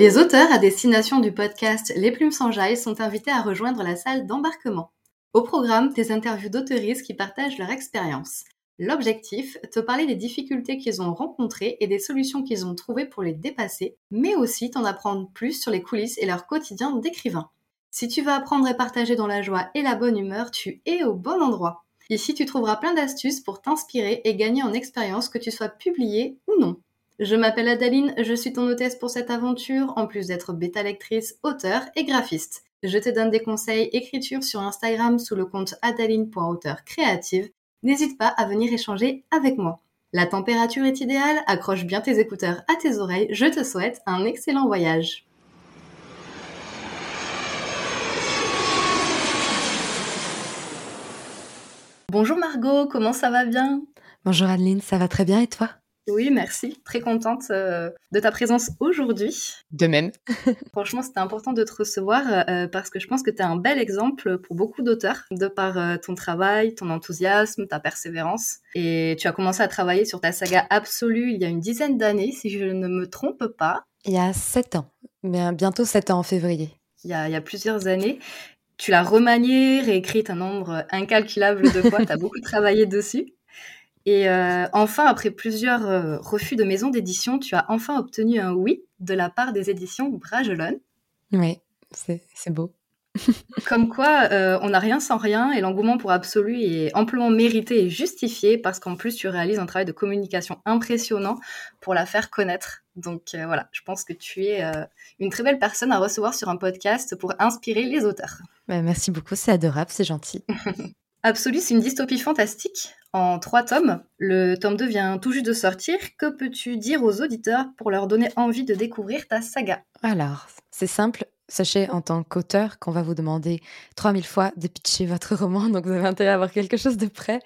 Les auteurs à destination du podcast Les Plumes sans Jaille sont invités à rejoindre la salle d'embarquement. Au programme, des interviews d'auteuristes qui partagent leur expérience. L'objectif, te parler des difficultés qu'ils ont rencontrées et des solutions qu'ils ont trouvées pour les dépasser, mais aussi t'en apprendre plus sur les coulisses et leur quotidien d'écrivain. Si tu veux apprendre et partager dans la joie et la bonne humeur, tu es au bon endroit. Ici, tu trouveras plein d'astuces pour t'inspirer et gagner en expérience que tu sois publié ou non. Je m'appelle Adaline, je suis ton hôtesse pour cette aventure, en plus d'être bêta lectrice, auteur et graphiste. Je te donne des conseils écriture sur Instagram sous le compte adaline.auteur créative n'hésite pas à venir échanger avec moi. La température est idéale, accroche bien tes écouteurs à tes oreilles, je te souhaite un excellent voyage. Bonjour Margot, comment ça va bien? Bonjour Adeline, ça va très bien et toi? Oui, merci. Très contente euh, de ta présence aujourd'hui. De même. Franchement, c'était important de te recevoir euh, parce que je pense que tu es un bel exemple pour beaucoup d'auteurs de par euh, ton travail, ton enthousiasme, ta persévérance. Et tu as commencé à travailler sur ta saga absolue il y a une dizaine d'années, si je ne me trompe pas. Il y a sept ans, mais bientôt sept ans en février. Il y a, il y a plusieurs années. Tu l'as remanié, réécrite un nombre incalculable de fois, tu as beaucoup travaillé dessus. Et euh, enfin, après plusieurs euh, refus de maison d'édition, tu as enfin obtenu un oui de la part des éditions Bragelonne. Oui, c'est beau. Comme quoi, euh, on n'a rien sans rien et l'engouement pour Absolu est amplement mérité et justifié parce qu'en plus, tu réalises un travail de communication impressionnant pour la faire connaître. Donc voilà, je pense que tu es une très belle personne à recevoir sur un podcast pour inspirer les auteurs. Bah, merci beaucoup, c'est adorable, c'est gentil. Absolu, c'est une dystopie fantastique en trois tomes. Le tome 2 vient tout juste de sortir. Que peux-tu dire aux auditeurs pour leur donner envie de découvrir ta saga? Alors, c'est simple. Sachez en tant qu'auteur qu'on va vous demander 3000 fois de pitcher votre roman, donc vous avez intérêt à avoir quelque chose de prêt.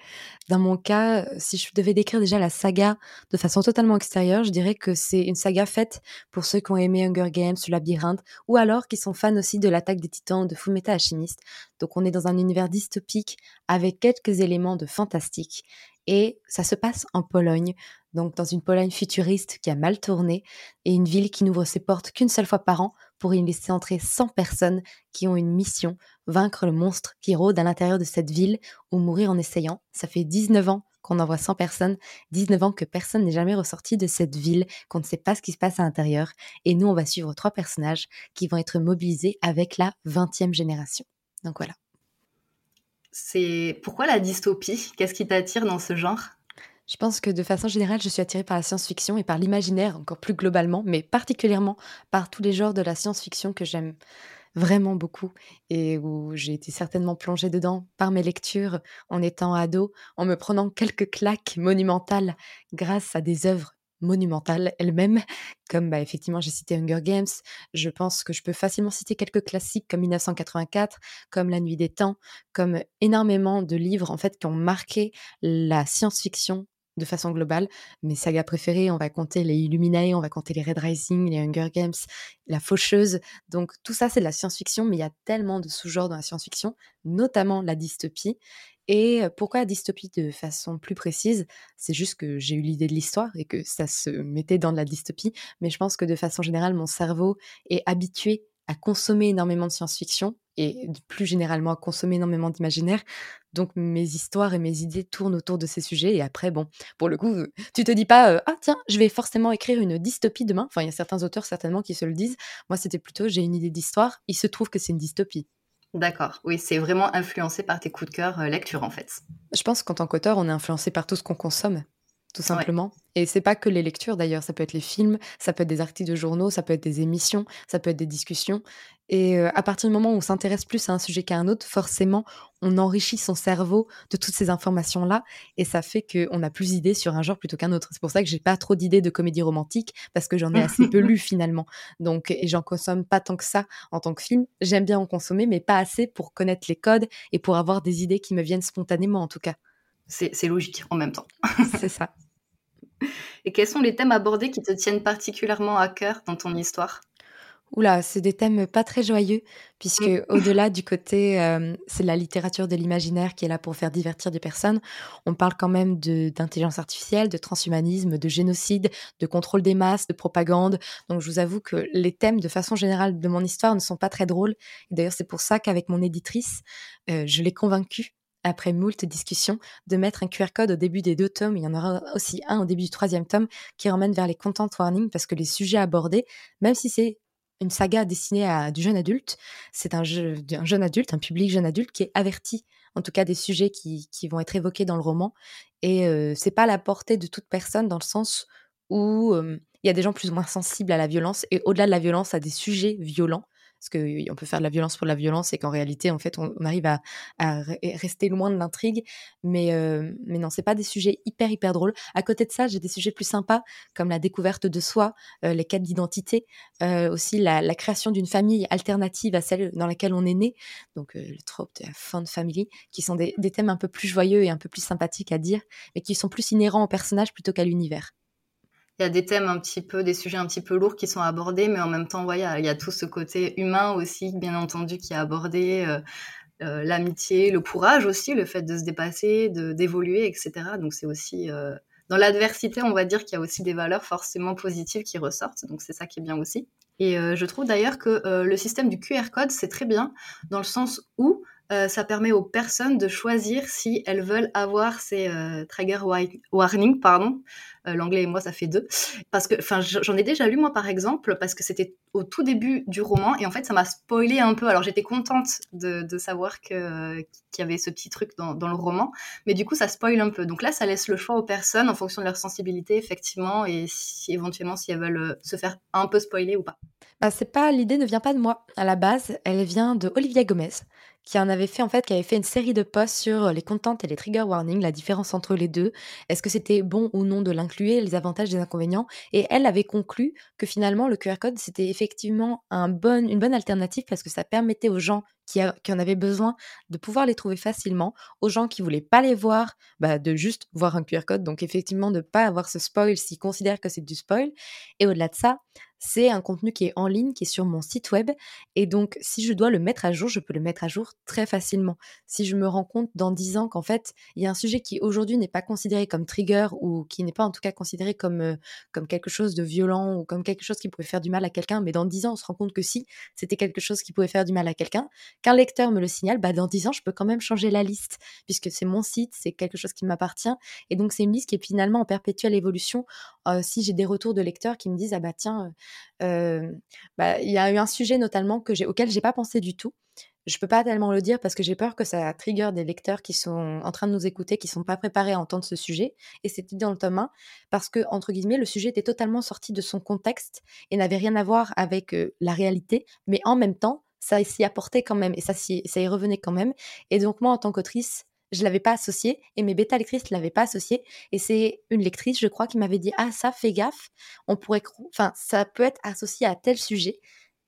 Dans mon cas, si je devais décrire déjà la saga de façon totalement extérieure, je dirais que c'est une saga faite pour ceux qui ont aimé Hunger Games, Le Labyrinthe, ou alors qui sont fans aussi de l'attaque des titans de Fumeta Alchimiste. Donc on est dans un univers dystopique avec quelques éléments de fantastique. Et ça se passe en Pologne, donc dans une Pologne futuriste qui a mal tourné, et une ville qui n'ouvre ses portes qu'une seule fois par an pour y laisser entrer 100 personnes qui ont une mission, vaincre le monstre qui rôde à l'intérieur de cette ville ou mourir en essayant. Ça fait 19 ans qu'on envoie 100 personnes, 19 ans que personne n'est jamais ressorti de cette ville, qu'on ne sait pas ce qui se passe à l'intérieur. Et nous, on va suivre trois personnages qui vont être mobilisés avec la 20e génération. Donc voilà. C'est pourquoi la dystopie? Qu'est-ce qui t'attire dans ce genre? Je pense que de façon générale, je suis attirée par la science-fiction et par l'imaginaire encore plus globalement, mais particulièrement par tous les genres de la science-fiction que j'aime vraiment beaucoup et où j'ai été certainement plongée dedans par mes lectures en étant ado, en me prenant quelques claques monumentales grâce à des œuvres monumentales elles-mêmes, comme bah, effectivement j'ai cité Hunger Games, je pense que je peux facilement citer quelques classiques comme 1984, comme La Nuit des Temps, comme énormément de livres en fait qui ont marqué la science-fiction de façon globale. Mes sagas préférées, on va compter les Illuminae, on va compter les Red Rising, les Hunger Games, la Faucheuse. Donc tout ça, c'est de la science-fiction, mais il y a tellement de sous-genres dans la science-fiction, notamment la dystopie. Et pourquoi la dystopie de façon plus précise? C'est juste que j'ai eu l'idée de l'histoire et que ça se mettait dans de la dystopie, mais je pense que de façon générale, mon cerveau est habitué à consommer énormément de science-fiction et plus généralement à consommer énormément d'imaginaire. Donc mes histoires et mes idées tournent autour de ces sujets. Et après, bon, pour le coup, tu te dis pas, ah tiens, je vais forcément écrire une dystopie demain. Enfin, il y a certains auteurs certainement qui se le disent. Moi, c'était plutôt, j'ai une idée d'histoire. Il se trouve que c'est une dystopie. D'accord, oui, c'est vraiment influencé par tes coups de cœur lecture en fait. Je pense qu'en tant qu'auteur, on est influencé par tout ce qu'on consomme tout simplement. Et c'est pas que les lectures d'ailleurs, ça peut être les films, ça peut être des articles de journaux, ça peut être des émissions, ça peut être des discussions. Et à partir du moment où on s'intéresse plus à un sujet qu'à un autre, forcément, on enrichit son cerveau de toutes ces informations-là, et ça fait qu'on a plus d'idées sur un genre plutôt qu'un autre. C'est pour ça que j'ai pas trop d'idées de comédie romantique parce que j'en ai assez peu lu finalement. Donc, et j'en consomme pas tant que ça en tant que film. J'aime bien en consommer, mais pas assez pour connaître les codes et pour avoir des idées qui me viennent spontanément en tout cas. C'est logique en même temps. c'est ça. Et quels sont les thèmes abordés qui te tiennent particulièrement à cœur dans ton histoire? Oula, c'est des thèmes pas très joyeux, puisque Mmh. au-delà du côté, euh, c'est la littérature de l'imaginaire qui est là pour faire divertir des personnes, on parle quand même d'intelligence artificielle, de transhumanisme, de génocide, de contrôle des masses, de propagande. Donc je vous avoue que les thèmes, de façon générale, de mon histoire ne sont pas très drôles. D'ailleurs, c'est pour ça qu'avec mon éditrice, euh, je l'ai convaincue après moult discussions, de mettre un QR code au début des deux tomes. Il y en aura aussi un au début du troisième tome qui ramène vers les content warnings parce que les sujets abordés, même si c'est une saga destinée à du jeune adulte. C'est un, jeu, un jeune adulte, un public jeune adulte qui est averti, en tout cas des sujets qui, vont être évoqués dans le roman. Et euh, c'est pas la portée de toute personne dans le sens où euh, il y a des gens plus ou moins sensibles à la violence et au-delà de la violence à des sujets violents parce qu'on peut faire de la violence pour la violence et qu'en réalité, en fait, on, arrive à, rester loin de l'intrigue. Mais, euh, mais non, c'est pas des sujets hyper, hyper drôles. À côté de ça, j'ai des sujets plus sympas, comme la découverte de soi, euh, les quêtes d'identité, euh, aussi la, la création d'une famille alternative à celle dans laquelle on est né. Donc, euh, le trope de la fin de famille, qui sont des, des thèmes un peu plus joyeux et un peu plus sympathiques à dire, mais qui sont plus inhérents au personnage plutôt qu'à l'univers il y a des thèmes un petit peu, des sujets un petit peu lourds qui sont abordés, mais en même temps, il, y a, tout ce côté humain aussi, bien entendu, qui est abordé, euh, euh, l'amitié, le courage aussi, le fait de se dépasser, d'évoluer, etc. Donc c'est aussi euh, dans l'adversité, on va dire qu'il y a aussi des valeurs forcément positives qui ressortent. Donc c'est ça qui est bien aussi. Et je trouve d'ailleurs que le système du QR code, c'est très bien dans le sens où euh, ça permet aux personnes de choisir si elles veulent avoir ces euh, trigger warning, pardon. Euh, L'anglais et moi, ça fait deux. Parce que, enfin, j'en ai déjà lu moi par exemple, parce que c'était au tout début du roman et en fait, ça m'a spoilé un peu. Alors j'étais contente de, savoir que qu'il y avait ce petit truc dans, le roman, mais du coup, ça spoil un peu. Donc là, ça laisse le choix aux personnes en fonction de leur sensibilité, effectivement, et éventuellement si elles veulent se faire un peu spoiler ou pas. Bah, c'est pas l'idée ne vient pas de moi à la base, elle vient de Olivia Gomez qui en avait fait en fait, qui avait fait une série de posts sur les contents et les trigger warnings, la différence entre les deux, est-ce que c'était bon ou non de l'inclure, les avantages les inconvénients, et elle avait conclu que finalement le QR code c'était effectivement une bonne alternative parce que ça permettait aux gens qui, en avaient besoin de pouvoir les trouver facilement, aux gens qui voulaient pas les voir, bah, de juste voir un QR code, donc effectivement de pas avoir ce spoil s'ils considèrent que c'est du spoil, et au-delà de ça, c'est un contenu qui est en ligne, qui est sur mon site web. Et donc, si je dois le mettre à jour, je peux le mettre à jour très facilement. Si je me rends compte dans 10 ans qu'en fait, il y a un sujet qui aujourd'hui n'est pas considéré comme trigger ou qui n'est pas en tout cas considéré comme, euh, comme quelque chose de violent ou comme quelque chose qui pourrait faire du mal à quelqu'un, mais dans 10 ans, on se rend compte que si c'était quelque chose qui pouvait faire du mal à quelqu'un, qu'un lecteur me le signale, bah dans 10 ans, je peux quand même changer la liste puisque c'est mon site, c'est quelque chose qui m'appartient. Et donc, c'est une liste qui est finalement en perpétuelle évolution. Euh, si j'ai des retours de lecteurs qui me disent, ah bah tiens, euh, bah, il y a eu un sujet notamment que j'ai, auquel j'ai pas pensé du tout. Je peux pas tellement le dire parce que j'ai peur que ça trigger des lecteurs qui sont en train de nous écouter, qui sont pas préparés à entendre ce sujet. Et c'était dans le tome 1 parce que, entre guillemets, le sujet était totalement sorti de son contexte et n'avait rien à voir avec euh, la réalité. Mais en même temps, ça s'y apportait quand même et ça, y revenait quand même. Et donc, moi, en tant qu'autrice, je l'avais pas associé et mes bêta lectrices l'avaient pas associé et c'est une lectrice je crois qui m'avait dit ah ça fais gaffe on pourrait enfin ça peut être associé à tel sujet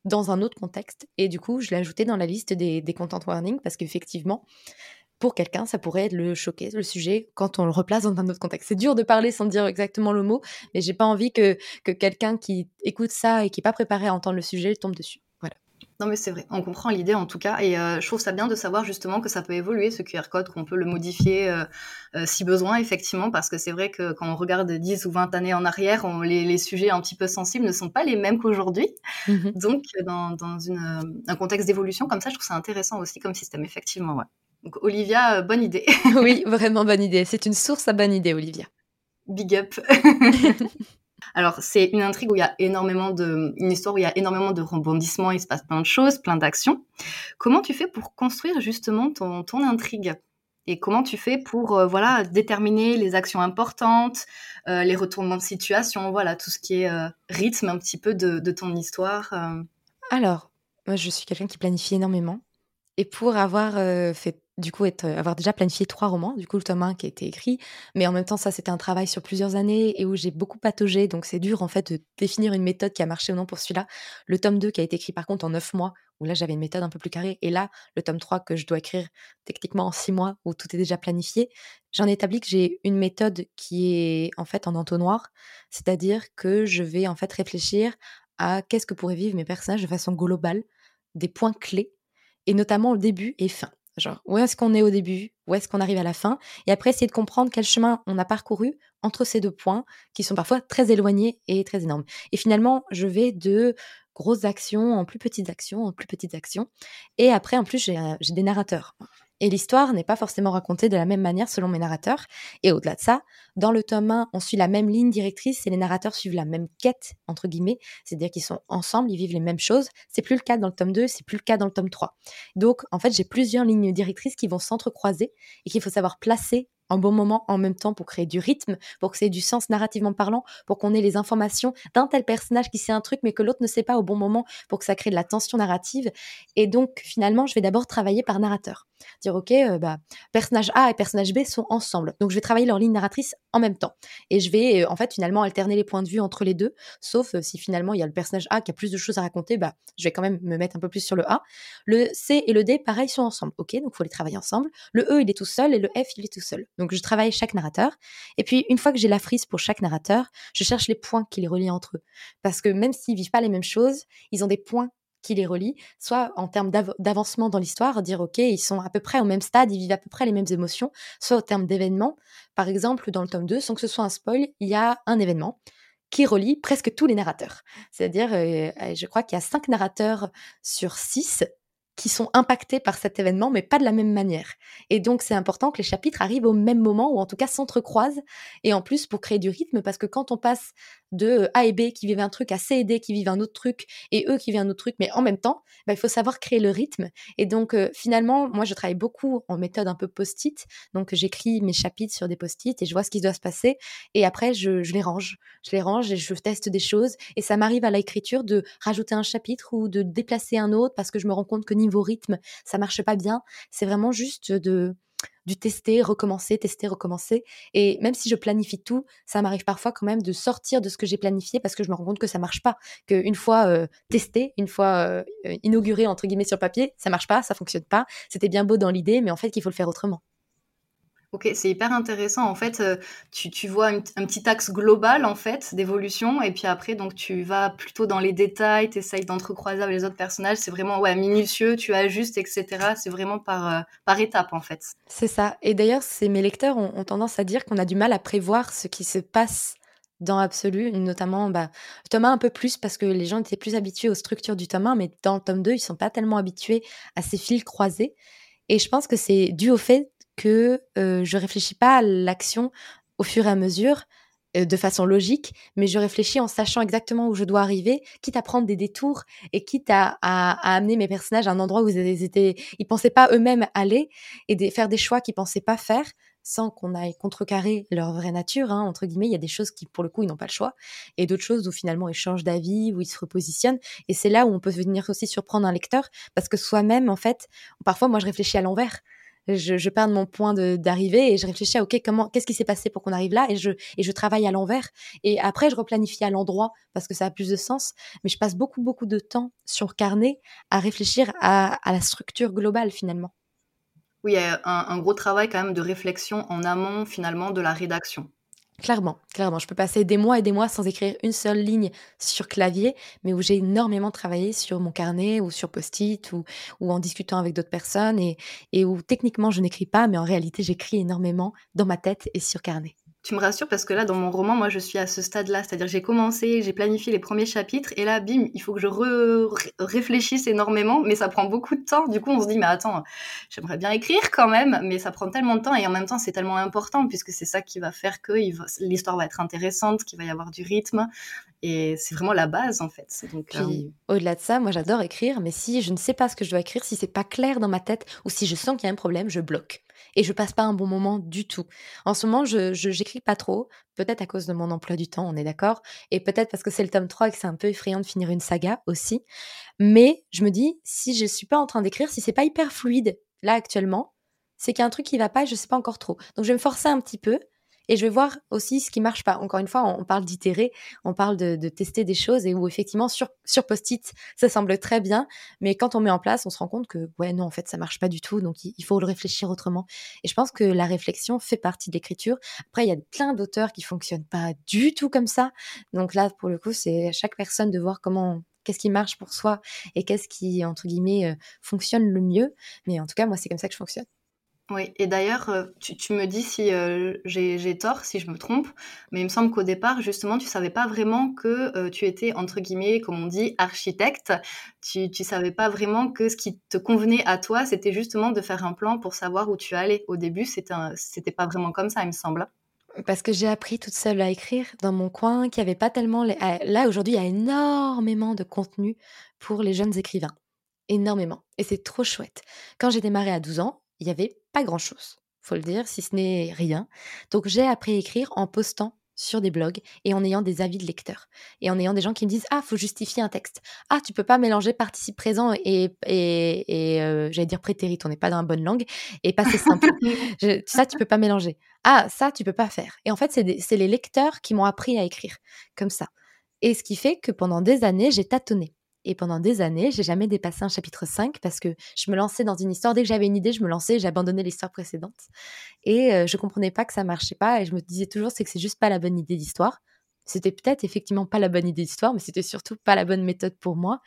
dans un autre contexte et du coup je l'ai ajouté dans la liste des, des content warnings parce qu'effectivement pour quelqu'un, ça pourrait le choquer, le sujet, quand on le replace dans un autre contexte. C'est dur de parler sans dire exactement le mot, mais j'ai pas envie que, que quelqu'un qui écoute ça et qui est pas préparé à entendre le sujet tombe dessus. Non mais c'est vrai, on comprend l'idée en tout cas, et euh, je trouve ça bien de savoir justement que ça peut évoluer ce QR code, qu'on peut le modifier euh, euh, si besoin effectivement, parce que c'est vrai que quand on regarde 10 ou 20 années en arrière, on, les, les, sujets un petit peu sensibles ne sont pas les mêmes qu'aujourd'hui. Mmh. Donc dans, dans une, un contexte d'évolution comme ça, je trouve ça intéressant aussi comme système, effectivement. Ouais. Donc Olivia, bonne idée. oui, vraiment bonne idée. C'est une source à bonne idée, Olivia. Big up. Alors, c'est une intrigue où il y a énormément de, une histoire où il y a énormément de rebondissements, il se passe plein de choses, plein d'actions. Comment tu fais pour construire justement ton, ton intrigue? Et comment tu fais pour euh, voilà déterminer les actions importantes, euh, les retournements de situation, voilà tout ce qui est euh, rythme un petit peu de, de ton histoire. Alors, moi, je suis quelqu'un qui planifie énormément. Et pour avoir fait du coup être, avoir déjà planifié trois romans, du coup le tome 1 qui a été écrit, mais en même temps ça c'était un travail sur plusieurs années et où j'ai beaucoup pataugé, donc c'est dur en fait de définir une méthode qui a marché ou non pour celui-là. Le tome 2 qui a été écrit par contre en neuf mois, où là j'avais une méthode un peu plus carrée, et là le tome 3 que je dois écrire techniquement en six mois, où tout est déjà planifié, j'en ai établi que j'ai une méthode qui est en fait en entonnoir, c'est-à-dire que je vais en fait réfléchir à qu'est-ce que pourraient vivre mes personnages de façon globale, des points clés, et notamment au début et fin. Genre, où est-ce qu'on est au début Où est-ce qu'on arrive à la fin Et après, essayer de comprendre quel chemin on a parcouru entre ces deux points qui sont parfois très éloignés et très énormes. Et finalement, je vais de grosses actions en plus petites actions, en plus petites actions. Et après, en plus, j'ai des narrateurs. Et l'histoire n'est pas forcément racontée de la même manière selon mes narrateurs. Et au-delà de ça, dans le tome 1, on suit la même ligne directrice et les narrateurs suivent la même quête, entre guillemets. C'est-à-dire qu'ils sont ensemble, ils vivent les mêmes choses. C'est plus le cas dans le tome 2, c'est plus le cas dans le tome 3. Donc, en fait, j'ai plusieurs lignes directrices qui vont s'entrecroiser et qu'il faut savoir placer un bon moment en même temps pour créer du rythme, pour que c'est du sens narrativement parlant, pour qu'on ait les informations d'un tel personnage qui sait un truc mais que l'autre ne sait pas au bon moment, pour que ça crée de la tension narrative. Et donc finalement, je vais d'abord travailler par narrateur. Dire ok, euh, bah personnage A et personnage B sont ensemble, donc je vais travailler leur ligne narratrice en même temps. Et je vais euh, en fait finalement alterner les points de vue entre les deux, sauf euh, si finalement il y a le personnage A qui a plus de choses à raconter, bah je vais quand même me mettre un peu plus sur le A. Le C et le D, pareil, sont ensemble. Ok, donc faut les travailler ensemble. Le E il est tout seul et le F il est tout seul. Donc je travaille chaque narrateur. Et puis une fois que j'ai la frise pour chaque narrateur, je cherche les points qui les relient entre eux. Parce que même s'ils vivent pas les mêmes choses, ils ont des points qui les relient, soit en termes d'avancement dans l'histoire, dire ok, ils sont à peu près au même stade, ils vivent à peu près les mêmes émotions, soit au terme d'événements. Par exemple, dans le tome 2, sans que ce soit un spoil, il y a un événement qui relie presque tous les narrateurs. C'est-à-dire, euh, je crois qu'il y a cinq narrateurs sur six qui sont impactés par cet événement, mais pas de la même manière. Et donc, c'est important que les chapitres arrivent au même moment, ou en tout cas s'entrecroisent, et en plus pour créer du rythme, parce que quand on passe de A et B qui vivent un truc à C et D qui vivent un autre truc, et eux qui vivent un autre truc, mais en même temps, bah, il faut savoir créer le rythme. Et donc, euh, finalement, moi, je travaille beaucoup en méthode un peu post-it, donc j'écris mes chapitres sur des post-it, et je vois ce qui doit se passer, et après, je, je les range. Je les range, et je teste des choses, et ça m'arrive à l'écriture de rajouter un chapitre ou de déplacer un autre, parce que je me rends compte que vos rythmes, ça marche pas bien. C'est vraiment juste de du tester, recommencer, tester, recommencer. Et même si je planifie tout, ça m'arrive parfois quand même de sortir de ce que j'ai planifié parce que je me rends compte que ça marche pas. Qu'une fois euh, testé, une fois euh, inauguré entre guillemets sur papier, ça marche pas, ça fonctionne pas. C'était bien beau dans l'idée, mais en fait, qu'il faut le faire autrement. Ok, c'est hyper intéressant. En fait, euh, tu, tu vois un, petit axe global en fait d'évolution, et puis après, donc tu vas plutôt dans les détails, tu essayes d'entrecroiser avec les autres personnages. C'est vraiment ouais minutieux, tu ajustes, etc. C'est vraiment par euh, par étape en fait. C'est ça. Et d'ailleurs, mes lecteurs ont, tendance à dire qu'on a du mal à prévoir ce qui se passe dans l'absolu, notamment bah, tome 1 un peu plus parce que les gens étaient plus habitués aux structures du tome 1, mais dans le tome 2, ils sont pas tellement habitués à ces fils croisés. Et je pense que c'est dû au fait que euh, je réfléchis pas à l'action au fur et à mesure euh, de façon logique, mais je réfléchis en sachant exactement où je dois arriver, quitte à prendre des détours et quitte à, amener mes personnages à un endroit où ils étaient, ils pensaient pas eux-mêmes aller et faire des choix qu'ils pensaient pas faire sans qu'on aille contrecarrer leur vraie nature, hein, entre guillemets, il y a des choses qui, pour le coup, ils n'ont pas le choix, et d'autres choses où finalement ils changent d'avis, où ils se repositionnent, et c'est là où on peut venir aussi surprendre un lecteur, parce que soi-même, en fait, parfois, moi, je réfléchis à l'envers, je, je pars de mon point d'arrivée et je réfléchis à ok comment qu'est-ce qui s'est passé pour qu'on arrive là et je et je travaille à l'envers. Et après je replanifie à l'endroit parce que ça a plus de sens. Mais je passe beaucoup beaucoup de temps sur carnet à réfléchir à, à la structure globale finalement. Oui un, un gros travail quand même de réflexion en amont finalement de la rédaction Clairement, clairement. Je peux passer des mois et des mois sans écrire une seule ligne sur clavier, mais où j'ai énormément travaillé sur mon carnet ou sur post-it ou, en discutant avec d'autres personnes et où techniquement je n'écris pas, mais en réalité j'écris énormément dans ma tête et sur carnet tu me rassures parce que là, dans mon roman, moi, je suis à ce stade-là. C'est-à-dire, j'ai commencé, j'ai planifié les premiers chapitres, et là, bim, il faut que je réfléchisse énormément, mais ça prend beaucoup de temps. Du coup, on se dit, mais attends, j'aimerais bien écrire quand même, mais ça prend tellement de temps, et en même temps, c'est tellement important, puisque c'est ça qui va faire que l'histoire va être intéressante, qu'il va y avoir du rythme, et c'est vraiment la base, en fait. Donc, euh, au-delà de ça, moi, j'adore écrire, mais si je ne sais pas ce que je dois écrire, si c'est pas clair dans ma tête, ou si je sens qu'il y a un problème, je bloque et je passe pas un bon moment du tout. En ce moment, je j'écris pas trop, peut-être à cause de mon emploi du temps, on est d'accord, et peut-être parce que c'est le tome 3 et que c'est un peu effrayant de finir une saga aussi. Mais je me dis, si je suis pas en train d'écrire, si c'est pas hyper fluide là actuellement, c'est qu'il y a un truc qui va pas et je sais pas encore trop. Donc je vais me forcer un petit peu et je vais voir aussi ce qui marche pas. Encore une fois, on parle d'itérer, on parle de, tester des choses et où effectivement sur, sur post-it, ça semble très bien, mais quand on met en place, on se rend compte que ouais non en fait ça marche pas du tout, donc il, faut le réfléchir autrement. Et je pense que la réflexion fait partie de l'écriture. Après il y a plein d'auteurs qui fonctionnent pas du tout comme ça, donc là pour le coup c'est chaque personne de voir comment qu'est-ce qui marche pour soi et qu'est-ce qui entre guillemets euh, fonctionne le mieux. Mais en tout cas moi c'est comme ça que je fonctionne. Oui, et d'ailleurs, euh, tu, me dis si euh, j'ai tort, si je me trompe, mais il me semble qu'au départ, justement, tu savais pas vraiment que euh, tu étais, entre guillemets, comme on dit, architecte. Tu, tu savais pas vraiment que ce qui te convenait à toi, c'était justement de faire un plan pour savoir où tu allais. Au début, c'était pas vraiment comme ça, il me semble. Parce que j'ai appris toute seule à écrire dans mon coin, qui avait pas tellement... Là, aujourd'hui, il y a énormément de contenu pour les jeunes écrivains. Énormément. Et c'est trop chouette. Quand j'ai démarré à 12 ans, il y avait pas grand-chose, faut le dire, si ce n'est rien. Donc j'ai appris à écrire en postant sur des blogs et en ayant des avis de lecteurs et en ayant des gens qui me disent ah faut justifier un texte. Ah tu peux pas mélanger participe présent et et, euh, j'allais dire prétérit on n'est pas dans la bonne langue et passé simple. Ça tu peux pas mélanger. Ah ça tu peux pas faire. Et en fait c'est les lecteurs qui m'ont appris à écrire comme ça. Et ce qui fait que pendant des années j'ai tâtonné et pendant des années, j'ai jamais dépassé un chapitre 5 parce que je me lançais dans une histoire. Dès que j'avais une idée, je me lançais, j'abandonnais l'histoire précédente. Et euh, je comprenais pas que ça marchait pas. Et je me disais toujours, c'est que c'est juste pas la bonne idée d'histoire. C'était peut-être effectivement pas la bonne idée d'histoire, mais c'était surtout pas la bonne méthode pour moi.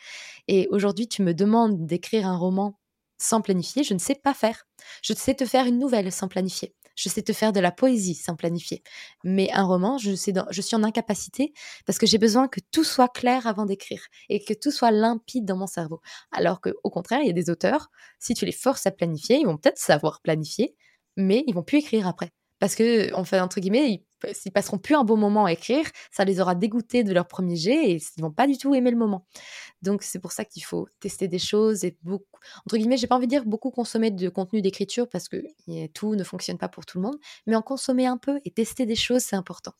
Et aujourd'hui, tu me demandes d'écrire un roman sans planifier, je ne sais pas faire. Je sais te faire une nouvelle sans planifier je sais te faire de la poésie sans planifier. Mais un roman, je, sais je suis en incapacité parce que j'ai besoin que tout soit clair avant d'écrire et que tout soit limpide dans mon cerveau. Alors que, au contraire, il y a des auteurs, si tu les forces à planifier, ils vont peut-être savoir planifier, mais ils vont plus écrire après. Parce que, fait, entre guillemets, s'ils passeront plus un bon moment à écrire, ça les aura dégoûtés de leur premier jet et ils vont pas du tout aimer le moment. Donc c'est pour ça qu'il faut tester des choses et beaucoup, entre guillemets, j'ai pas envie de dire beaucoup consommer de contenu d'écriture parce que tout ne fonctionne pas pour tout le monde, mais en consommer un peu et tester des choses, c'est important.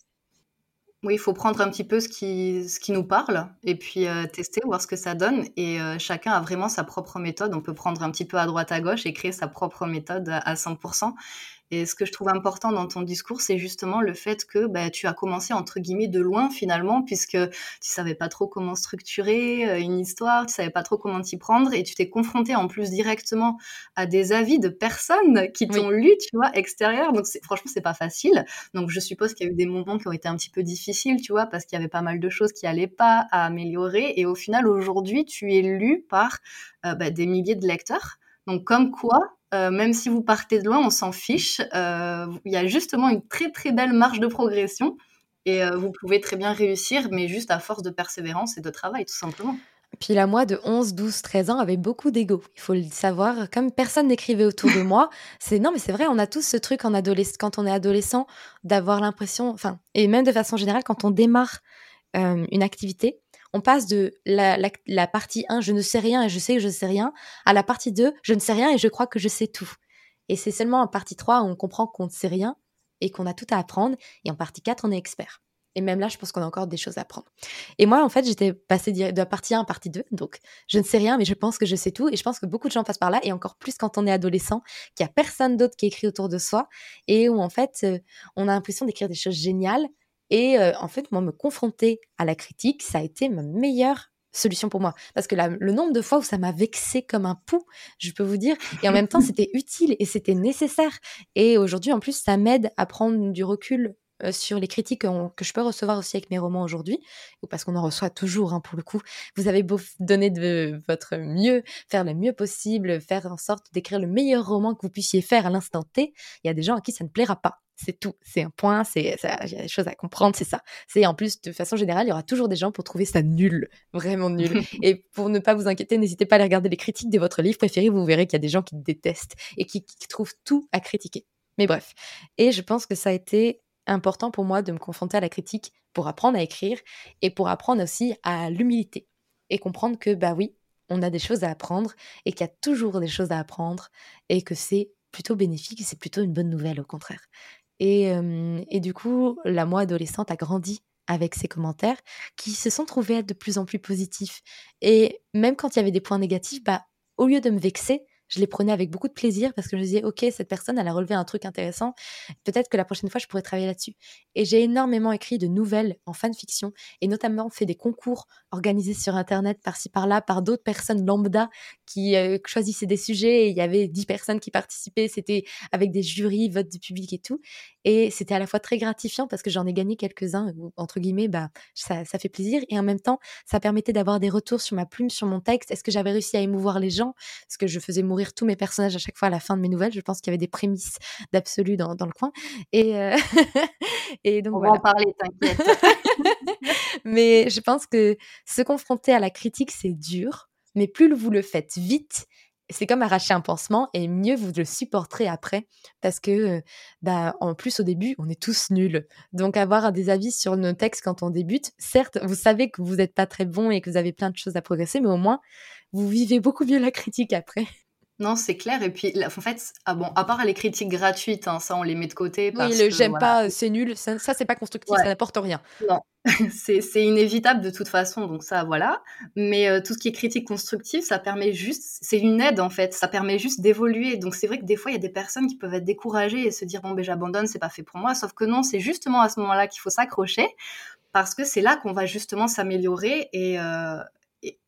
Oui, il faut prendre un petit peu ce qui, nous parle et puis euh, tester, voir ce que ça donne. Et euh, chacun a vraiment sa propre méthode. On peut prendre un petit peu à droite, à gauche et créer sa propre méthode à 100%. Et ce que je trouve important dans ton discours, c'est justement le fait que bah, tu as commencé entre guillemets de loin finalement, puisque tu savais pas trop comment structurer euh, une histoire, tu savais pas trop comment t'y prendre, et tu t'es confronté en plus directement à des avis de personnes qui t'ont lu, tu vois, extérieur. Donc franchement, c'est pas facile. Donc je suppose qu'il y a eu des moments qui ont été un petit peu difficiles, tu vois, parce qu'il y avait pas mal de choses qui allaient pas à améliorer. Et au final, aujourd'hui, tu es lu par euh, bah, des milliers de lecteurs. Donc comme quoi, euh, même si vous partez de loin, on s'en fiche. Euh, il y a justement une très très belle marge de progression et euh, vous pouvez très bien réussir, mais juste à force de persévérance et de travail, tout simplement. Puis la moi de 11, 12, 13 ans avait beaucoup d'ego. Il faut le savoir. Comme personne n'écrivait autour de moi, c'est non, mais c'est vrai, on a tous ce truc en quand on est adolescent, d'avoir l'impression, enfin, et même de façon générale, quand on démarre une activité, on passe de la, partie 1, je ne sais rien et je sais que je ne sais rien, à la partie 2, je ne sais rien et je crois que je sais tout. Et c'est seulement en partie 3 où on comprend qu'on ne sait rien et qu'on a tout à apprendre. Et en partie 4, on est expert. Et même là, je pense qu'on a encore des choses à apprendre. Et moi, en fait, j'étais passée de la partie 1 à partie 2. Donc, je ne sais rien, mais je pense que je sais tout. Et je pense que beaucoup de gens passent par là. Et encore plus quand on est adolescent, qu'il n'y a personne d'autre qui écrit autour de soi. Et où, en fait, euh, on a l'impression d'écrire des choses géniales. Et euh, en fait, moi, me confronter à la critique, ça a été ma meilleure solution pour moi. Parce que le nombre de fois où ça m'a vexé comme un pou, je peux vous dire, et en même temps, c'était utile et c'était nécessaire. Et aujourd'hui, en plus, ça m'aide à prendre du recul euh, sur les critiques que, je peux recevoir aussi avec mes romans aujourd'hui, ou parce qu'on en reçoit toujours hein, pour le coup. Vous avez beau donner de votre mieux, faire le mieux possible, faire en sorte d'écrire le meilleur roman que vous puissiez faire à l'instant T, il y a des gens à qui ça ne plaira pas. C'est tout. C'est un point. C'est, il y a des choses à comprendre. C'est ça. C'est en plus, de façon générale, il y aura toujours des gens pour trouver ça nul. Vraiment nul. et pour ne pas vous inquiéter, n'hésitez pas à aller regarder les critiques de votre livre préféré. Vous verrez qu'il y a des gens qui détestent et qui, trouvent tout à critiquer. Mais bref. Et je pense que ça a été important pour moi de me confronter à la critique pour apprendre à écrire et pour apprendre aussi à l'humilité et comprendre que, bah oui, on a des choses à apprendre et qu'il y a toujours des choses à apprendre et que c'est plutôt bénéfique et c'est plutôt une bonne nouvelle au contraire. Et, du coup, la moi adolescente a grandi avec ces commentaires qui se sont trouvés de plus en plus positifs. Et même quand il y avait des points négatifs, bah, au lieu de me vexer, je les prenais avec beaucoup de plaisir parce que je me disais, OK, cette personne, elle a relevé un truc intéressant. Peut-être que la prochaine fois, je pourrais travailler là-dessus. Et j'ai énormément écrit de nouvelles en fanfiction et notamment fait des concours organisés sur Internet par-ci par-là par d'autres personnes lambda qui euh, choisissaient des sujets. Et il y avait dix personnes qui participaient. C'était avec des jurys, votes du public et tout. Et c'était à la fois très gratifiant parce que j'en ai gagné quelques-uns, entre guillemets, bah, ça, ça fait plaisir. Et en même temps, ça permettait d'avoir des retours sur ma plume, sur mon texte. Est-ce que j'avais réussi à émouvoir les gens? Parce que je faisais mourir tous mes personnages à chaque fois à la fin de mes nouvelles. Je pense qu'il y avait des prémices d'absolu dans, dans, le coin. Et, euh, et donc, On va en parler, t'inquiète. mais je pense que se confronter à la critique, c'est dur. Mais plus vous le faites vite c'est comme arracher un pansement et mieux vous le supporterez après parce que bah en plus au début on est tous nuls donc avoir des avis sur nos textes quand on débute certes vous savez que vous n'êtes pas très bon et que vous avez plein de choses à progresser mais au moins vous vivez beaucoup mieux la critique après non, c'est clair. Et puis, en fait, ah bon, à part les critiques gratuites, hein, ça, on les met de côté. Parce oui, le j'aime pas, c'est nul, ça, c'est pas constructif, ça n'apporte rien. Non, c'est inévitable de toute façon, donc ça, voilà. Mais euh, tout ce qui est critique constructive, ça permet juste, c'est une aide en fait, ça permet juste d'évoluer. Donc c'est vrai que des fois, il y a des personnes qui peuvent être découragées et se dire, bon, ben j'abandonne, c'est pas fait pour moi. Sauf que non, c'est justement à ce moment-là qu'il faut s'accrocher parce que c'est là qu'on va justement s'améliorer et, euh,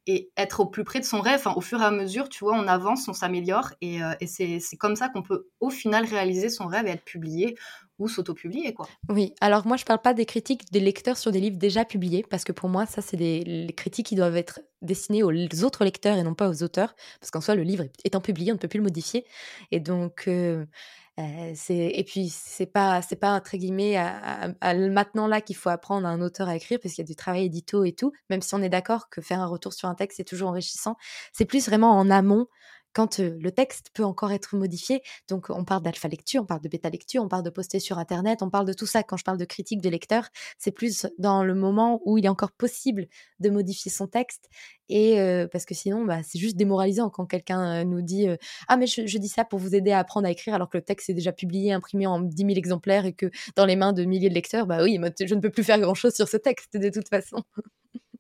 et, être au plus près de son rêve. Au fur et à mesure, tu vois, on avance, on s'améliore et, euh, c'est comme ça qu'on peut au final réaliser son rêve et être publié ou s'auto-publier, quoi. Oui, alors moi, je parle pas des critiques des lecteurs sur des livres déjà publiés, parce que pour moi, ça, c'est des critiques qui doivent être destinées aux autres lecteurs et non pas aux auteurs, parce qu'en soi, le livre étant publié, on ne peut plus le modifier. Et donc, euh, et puis c'est pas c'est pas entre guillemets à, maintenant là qu'il faut apprendre à un auteur à écrire parce qu'il y a du travail édito et tout. Même si on est d'accord que faire un retour sur un texte c'est toujours enrichissant, c'est plus vraiment en amont quand le texte peut encore être modifié. Donc, on parle d'alpha lecture, on parle de bêta lecture, on parle de poster sur Internet, on parle de tout ça. Quand je parle de critique de lecteur, c'est plus dans le moment où il est encore possible de modifier son texte. Et parce que sinon, bah, c'est juste démoralisant quand quelqu'un nous dit Ah, mais je, dis ça pour vous aider à apprendre à écrire alors que le texte est déjà publié, imprimé en 10 000 exemplaires et que dans les mains de milliers de lecteurs, bah oui, je ne peux plus faire grand chose sur ce texte de toute façon.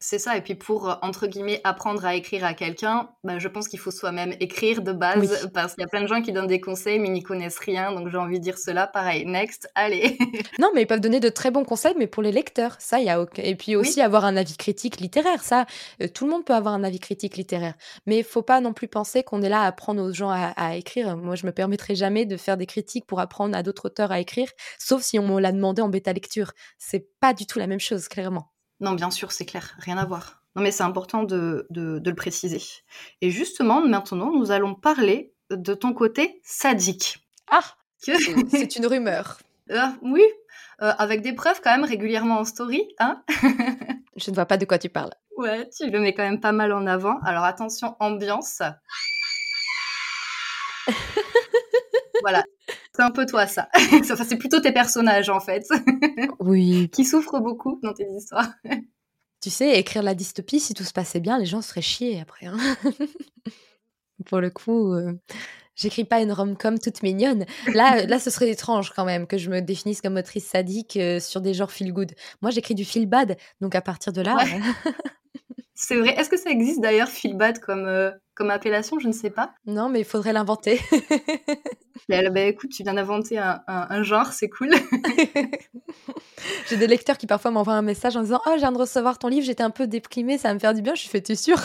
C'est ça, et puis pour, euh, entre guillemets, apprendre à écrire à quelqu'un, bah, je pense qu'il faut soi-même écrire de base, parce qu'il y a plein de gens qui donnent des conseils, mais n'y connaissent rien, donc j'ai envie de dire cela, pareil, next, allez Non, mais ils peuvent donner de très bons conseils, mais pour les lecteurs, ça, il y a Et puis aussi avoir un avis critique littéraire, ça, euh, tout le monde peut avoir un avis critique littéraire, mais il faut pas non plus penser qu'on est là à apprendre aux gens à, écrire. Moi, je me permettrai jamais de faire des critiques pour apprendre à d'autres auteurs à écrire, sauf si on me l'a demandé en bêta lecture. C'est pas du tout la même chose, clairement. Non, bien sûr, c'est clair, rien à voir. Non, mais c'est important de, le préciser. Et justement, maintenant, nous allons parler de ton côté sadique. Ah C'est une rumeur. Euh, oui, euh, avec des preuves quand même régulièrement en story, hein Je ne vois pas de quoi tu parles. Ouais, tu le mets quand même pas mal en avant. Alors attention, ambiance. voilà, c'est un peu toi ça. enfin, c'est plutôt tes personnages en fait. Oui. qui souffrent beaucoup dans tes histoires. Tu sais, écrire la dystopie, si tout se passait bien, les gens seraient chiés après. Hein. Pour le coup, euh, j'écris pas une rom-com toute mignonne. Là, là, ce serait étrange quand même que je me définisse comme autrice sadique euh, sur des genres feel good. Moi, j'écris du feel bad, donc à partir de là. C'est vrai. Est-ce que ça existe d'ailleurs feel bad comme, euh, comme appellation? Je ne sais pas. Non, mais il faudrait l'inventer. bah, écoute, tu viens d'inventer un, genre, c'est cool. j'ai des lecteurs qui parfois m'envoient un message en disant Oh, je viens de recevoir ton livre, j'étais un peu déprimée, ça va me faire du bien. Je suis fait, tu sûr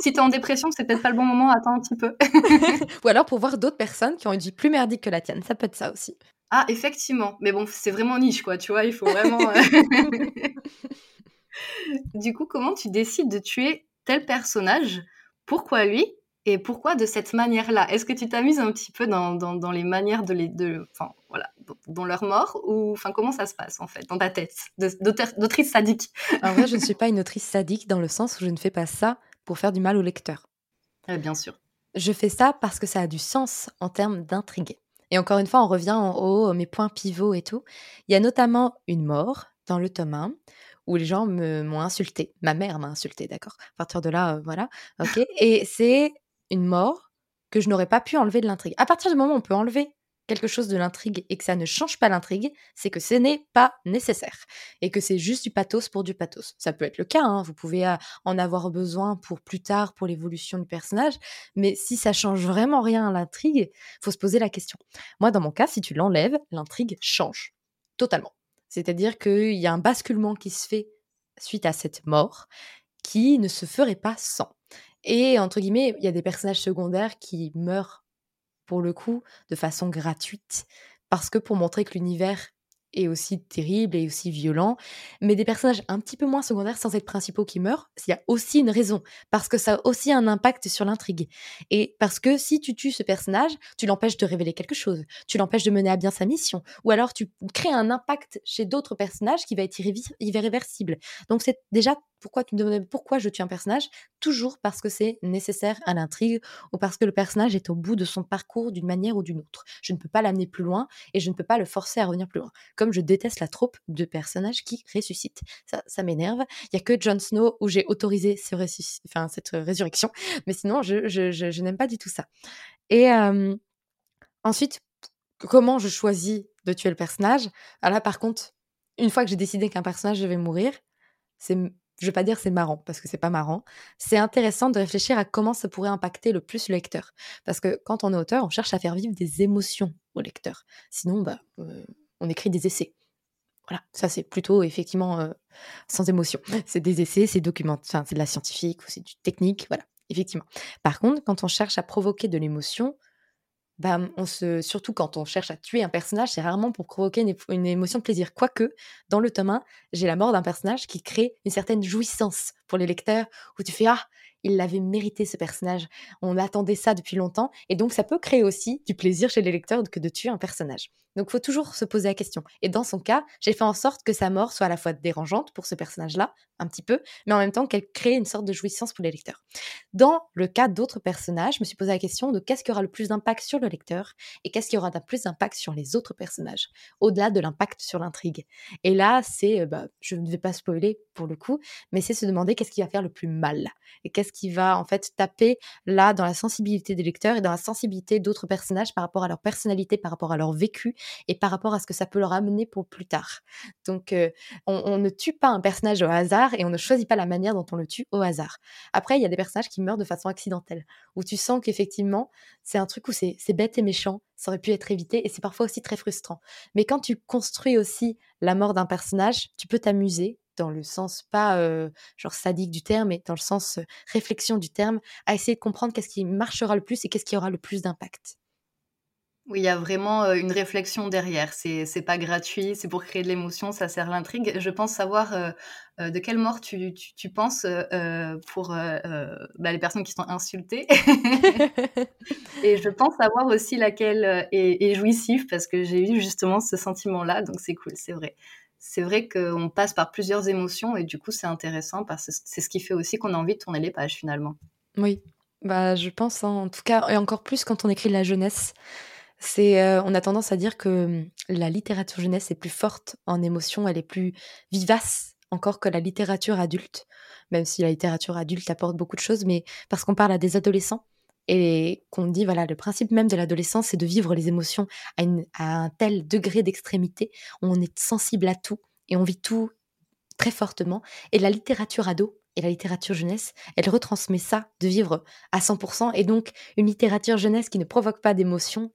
Si t'es en dépression, c'est peut-être pas le bon moment, attends un petit peu. Ou alors pour voir d'autres personnes qui ont une vie plus merdique que la tienne, ça peut être ça aussi. Ah, effectivement. Mais bon, c'est vraiment niche, quoi, tu vois, il faut vraiment. Euh, du coup, comment tu décides de tuer tel personnage? Pourquoi lui? Et pourquoi de cette manière-là? Est-ce que tu t'amuses un petit peu dans, dans, les manières de les, de, enfin voilà, dans leur mort ou enfin comment ça se passe en fait dans ta tête d'autrice sadique? En vrai, je ne suis pas une autrice sadique dans le sens où je ne fais pas ça pour faire du mal au lecteur. bien sûr. Je fais ça parce que ça a du sens en termes d'intrigue. Et encore une fois, on revient en haut, mes points pivots et tout. Il y a notamment une mort dans le tome 1 où les gens m'ont insulté. Ma mère m'a insulté, d'accord? À partir de là, euh, voilà. Ok. Et c'est une mort que je n'aurais pas pu enlever de l'intrigue. À partir du moment où on peut enlever quelque chose de l'intrigue et que ça ne change pas l'intrigue, c'est que ce n'est pas nécessaire et que c'est juste du pathos pour du pathos. Ça peut être le cas, hein, vous pouvez euh, en avoir besoin pour plus tard, pour l'évolution du personnage, mais si ça change vraiment rien à l'intrigue, faut se poser la question. Moi, dans mon cas, si tu l'enlèves, l'intrigue change totalement. C'est-à-dire qu'il y a un basculement qui se fait suite à cette mort qui ne se ferait pas sans. Et entre guillemets, il y a des personnages secondaires qui meurent pour le coup de façon gratuite parce que pour montrer que l'univers est aussi terrible et aussi violent, mais des personnages un petit peu moins secondaires sans être principaux qui meurent, il y a aussi une raison, parce que ça a aussi un impact sur l'intrigue. Et parce que si tu tues ce personnage, tu l'empêches de révéler quelque chose, tu l'empêches de mener à bien sa mission, ou alors tu crées un impact chez d'autres personnages qui va être irréversible. Donc c'est déjà pourquoi tu me demandais pourquoi je tue un personnage Toujours parce que c'est nécessaire à l'intrigue ou parce que le personnage est au bout de son parcours d'une manière ou d'une autre. Je ne peux pas l'amener plus loin et je ne peux pas le forcer à revenir plus loin. Je déteste la troupe de personnages qui ressuscitent. Ça, ça m'énerve. Il y a que Jon Snow où j'ai autorisé cette résurrection. Mais sinon, je, n'aime pas du tout ça. Et euh, ensuite, comment je choisis de tuer le personnage? Ah Là, par contre, une fois que j'ai décidé qu'un personnage devait mourir, c'est je vais pas dire c'est marrant parce que c'est pas marrant. C'est intéressant de réfléchir à comment ça pourrait impacter le plus le lecteur. Parce que quand on est auteur, on cherche à faire vivre des émotions au lecteur. Sinon, bah, euh, on écrit des essais. Voilà, ça c'est plutôt effectivement euh, sans émotion. C'est des essais, c'est document, enfin, c'est de la scientifique ou c'est du technique, voilà, effectivement. Par contre, quand on cherche à provoquer de l'émotion, bah, on se, surtout quand on cherche à tuer un personnage, c'est rarement pour provoquer une, émotion de plaisir. Quoique, dans le tome 1, j'ai la mort d'un personnage qui crée une certaine jouissance pour les lecteurs, où tu fais Ah, il l'avait mérité ce personnage, on attendait ça depuis longtemps, et donc ça peut créer aussi du plaisir chez les lecteurs que de tuer un personnage. Donc il faut toujours se poser la question. Et dans son cas, j'ai fait en sorte que sa mort soit à la fois dérangeante pour ce personnage-là, un petit peu, mais en même temps qu'elle crée une sorte de jouissance pour les lecteurs. Dans le cas d'autres personnages, je me suis posé la question de qu'est-ce qui aura le plus d'impact sur le lecteur et qu'est-ce qui aura le plus d'impact sur les autres personnages, au-delà de l'impact sur l'intrigue. Et là, c'est, euh, bah, je ne vais pas spoiler pour le coup, mais c'est se demander qu'est-ce qui va faire le plus mal et qu'est-ce qui va en fait taper là dans la sensibilité des lecteurs et dans la sensibilité d'autres personnages par rapport à leur personnalité, par rapport à leur vécu et par rapport à ce que ça peut leur amener pour plus tard. Donc, euh, on, ne tue pas un personnage au hasard et on ne choisit pas la manière dont on le tue au hasard. Après, il y a des personnages qui meurent de façon accidentelle, où tu sens qu'effectivement, c'est un truc où c'est bête et méchant, ça aurait pu être évité et c'est parfois aussi très frustrant. Mais quand tu construis aussi la mort d'un personnage, tu peux t'amuser dans le sens pas genre sadique du terme, mais dans le sens réflexion du terme, à essayer de comprendre qu'est-ce qui marchera le plus et qu'est-ce qui aura le plus d'impact. Oui, il y a vraiment une réflexion derrière. C'est, c'est pas gratuit, c'est pour créer de l'émotion, ça sert l'intrigue. Je pense savoir de quelle mort tu, tu, penses pour bah, les personnes qui sont insultées. Et je pense savoir aussi laquelle est jouissive parce que j'ai eu justement ce sentiment-là, donc c'est cool, c'est vrai. C'est vrai qu'on passe par plusieurs émotions et du coup c'est intéressant parce que c'est ce qui fait aussi qu'on a envie de tourner les pages finalement. Oui, bah je pense hein, en tout cas et encore plus quand on écrit de la jeunesse. C'est, euh, on a tendance à dire que hum, la littérature jeunesse est plus forte en émotion, elle est plus vivace encore que la littérature adulte, même si la littérature adulte apporte beaucoup de choses, mais parce qu'on parle à des adolescents et qu'on dit, voilà, le principe même de l'adolescence, c'est de vivre les émotions à, un tel degré d'extrémité, on est sensible à tout et on vit tout très fortement. Et la littérature ado, et la littérature jeunesse, elle retransmet ça, de vivre à 100%, et donc une littérature jeunesse qui ne provoque pas d'émotions,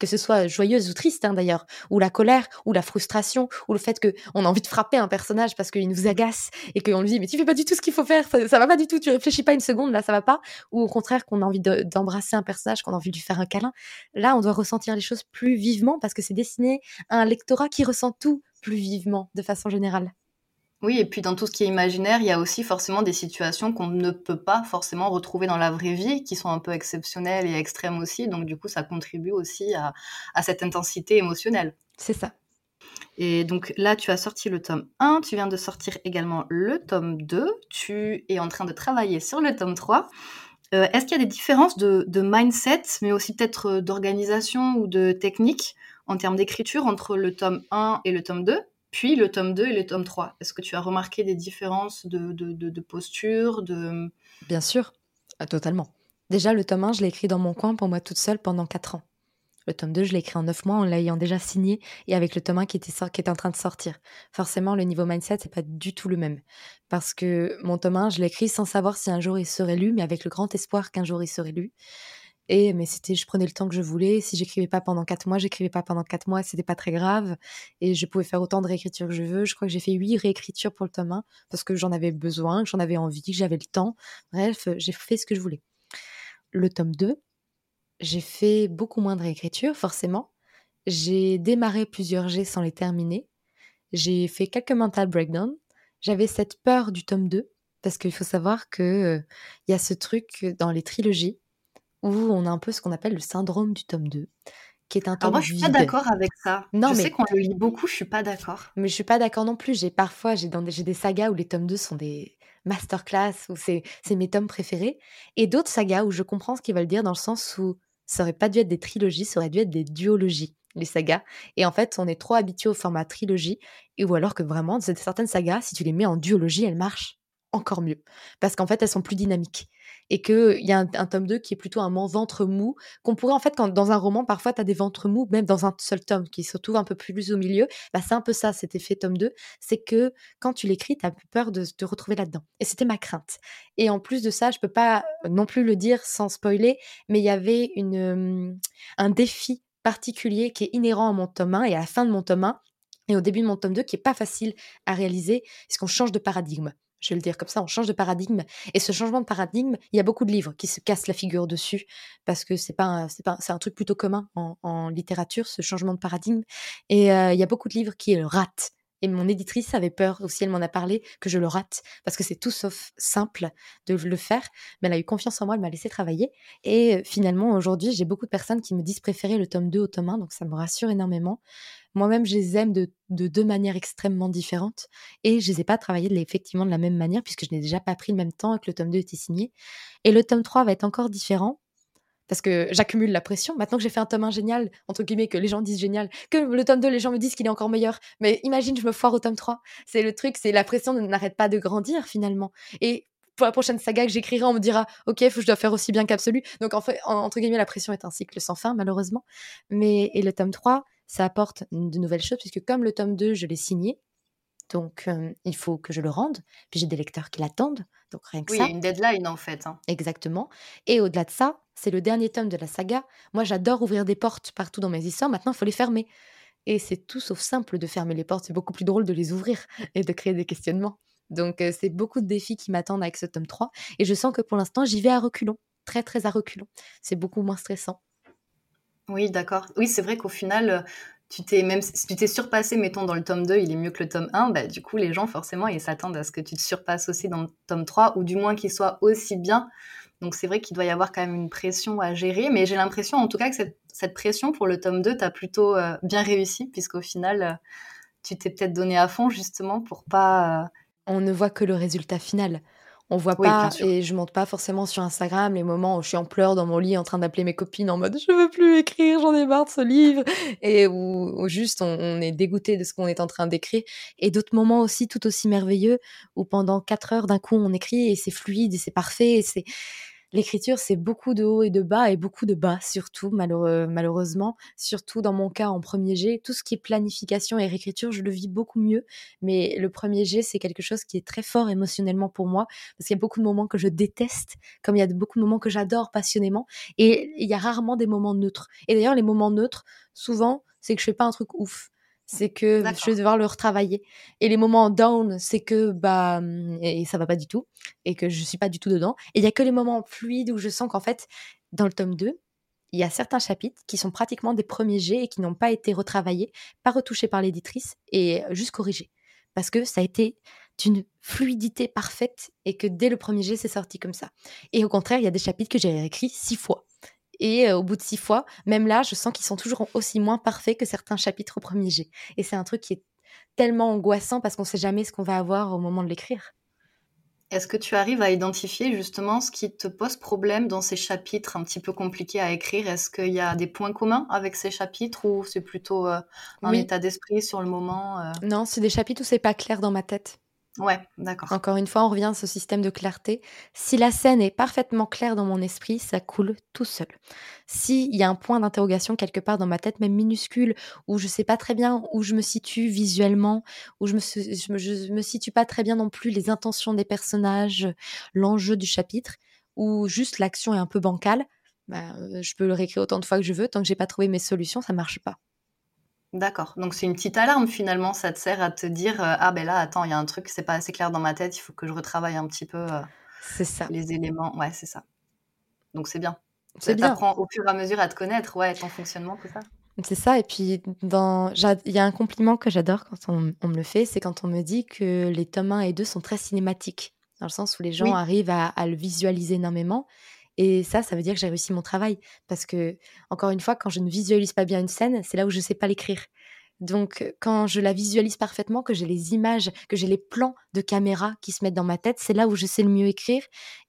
que ce soit joyeuse ou triste hein, d'ailleurs, ou la colère, ou la frustration, ou le fait qu'on a envie de frapper un personnage parce qu'il nous agace et qu'on lui dit mais tu fais pas du tout ce qu'il faut faire, ça, va pas du tout, tu réfléchis pas une seconde, là ça va pas, ou au contraire qu'on a envie d'embrasser un personnage, qu'on a envie de lui faire un câlin, là on doit ressentir les choses plus vivement parce que c'est destiné à un lectorat qui ressent tout plus vivement de façon générale. Oui, et puis dans tout ce qui est imaginaire, il y a aussi forcément des situations qu'on ne peut pas forcément retrouver dans la vraie vie, qui sont un peu exceptionnelles et extrêmes aussi. Donc du coup, ça contribue aussi à, cette intensité émotionnelle. C'est ça. Et donc là, tu as sorti le tome 1, tu viens de sortir également le tome 2, tu es en train de travailler sur le tome 3. Euh, est-ce qu'il y a des différences de, de mindset, mais aussi peut-être euh, d'organisation ou de technique en termes d'écriture entre le tome 1 et le tome 2 puis le tome 2 et le tome 3. Est-ce que tu as remarqué des différences de, de, posture de... Bien sûr, ah, totalement. Déjà, le tome 1, je l'ai écrit dans mon coin pour moi toute seule pendant 4 ans. Le tome 2, je l'ai écrit en 9 mois en l'ayant déjà signé et avec le tome 1 qui était, qui en train de sortir. Forcément, le niveau mindset, c'est pas du tout le même. Parce que mon tome 1, je l'ai écrit sans savoir si un jour il serait lu, mais avec le grand espoir qu'un jour il serait lu. Et mais c'était, je prenais le temps que je voulais. Si j'écrivais pas pendant quatre mois, j'écrivais pas pendant quatre mois, c'était pas très grave. Et je pouvais faire autant de réécriture que je veux. Je crois que j'ai fait huit réécritures pour le tome 1 parce que j'en avais besoin, que j'en avais envie, que j'avais le temps. Bref, j'ai fait ce que je voulais. Le tome 2, j'ai fait beaucoup moins de réécriture, forcément. J'ai démarré plusieurs G sans les terminer. J'ai fait quelques mental breakdowns. J'avais cette peur du tome 2 parce qu'il faut savoir que euh, y a ce truc dans les trilogies où on a un peu ce qu'on appelle le syndrome du tome 2, qui est un tome Alors moi, je suis pas d'accord avec ça. Non, je mais... sais qu'on le lit beaucoup, je suis pas d'accord. Mais je suis pas d'accord non plus. J'ai parfois, j'ai des, des sagas où les tomes 2 sont des masterclass, où c'est mes tomes préférés, et d'autres sagas où je comprends ce qu'ils veulent dire dans le sens où ça aurait pas dû être des trilogies, ça aurait dû être des duologies les sagas. Et en fait, on est trop habitué au format trilogie, et ou alors que vraiment, certaines sagas, si tu les mets en duologie, elles marchent encore mieux. Parce qu'en fait, elles sont plus dynamiques et qu'il y a un, tome 2 qui est plutôt un ventre mou, qu'on pourrait en fait, quand, dans un roman, parfois tu as des ventres mous, même dans un seul tome qui se trouve un peu plus au milieu, bah, c'est un peu ça cet effet tome 2, c'est que quand tu l'écris, tu as peur de te retrouver là-dedans. Et c'était ma crainte. Et en plus de ça, je peux pas non plus le dire sans spoiler, mais il y avait une, un défi particulier qui est inhérent à mon tome 1 et à la fin de mon tome 1 et au début de mon tome 2 qui est pas facile à réaliser, qu'on change de paradigme je vais le dire comme ça, on change de paradigme. Et ce changement de paradigme, il y a beaucoup de livres qui se cassent la figure dessus parce que c'est pas, pas, un truc plutôt commun en, littérature, ce changement de paradigme. Et euh, il y a beaucoup de livres qui le ratent. Et mon éditrice avait peur aussi, elle m'en a parlé, que je le rate, parce que c'est tout sauf simple de le faire. Mais elle a eu confiance en moi, elle m'a laissé travailler. Et euh, finalement, aujourd'hui, j'ai beaucoup de personnes qui me disent préférer le tome 2 au tome 1, donc ça me rassure énormément. Moi-même, je les aime de, deux manières extrêmement différentes et je les ai pas travaillées effectivement de la même manière puisque je n'ai déjà pas pris le même temps que le tome 2 était signé. Et le tome 3 va être encore différent parce que j'accumule la pression. Maintenant que j'ai fait un tome 1 génial, entre guillemets, que les gens disent génial, que le tome 2, les gens me disent qu'il est encore meilleur. Mais imagine, je me foire au tome 3. C'est le truc, c'est la pression n'arrête pas de grandir finalement. Et pour la prochaine saga que j'écrirai, on me dira, ok, faut que je dois faire aussi bien qu'absolu. Donc en fait, entre guillemets, la pression est un cycle sans fin, malheureusement. Mais et le tome 3, ça apporte de nouvelles choses, puisque comme le tome 2, je l'ai signé, donc il faut que je le rende, puis j'ai des lecteurs qui l'attendent, donc rien que oui, ça. Oui, une deadline en fait. Hein. Exactement. Et au-delà de ça, c'est le dernier tome de la saga. Moi, j'adore ouvrir des portes partout dans mes histoires, maintenant, il faut les fermer. Et c'est tout sauf simple de fermer les portes, c'est beaucoup plus drôle de les ouvrir et de créer des questionnements. Donc c'est beaucoup de défis qui m'attendent avec ce tome 3, et je sens que pour l'instant, j'y vais à reculons, très très à reculons. C'est beaucoup moins stressant. Oui, d'accord. Oui, c'est vrai qu'au final, euh, tu t'es même si tu t'es surpassé, mettons, dans le tome 2, il est mieux que le tome 1, bah, du coup, les gens, forcément, ils s'attendent à ce que tu te surpasses aussi dans le tome 3, ou du moins qu'il soit aussi bien. Donc, c'est vrai qu'il doit y avoir quand même une pression à gérer, mais j'ai l'impression, en tout cas, que cette, pression pour le tome 2, t'as plutôt euh, bien réussi, puisqu'au final, euh, tu t'es peut-être donné à fond, justement, pour pas... On ne voit que le résultat final. On voit pas, et je monte pas forcément sur Instagram les moments où je suis en pleurs dans mon lit en train d'appeler mes copines en mode je veux plus écrire, j'en ai marre de ce livre, et où, juste on, est dégoûté de ce qu'on est en train d'écrire. Et d'autres moments aussi tout aussi merveilleux où pendant quatre heures d'un coup on écrit et c'est fluide et c'est parfait et c'est l'écriture, c'est beaucoup de hauts et de bas et beaucoup de bas, surtout, malheureusement. Surtout dans mon cas en premier G. Tout ce qui est planification et réécriture, je le vis beaucoup mieux. Mais le premier G, c'est quelque chose qui est très fort émotionnellement pour moi parce qu'il y a beaucoup de moments que je déteste, comme il y a beaucoup de moments que j'adore passionnément. Et il y a rarement des moments neutres. Et d'ailleurs, les moments neutres, souvent, c'est que je fais pas un truc ouf c'est que je vais devoir le retravailler. Et les moments down, c'est que bah et ça va pas du tout et que je suis pas du tout dedans. Et il y a que les moments fluides où je sens qu'en fait dans le tome 2, il y a certains chapitres qui sont pratiquement des premiers jets et qui n'ont pas été retravaillés, pas retouchés par l'éditrice et juste corrigés parce que ça a été d'une fluidité parfaite et que dès le premier jet, c'est sorti comme ça. Et au contraire, il y a des chapitres que j'ai écrits six fois et au bout de six fois, même là, je sens qu'ils sont toujours aussi moins parfaits que certains chapitres au premier jet. Et c'est un truc qui est tellement angoissant parce qu'on ne sait jamais ce qu'on va avoir au moment de l'écrire. Est-ce que tu arrives à identifier justement ce qui te pose problème dans ces chapitres un petit peu compliqués à écrire? Est-ce qu'il y a des points communs avec ces chapitres ou c'est plutôt un état d'esprit sur le moment Non, c'est des chapitres où c'est pas clair dans ma tête. Ouais, d'accord. Encore une fois, on revient à ce système de clarté. Si la scène est parfaitement claire dans mon esprit, ça coule tout seul. S'il y a un point d'interrogation quelque part dans ma tête, même minuscule, où je sais pas très bien où je me situe visuellement, où je me, je me, situe pas très bien non plus les intentions des personnages, l'enjeu du chapitre, ou juste l'action est un peu bancale, bah, euh, je peux le réécrire autant de fois que je veux. Tant que j'ai pas trouvé mes solutions, ça marche pas. D'accord. Donc c'est une petite alarme finalement, ça te sert à te dire euh, ah ben là attends, il y a un truc c'est pas assez clair dans ma tête, il faut que je retravaille un petit peu euh, c'est ça. les éléments. Ouais, c'est ça. Donc c'est bien. C'est bien. au fur et à mesure à te connaître, ouais, ton fonctionnement, tout ça. C'est ça. Et puis dans il y a un compliment que j'adore quand on, me le fait, c'est quand on me dit que les tomes 1 et 2 sont très cinématiques, dans le sens où les gens arrivent à, à le visualiser énormément. Et ça, ça veut dire que j'ai réussi mon travail. Parce que, encore une fois, quand je ne visualise pas bien une scène, c'est là où je ne sais pas l'écrire. Donc, quand je la visualise parfaitement, que j'ai les images, que j'ai les plans de caméra qui se mettent dans ma tête, c'est là où je sais le mieux écrire.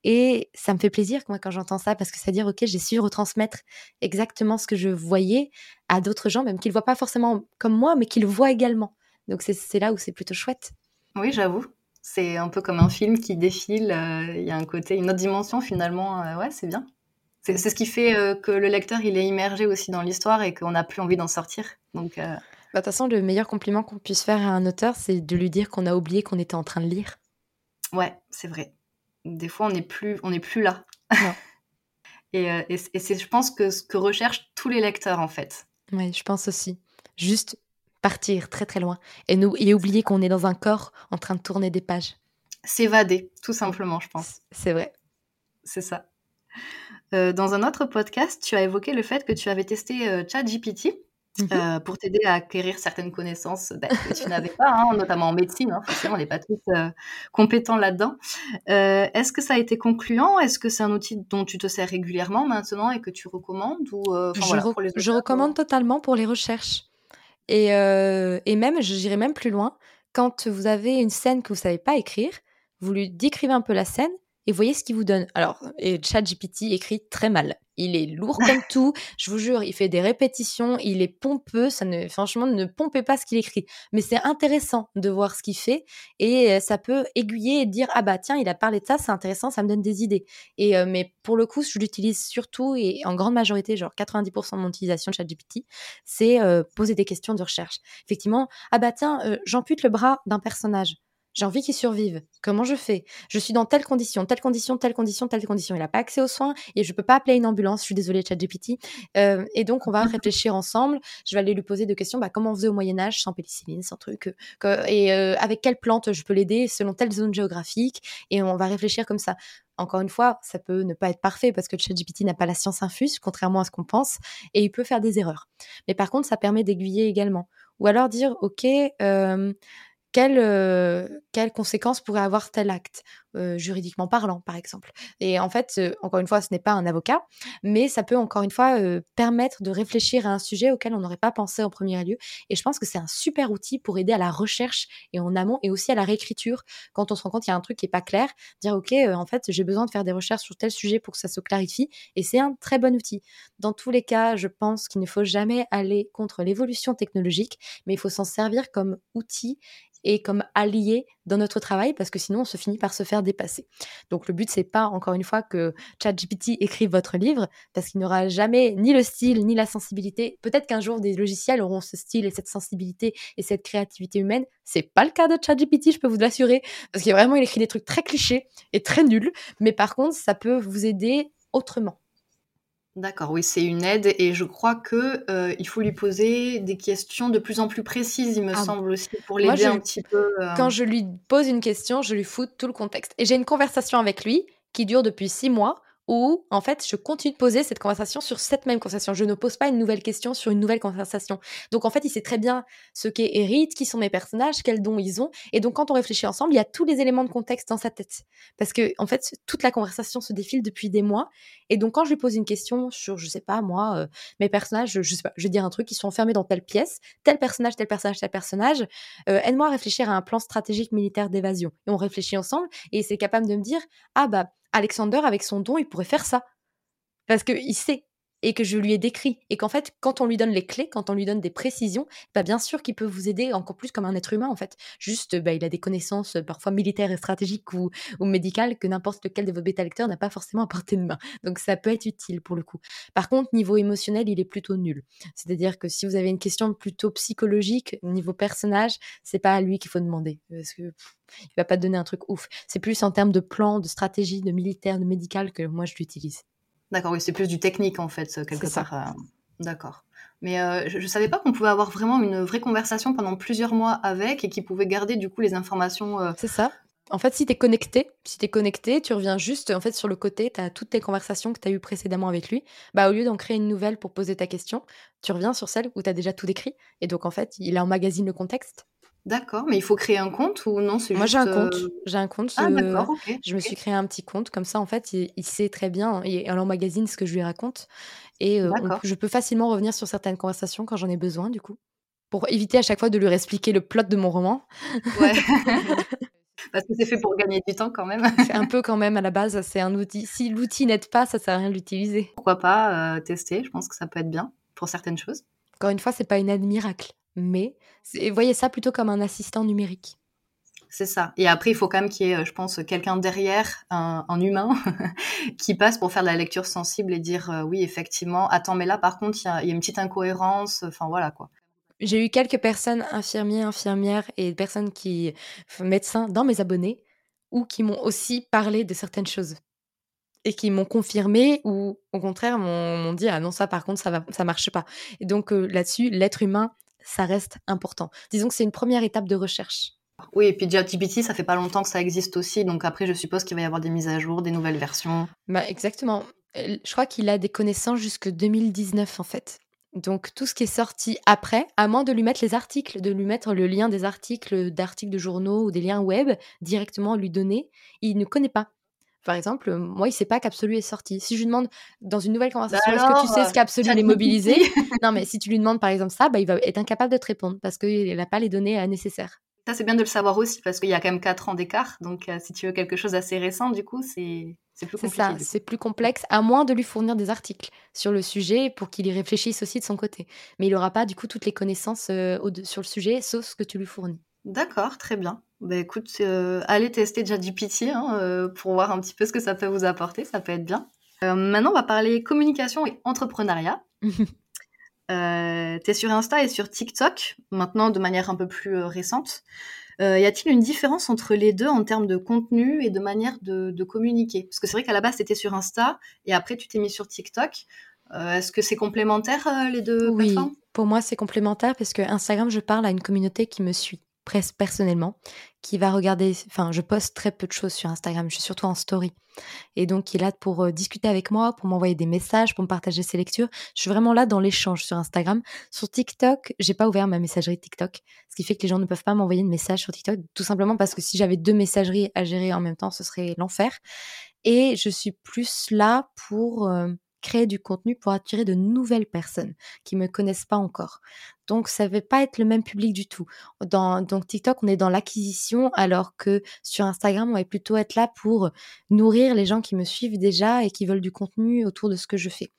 Et ça me fait plaisir, moi, quand j'entends ça, parce que ça veut dire, OK, j'ai su retransmettre exactement ce que je voyais à d'autres gens, même qu'ils ne voient pas forcément comme moi, mais qu'ils le voient également. Donc, c'est là où c'est plutôt chouette. Oui, j'avoue. C'est un peu comme un film qui défile. Euh, il y a un côté, une autre dimension finalement. Euh, ouais, c'est bien. C'est ce qui fait euh, que le lecteur il est immergé aussi dans l'histoire et qu'on n'a plus envie d'en sortir. Donc. Bah, de toute façon, le meilleur compliment qu'on puisse faire à un auteur, c'est de lui dire qu'on a oublié qu'on était en train de lire. Ouais, c'est vrai. Des fois, on n'est plus, on n'est plus là. et, et c'est, je pense, que ce que recherchent tous les lecteurs, en fait. Oui, je pense aussi. Juste partir très très loin et, nous, et oublier qu'on est dans un corps en train de tourner des pages. S'évader, tout simplement, je pense. C'est vrai. C'est ça. Euh, dans un autre podcast, tu as évoqué le fait que tu avais testé euh, ChatGPT mhm. euh, pour t'aider à acquérir certaines connaissances bah, que tu n'avais pas, hein, notamment en médecine. Hein, forcément, on n'est pas tous compétents là-dedans. Est-ce que ça a été concluant? Est-ce que c'est un outil dont tu te sers régulièrement maintenant et que tu recommandes ou, je, je recommande totalement pour les recherches. Et, euh, et même, je dirais même plus loin, quand vous avez une scène que vous savez pas écrire, vous lui décrivez un peu la scène et voyez ce qu'il vous donne. Alors, et ChatGPT écrit très mal. Il est lourd comme tout. Je vous jure, il fait des répétitions, il est pompeux. Ça ne, franchement, ne pompez pas ce qu'il écrit. Mais c'est intéressant de voir ce qu'il fait et euh, ça peut aiguiller et dire ah bah tiens, il a parlé de ça, c'est intéressant, ça me donne des idées. Et euh, mais pour le coup, je l'utilise surtout et en grande majorité, genre 90% de mon utilisation de ChatGPT, c'est euh, poser des questions de recherche. Effectivement, ah bah tiens, j'ampute le bras d'un personnage. J'ai envie qu'il survive. Comment je fais? Je suis dans telle condition, telle condition, telle condition, telle condition. Il n'a pas accès aux soins et je peux pas appeler une ambulance. Je suis désolée, ChatGPT. Euh, et donc, on va réfléchir ensemble. Je vais aller lui poser des questions. Bah, comment on faisait au Moyen Âge sans pénicilline, sans truc Et euh, avec quelle plante je peux l'aider selon telle zone géographique Et on va réfléchir comme ça. Encore une fois, ça peut ne pas être parfait parce que ChatGPT n'a pas la science infuse, contrairement à ce qu'on pense, et il peut faire des erreurs. Mais par contre, ça permet d'aiguiller également. Ou alors dire, OK, euh, quelles, euh, quelles conséquences pourrait avoir tel acte, juridiquement parlant, par exemple. Et en fait, encore une fois, ce n'est pas un avocat, mais ça peut encore une fois permettre de réfléchir à un sujet auquel on n'aurait pas pensé en premier lieu. Et je pense que c'est un super outil pour aider à la recherche et en amont et aussi à la réécriture quand on se rend compte qu'il y a un truc qui est pas clair, dire ok, en fait, j'ai besoin de faire des recherches sur tel sujet pour que ça se clarifie. Et c'est un très bon outil. Dans tous les cas, je pense qu'il ne faut jamais aller contre l'évolution technologique, mais il faut s'en servir comme outil et comme allié dans notre travail parce que sinon on se finit par se faire dépasser. Donc le but c'est pas encore une fois que ChatGPT écrive votre livre parce qu'il n'aura jamais ni le style ni la sensibilité. Peut-être qu'un jour des logiciels auront ce style et cette sensibilité et cette créativité humaine. C'est pas le cas de ChatGPT, je peux vous l'assurer parce qu'il vraiment il écrit des trucs très clichés et très nuls, mais par contre ça peut vous aider autrement. D'accord, oui, c'est une aide et je crois que euh, il faut lui poser des questions de plus en plus précises, il me ah, semble aussi, pour l'aider un petit peu. Euh. Quand je lui pose une question, je lui fous tout le contexte. Et j'ai une conversation avec lui qui dure depuis six mois où en fait je continue de poser cette conversation sur cette même conversation. Je ne pose pas une nouvelle question sur une nouvelle conversation. Donc en fait, il sait très bien ce qu'est Erit, qui sont mes personnages, quels dons ils ont. Et donc quand on réfléchit ensemble, il y a tous les éléments de contexte dans sa tête. Parce que en fait, toute la conversation se défile depuis des mois. Et donc quand je lui pose une question sur, je sais pas moi, euh, mes personnages, je, sais pas, je vais dire un truc, ils sont enfermés dans telle pièce, tel personnage, tel personnage, tel personnage, euh, aide-moi à réfléchir à un plan stratégique militaire d'évasion. Et on réfléchit ensemble et c'est capable de me dire, ah bah Alexander, avec son don, il pourrait faire ça. Parce qu'il sait. Et que je lui ai décrit. Et qu'en fait, quand on lui donne les clés, quand on lui donne des précisions, bah, bien sûr qu'il peut vous aider encore plus comme un être humain, en fait. Juste, bah, il a des connaissances euh, parfois militaires et stratégiques ou, ou médicales que n'importe lequel de vos bêta-lecteurs n'a pas forcément à portée de main. Donc, ça peut être utile pour le coup. Par contre, niveau émotionnel, il est plutôt nul. C'est-à-dire que si vous avez une question plutôt psychologique, niveau personnage, c'est pas à lui qu'il faut demander. Parce que il va pas te donner un truc ouf. C'est plus en termes de plan, de stratégie, de militaire, de médical que moi je l'utilise. D'accord, oui, c'est plus du technique en fait, quelque part. Euh, d'accord. Mais euh, je, ne savais pas qu'on pouvait avoir vraiment une vraie conversation pendant plusieurs mois avec et qu'il pouvait garder du coup les informations. Euh, c'est ça. En fait, si tu es connecté, si tu connecté, tu reviens juste en fait sur le côté, tu as toutes tes conversations que tu as eues précédemment avec lui. Bah au lieu d'en créer une nouvelle pour poser ta question, tu reviens sur celle où tu as déjà tout décrit et donc en fait, il emmagasine le contexte D'accord, mais il faut créer un compte ou non Moi, j'ai un compte. Euh, j'ai un compte. Ah, d'accord, Je me suis créé un petit compte. Comme ça, en fait, il, sait très bien, et elle emmagasine ce que je lui raconte. Et euh, je peux facilement revenir sur certaines conversations quand j'en ai besoin, du coup. Pour éviter à chaque fois de lui expliquer le plot de mon roman. Ouais. Parce que c'est fait pour gagner du temps quand même. c'est un peu quand même à la base, c'est un outil. Si l'outil n'aide pas, ça sert à rien de l'utiliser. Pourquoi pas euh, tester Je pense que ça peut être bien pour certaines choses. Encore une fois, c'est pas une aide miracle mais voyez ça plutôt comme un assistant numérique. C'est ça. Et après, il faut quand même qu'il y ait, euh, je pense, quelqu'un derrière, un, humain, qui passe pour faire de la lecture sensible et dire euh, oui, effectivement. Attends, mais là, par contre, il y, a une petite incohérence. Enfin, voilà quoi. J'ai eu quelques personnes, infirmiers, infirmières et personnes qui, médecins, dans mes abonnés, ou qui m'ont aussi parlé de certaines choses et qui m'ont confirmé ou au contraire m'ont dit ah non ça par contre ça va ça marche pas et donc euh, là-dessus l'être humain ça reste important. Disons que c'est une première étape de recherche. Oui, et puis ChatGPT, ça fait pas longtemps que ça existe aussi, donc après, je suppose qu'il va y avoir des mises à jour, des nouvelles versions. Bah, exactement. Je crois qu'il a des connaissances jusque 2019, en fait. Donc, tout ce qui est sorti après, à moins de lui mettre les articles, de lui mettre le lien des articles, d'articles de journaux ou des liens web, directement lui donner, il ne connaît pas. Par exemple, moi, il sait pas qu'Absolu est sorti. Si je lui demande dans une nouvelle bah conversation, est-ce que tu sais ce qu'Absolu est mobilisé? Non, mais si tu lui demandes par exemple ça, bah, il va être incapable de te répondre parce qu'il n'a pas les données euh, nécessaires. Ça, c'est bien de le savoir aussi parce qu'il y a quand même 4 ans d'écart. Donc, euh, si tu veux quelque chose d'assez récent, du coup, c'est plus compliqué. C'est ça, c'est plus complexe, à moins de lui fournir des articles sur le sujet pour qu'il y réfléchisse aussi de son côté. Mais il n'aura pas, du coup, toutes les connaissances euh, sur le sujet, sauf ce que tu lui fournis. D'accord, très bien. Bah écoute, euh, allez tester ChatGPT hein, euh, pour voir un petit peu ce que ça peut vous apporter, ça peut être bien. Euh, maintenant, on va parler communication et entrepreneuriat. euh, tu es sur Insta et sur TikTok, maintenant de manière un peu plus récente. y a-t-il une différence entre les deux en termes de contenu et de manière de, communiquer? Parce que c'est vrai qu'à la base, tu étais sur Insta et après, tu t'es mis sur TikTok. Est-ce que c'est complémentaire les deux Oui, pour moi, c'est complémentaire parce que Instagram, je parle à une communauté qui me suit personnellement, qui va regarder, enfin, je poste très peu de choses sur Instagram, je suis surtout en story. Et donc, il est là pour euh, discuter avec moi, pour m'envoyer des messages, pour me partager ses lectures. Je suis vraiment là dans l'échange sur Instagram. Sur TikTok, j'ai pas ouvert ma messagerie TikTok, ce qui fait que les gens ne peuvent pas m'envoyer de messages sur TikTok, tout simplement parce que si j'avais deux messageries à gérer en même temps, ce serait l'enfer. Et je suis plus là pour euh, créer du contenu pour attirer de nouvelles personnes qui me connaissent pas encore. Donc, ça ne va pas être le même public du tout. Donc, TikTok, on est dans l'acquisition, alors que sur Instagram, on va plutôt être là pour nourrir les gens qui me suivent déjà et qui veulent du contenu autour de ce que je fais.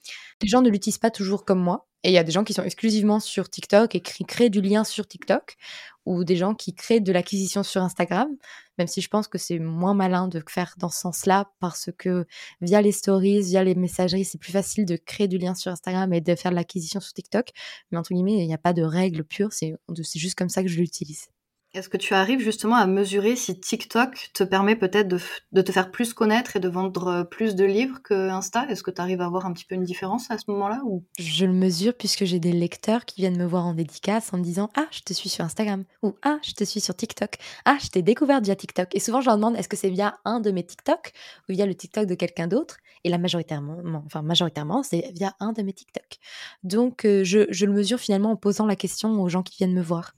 Les gens ne l'utilisent pas toujours comme moi. Et il y a des gens qui sont exclusivement sur TikTok et qui créent du lien sur TikTok, ou des gens qui créent de l'acquisition sur Instagram, même si je pense que c'est moins malin de faire dans ce sens-là, parce que via les stories, via les messageries, c'est plus facile de créer du lien sur Instagram et de faire de l'acquisition sur TikTok. Mais entre guillemets, il n'y a pas de règles pures, c'est juste comme ça que je l'utilise. Est-ce que tu arrives justement à mesurer si TikTok te permet peut-être de, te faire plus connaître et de vendre euh, plus de livres que Insta? Est-ce que tu arrives à voir un petit peu une différence à ce moment-là ou... Je le mesure puisque j'ai des lecteurs qui viennent me voir en dédicace en me disant Ah, je te suis sur Instagram ou Ah, je te suis sur TikTok. Ah, je t'ai découvert via TikTok. Et souvent, je leur demande Est-ce que c'est via un de mes TikTok ou via le TikTok de quelqu'un d'autre? Et la majoritairement, enfin, majoritairement, c'est via un de mes TikTok. Donc, euh, je le mesure finalement en posant la question aux gens qui viennent me voir.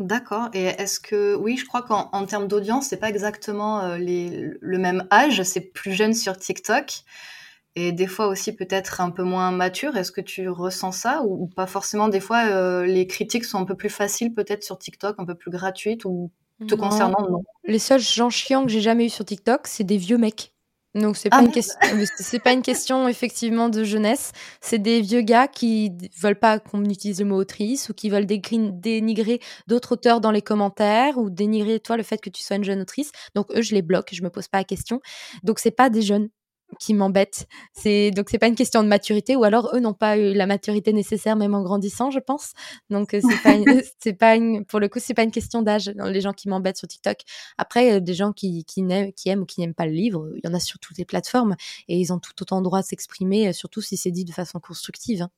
D'accord. Et est-ce que oui, je crois qu'en termes d'audience, c'est pas exactement euh, les, le même âge. C'est plus jeune sur TikTok et des fois aussi peut-être un peu moins mature. Est-ce que tu ressens ça ou, pas forcément? Des fois, euh, les critiques sont un peu plus faciles peut-être sur TikTok, un peu plus gratuites ou te concernant non? Les seuls gens chiants que j'ai jamais eu sur TikTok, c'est des vieux mecs Donc c'est pas, ah, une question, euh, c'est pas une question effectivement de jeunesse. C'est des vieux gars qui veulent pas qu'on utilise le mot autrice ou qui veulent dénigrer d'autres auteurs dans les commentaires ou dénigrer toi le fait que tu sois une jeune autrice. Donc eux je les bloque, je me pose pas la question. Donc c'est pas des jeunes qui m'embête. C'est donc c'est pas une question de maturité ou alors eux n'ont pas eu la maturité nécessaire même en grandissant, je pense. Donc euh, c'est pas c'est pas une, pour le coup c'est pas une question d'âge les gens qui m'embêtent sur TikTok. Après euh, des gens qui qui, qui aiment ou qui n'aiment pas le livre, il y en a sur toutes les plateformes et ils ont tout autant droit de s'exprimer euh, surtout si c'est dit de façon constructive. Hein.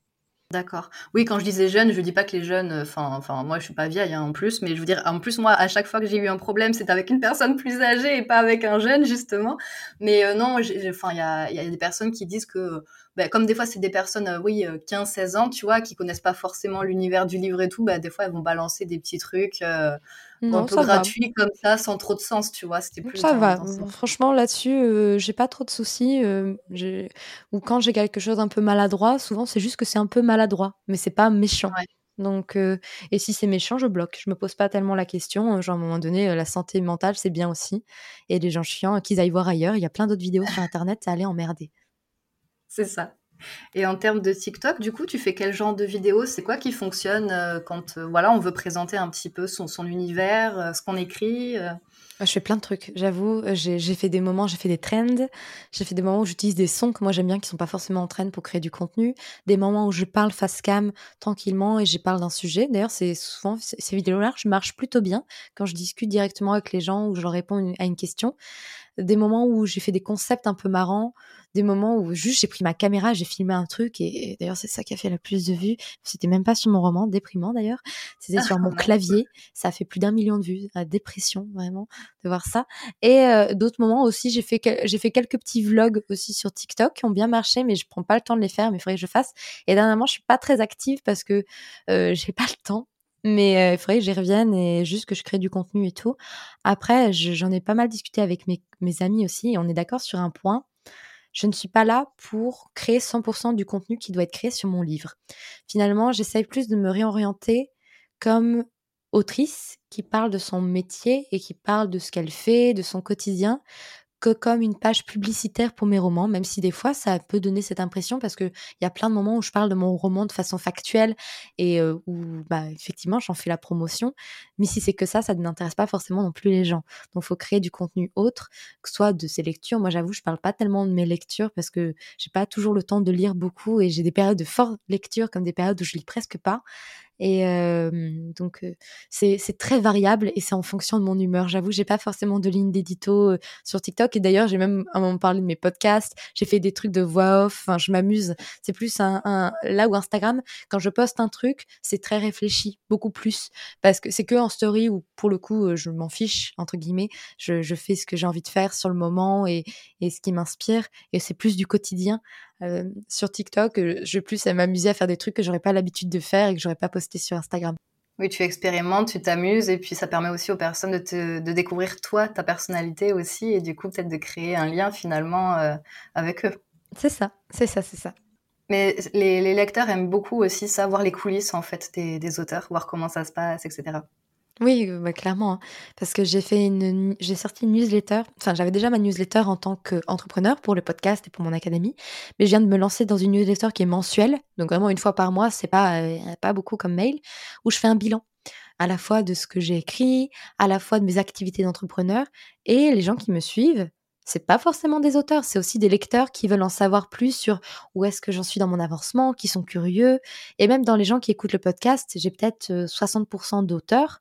D'accord. Oui, quand je disais jeunes, je dis pas que les jeunes, euh, enfin, enfin, moi, je suis pas vieille hein, en plus, mais je veux dire, en plus, moi, à chaque fois que j'ai eu un problème, c'est avec une personne plus âgée et pas avec un jeune, justement. Mais euh, non, enfin, il y a, y a, des personnes qui disent que, bah, comme des fois, c'est des personnes, euh, oui, 15-16 ans, tu vois, qui connaissent pas forcément l'univers du livre et tout, bah, des fois, elles vont balancer des petits trucs non, un peu gratuit comme ça, sans trop de sens, tu vois. C'était plus ça va. Franchement, là-dessus, euh, j'ai pas trop de soucis. Euh, ou quand j'ai quelque chose un peu maladroit, souvent c'est juste que c'est un peu maladroit, mais c'est pas méchant. Donc, euh, et si c'est méchant, je bloque. Je me pose pas tellement la question. Genre, à un moment donné, la santé mentale, c'est bien aussi. Et les gens chiants, qu'ils aillent voir ailleurs. Il y a plein d'autres vidéos sur Internet, ça allait emmerder. C'est ça. Et en termes de TikTok, du coup, tu fais quel genre de vidéos C'est quoi qui fonctionne euh, quand euh, voilà, on veut présenter un petit peu son, univers, euh, ce qu'on écrit Je fais plein de trucs, j'avoue. J'ai fait des moments, j'ai fait des trends, j'ai fait des moments où j'utilise des sons que moi j'aime bien, qui sont pas forcément en trend pour créer du contenu, des moments où je parle face cam tranquillement et je parle d'un sujet. D'ailleurs, c'est souvent ces vidéos-là, je marche plutôt bien quand je discute directement avec les gens ou je leur réponds à une question. Des moments où j'ai fait des concepts un peu marrants, des moments où juste j'ai pris ma caméra, j'ai filmé un truc et, d'ailleurs c'est ça qui a fait la plus de vues. C'était même pas sur mon roman, déprimant d'ailleurs. C'était sur mon clavier. Ça a fait plus d'un million de vues. La dépression vraiment de voir ça. Et euh, d'autres moments aussi, j'ai fait j'ai fait quelques petits vlogs aussi sur TikTok qui ont bien marché, mais je prends pas le temps de les faire. Mais il faudrait que je fasse. Et dernièrement, je suis pas très active parce que euh, j'ai pas le temps mais il faudrait que j'y revienne et juste que je crée du contenu et tout. Après, j'en ai pas mal discuté avec mes, mes amis aussi et on est d'accord sur un point je ne suis pas là pour créer 100% du contenu qui doit être créé sur mon livre. Finalement, j'essaye plus de me réorienter comme autrice qui parle de son métier et qui parle de ce qu'elle fait, de son quotidien, que comme une page publicitaire pour mes romans, même si des fois ça peut donner cette impression parce qu'il y a plein de moments où je parle de mon roman de façon factuelle et euh, où bah, effectivement j'en fais la promotion. Mais si c'est que ça, ça n'intéresse pas forcément non plus les gens. Donc il faut créer du contenu autre, que soit de ces lectures. Moi j'avoue, je parle pas tellement de mes lectures parce que j'ai pas toujours le temps de lire beaucoup et j'ai des périodes de forte lecture comme des périodes où je lis presque pas. Et donc c'est très variable et c'est en fonction de mon humeur. J'avoue, j'ai pas forcément de ligne d'édito sur TikTok. Et d'ailleurs, j'ai même à un moment parlé de mes podcasts. J'ai fait des trucs de voix off. Enfin, je m'amuse. C'est plus un, un, là où Instagram, quand je poste un truc, c'est très réfléchi, beaucoup plus, parce que c'est que en story où pour le coup, je m'en fiche entre guillemets. Je, je fais ce que j'ai envie de faire sur le moment et, et ce qui m'inspire. Et c'est plus du quotidien. Euh, sur TikTok, je plus à m'amuser à faire des trucs que j'aurais pas l'habitude de faire et que j'aurais pas posté sur Instagram. Oui, tu expérimentes, tu t'amuses et puis ça permet aussi aux personnes de, te, de découvrir toi, ta personnalité aussi et du coup peut-être de créer un lien finalement euh, avec eux. C'est ça, c'est ça, c'est ça. Mais les, les, lecteurs aiment beaucoup aussi savoir les coulisses en fait des, des auteurs, voir comment ça se passe, etc. Oui, bah, clairement, hein. parce que j'ai fait une j'ai sorti une newsletter. Enfin, j'avais déjà ma newsletter en tant qu'entrepreneur pour le podcast et pour mon académie, mais je viens de me lancer dans une newsletter qui est mensuelle, donc vraiment une fois par mois, c'est pas, euh, pas beaucoup comme mail, où je fais un bilan, à la fois de ce que j'ai écrit, à la fois de mes activités d'entrepreneur et les gens qui me suivent, c'est pas forcément des auteurs, c'est aussi des lecteurs qui veulent en savoir plus sur où est-ce que j'en suis dans mon avancement, qui sont curieux. Et même dans les gens qui écoutent le podcast, j'ai peut-être 60% euh, d'auteurs,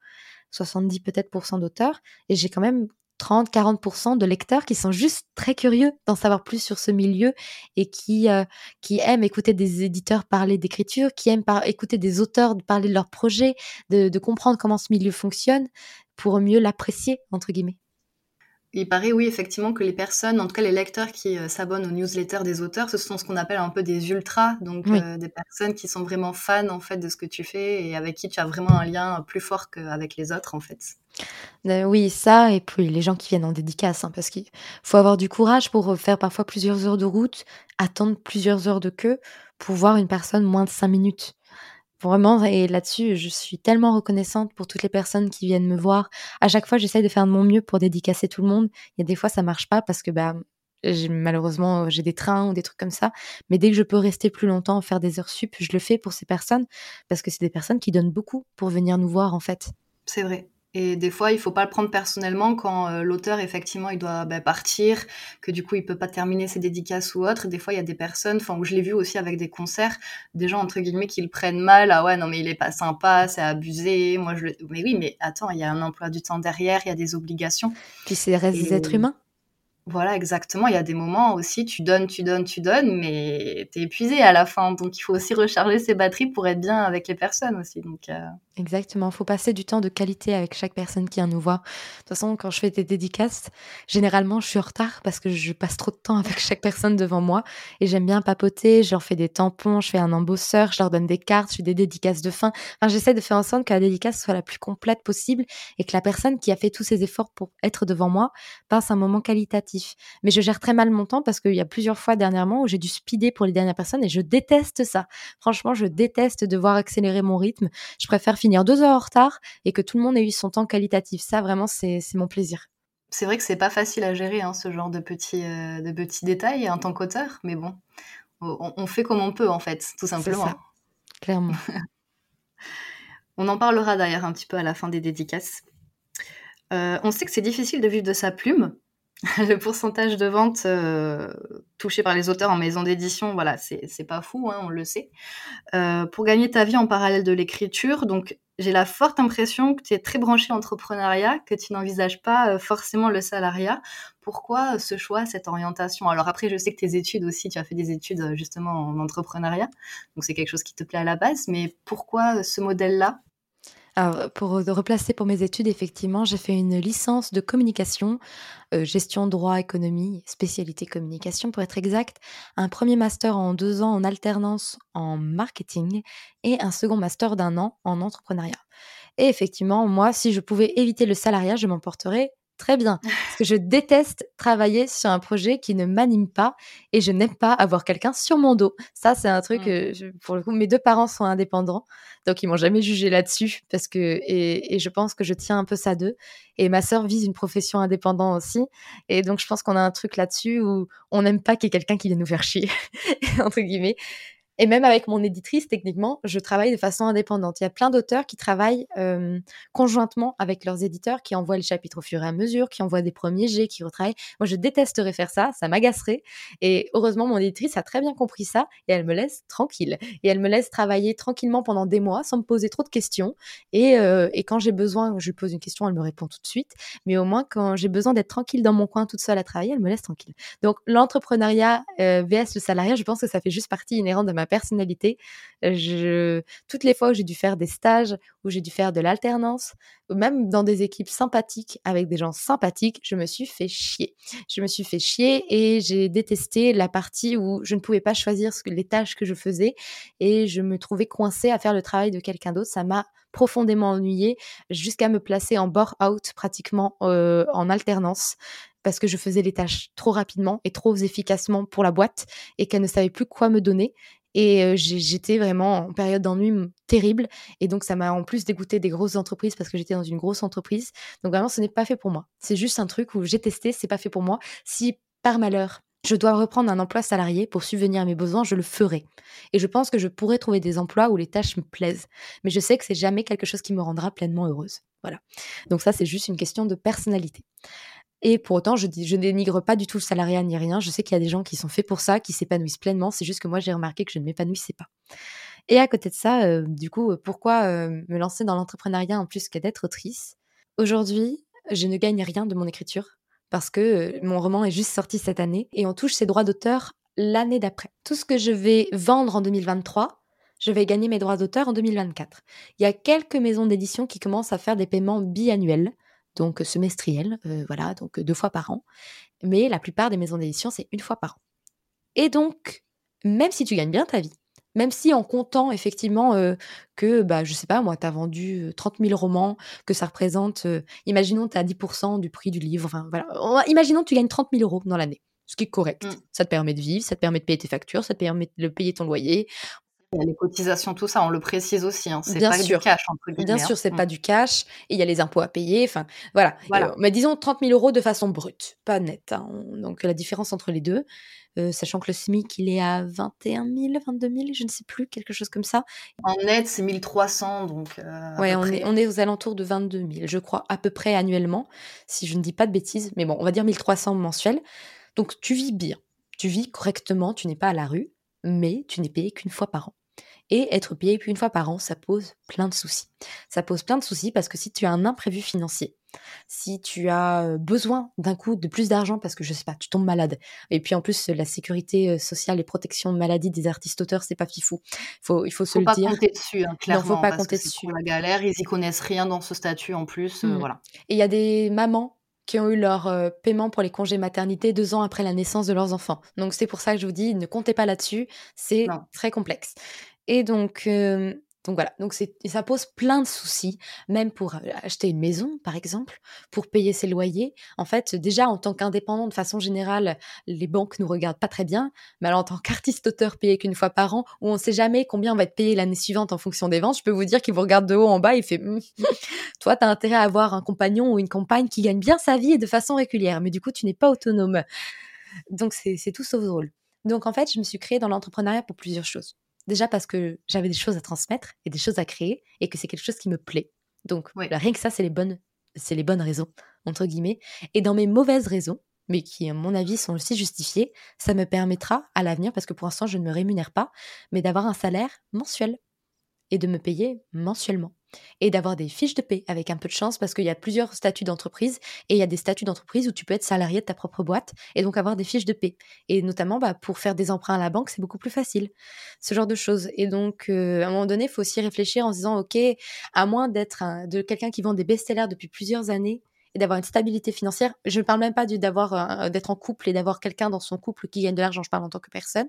70 peut-être d'auteurs, et j'ai quand même 30-40% de lecteurs qui sont juste très curieux d'en savoir plus sur ce milieu et qui, qui aiment écouter des éditeurs parler d'écriture, qui aiment écouter des auteurs parler de leurs projets, de, de comprendre comment ce milieu fonctionne pour mieux l'apprécier, entre guillemets. Il paraît, oui, effectivement, que les personnes, en tout cas les lecteurs qui euh, s'abonnent aux newsletters des auteurs, ce sont ce qu'on appelle un peu des ultras, donc euh, des personnes qui sont vraiment fans en fait de ce que tu fais et avec qui tu as vraiment un lien plus fort qu'avec les autres en fait. Euh, oui, ça, et puis les gens qui viennent en dédicace, hein, parce qu'il faut avoir du courage pour faire parfois plusieurs heures de route, attendre plusieurs heures de queue pour voir une personne moins de cinq minutes. Vraiment, et là-dessus, je suis tellement reconnaissante pour toutes les personnes qui viennent me voir. À chaque fois, j'essaye de faire de mon mieux pour dédicacer tout le monde. Il y a des fois, ça marche pas parce que bah, malheureusement, j'ai des trains ou des trucs comme ça. Mais dès que je peux rester plus longtemps, faire des heures sup, je le fais pour ces personnes parce que c'est des personnes qui donnent beaucoup pour venir nous voir en fait. C'est vrai. Et des fois, il faut pas le prendre personnellement quand euh, l'auteur, effectivement, il doit bah, partir, que du coup, il peut pas terminer ses dédicaces ou autre. Des fois, il y a des personnes, enfin, où je l'ai vu aussi avec des concerts, des gens, entre guillemets, qui le prennent mal. Ah ouais, non, mais il est pas sympa, c'est abusé. Moi, je le... Mais oui, mais attends, il y a un emploi du temps derrière, il y a des obligations. Puis c'est reste des êtres humains. Voilà, exactement. Il y a des moments aussi, tu donnes, tu donnes, tu donnes, mais tu es épuisé à la fin. Donc, il faut aussi recharger ses batteries pour être bien avec les personnes aussi. Euh, Exactement, il faut passer du temps de qualité avec chaque personne qui vient nous voir. De toute façon, quand je fais des dédicaces, généralement, je suis en retard parce que je passe trop de temps avec chaque personne devant moi et j'aime bien papoter, je leur fais des tampons, je fais un embosseur, je leur donne des cartes, je fais des dédicaces de fin. Enfin, j'essaie de faire en sorte que la dédicace soit la plus complète possible et que la personne qui a fait tous ses efforts pour être devant moi passe un moment qualitatif. Mais je gère très mal mon temps parce qu'il y a plusieurs fois dernièrement où j'ai dû speeder pour les dernières personnes et je déteste ça. Franchement, je déteste devoir accélérer mon rythme. Je préfère finir deux heures en retard et que tout le monde ait eu son temps qualitatif. Ça, vraiment, c'est mon plaisir. C'est vrai que c'est pas facile à gérer hein, ce genre de petits, euh, de petits détails en tant qu'auteur, mais bon, on, fait comme on peut en fait, tout simplement. Ça, clairement. on en parlera d'ailleurs un petit peu à la fin des dédicaces. Euh, on sait que c'est difficile de vivre de sa plume, le pourcentage de ventes euh, touché par les auteurs en maison d'édition, voilà, c'est pas fou, hein, on le sait. Euh, pour gagner ta vie en parallèle de l'écriture, donc j'ai la forte impression que tu es très branché entrepreneuriat, que tu n'envisages pas euh, forcément le salariat. Pourquoi ce choix, cette orientation? Alors après, je sais que tes études aussi, tu as fait des études justement en entrepreneuriat, donc c'est quelque chose qui te plaît à la base, mais pourquoi ce modèle-là? Pour replacer pour mes études, effectivement, j'ai fait une licence de communication, euh, gestion, droit, économie, spécialité communication pour être exact, un premier master en deux ans en alternance en marketing et un second master d'un an en entrepreneuriat. Et effectivement, moi, si je pouvais éviter le salariat, je m'emporterais très bien. Parce que je déteste travailler sur un projet qui ne m'anime pas et je n'aime pas avoir quelqu'un sur mon dos. Ça, c'est un truc, mmh. pour le coup, mes deux parents sont indépendants, donc ils m'ont jamais jugé là-dessus parce que, et, je pense que je tiens un peu ça d'eux. Et ma sœur vise une profession indépendante aussi. Et donc, je pense qu'on a un truc là-dessus où on n'aime pas qu'il y ait quelqu'un qui vienne nous faire chier, entre guillemets. Et même avec mon éditrice, techniquement, je travaille de façon indépendante. Il y a plein d'auteurs qui travaillent conjointement avec leurs éditeurs, qui envoient les chapitres au fur et à mesure, qui envoient des premiers jets, qui retravaillent. Moi, je détesterais faire ça, ça m'agacerait. Et heureusement, mon éditrice a très bien compris ça et elle me laisse tranquille. Et elle me laisse travailler tranquillement pendant des mois sans me poser trop de questions. Et, et quand j'ai besoin, je lui pose une question, elle me répond tout de suite. Mais au moins, quand j'ai besoin d'être tranquille dans mon coin toute seule à travailler, elle me laisse tranquille. Donc, l'entrepreneuriat vs le salariat, je pense que ça fait juste partie inhérente de ma personnalité. Toutes les fois où j'ai dû faire des stages, où j'ai dû faire de l'alternance, même dans des équipes sympathiques, avec des gens sympathiques, je me suis fait chier. Je me suis fait chier et j'ai détesté la partie où je ne pouvais pas choisir les tâches que je faisais et je me trouvais coincée à faire le travail de quelqu'un d'autre. Ça m'a profondément ennuyée jusqu'à me placer en bore-out pratiquement euh, en alternance parce que je faisais les tâches trop rapidement et trop efficacement pour la boîte et qu'elle ne savait plus quoi me donner. Et j'étais vraiment en période d'ennui terrible. Et donc, ça m'a en plus dégoûté des grosses entreprises parce que j'étais dans une grosse entreprise. Donc, vraiment, ce n'est pas fait pour moi. C'est juste un truc où j'ai testé, c'est pas fait pour moi. Si par malheur, je dois reprendre un emploi salarié pour subvenir à mes besoins, je le ferai. Et je pense que je pourrais trouver des emplois où les tâches me plaisent. Mais je sais que c'est jamais quelque chose qui me rendra pleinement heureuse. Voilà. Donc ça, c'est juste une question de personnalité. Et pour autant, je, je dénigre pas du tout le salariat ni rien. Je sais qu'il y a des gens qui sont faits pour ça, qui s'épanouissent pleinement. C'est juste que moi, j'ai remarqué que je ne m'épanouissais pas. Et à côté de ça, euh, du coup, euh, pourquoi euh, me lancer dans l'entrepreneuriat en plus que d'être autrice? Aujourd'hui, je ne gagne rien de mon écriture parce que mon roman est juste sorti cette année et on touche ses droits d'auteur l'année d'après. Tout ce que je vais vendre en 2023, je vais gagner mes droits d'auteur en 2024. Il y a quelques maisons d'édition qui commencent à faire des paiements biannuels donc semestriel, euh, voilà, donc deux fois par an. Mais la plupart des maisons d'édition, c'est une fois par an. Et donc, même si tu gagnes bien ta vie, même si en comptant effectivement que, bah, je sais pas, moi, tu as vendu 30 000 romans, que ça représente, imaginons, tu as 10% du prix du livre, enfin voilà, imaginons que tu gagnes 30 000 euros dans l'année, ce qui est correct. Mmh. Ça te permet de vivre, ça te permet de payer tes factures, ça te permet de payer ton loyer. Il y a les cotisations, tout ça, on le précise aussi. Hein. C'est pas du cash, entre guillemets. Bien sûr, c'est hein. pas du cash. Et il y a les impôts à payer. Enfin, voilà. Euh, mais disons 30 000 euros de façon brute, pas nette. Hein. Donc la différence entre les deux, euh, sachant que le SMIC, il est à 21 000, 22 000, je ne sais plus, quelque chose comme ça. En net, c'est 1300. Donc, euh, ouais, on est, on est aux alentours de 22 000, je crois, à peu près annuellement, si je ne dis pas de bêtises. Mais bon, on va dire 1300 mensuels. Donc tu vis bien. Tu vis correctement, tu n'es pas à la rue, mais tu n'es payé qu'une fois par an. Et être payé qu'une fois par an, ça pose plein de soucis. Ça pose plein de soucis parce que si tu as un imprévu financier, si tu as besoin d'un coup de plus d'argent parce que je sais pas, tu tombes malade. Et puis en plus, la sécurité sociale et protection de maladie des artistes auteurs, c'est pas fifou. Faut, il faut, se le dire. Faut pas compter dessus, hein, clairement. Non, faut pas compter dessus. la galère, ils y connaissent rien dans ce statut en plus, mmh. voilà. Et il y a des mamans qui ont eu leur paiement pour les congés maternité deux ans après la naissance de leurs enfants. Donc c'est pour ça que je vous dis, ne comptez pas là-dessus, c'est très complexe. Et donc, donc voilà, donc ça pose plein de soucis, même pour acheter une maison, par exemple, pour payer ses loyers. En fait, déjà, en tant qu'indépendant, de façon générale, les banques nous regardent pas très bien. Mais alors, en tant qu'artiste-auteur payé qu'une fois par an, où on sait jamais combien on va être payé l'année suivante en fonction des ventes, je peux vous dire qu'ils vous regardent de haut en bas et fait «Mmh, Toi, tu as intérêt à avoir un compagnon ou une compagne qui gagne bien sa vie et de façon régulière, mais du coup, tu n'es pas autonome. Donc, c'est tout sauf drôle. Donc, en fait, je me suis créée dans l'entrepreneuriat pour plusieurs choses. Déjà parce que j'avais des choses à transmettre et des choses à créer et que c'est quelque chose qui me plaît. Donc rien que ça, c'est les bonnes, c'est les bonnes raisons entre guillemets. Et dans mes mauvaises raisons, mais qui à mon avis sont aussi justifiées, ça me permettra à l'avenir, parce que pour l'instant je ne me rémunère pas, mais d'avoir un salaire mensuel et de me payer mensuellement et d'avoir des fiches de paie avec un peu de chance parce qu'il y a plusieurs statuts d'entreprise et il y a des statuts d'entreprise où tu peux être salarié de ta propre boîte et donc avoir des fiches de paie. Et notamment, bah, pour faire des emprunts à la banque, c'est beaucoup plus facile. Ce genre de choses. Et donc, euh, à un moment donné, il faut aussi réfléchir en se disant, OK, à moins d'être quelqu'un qui vend des best-sellers depuis plusieurs années et d'avoir une stabilité financière. Je ne parle même pas d'avoir d'être en couple et d'avoir quelqu'un dans son couple qui gagne de l'argent. Je parle en tant que personne.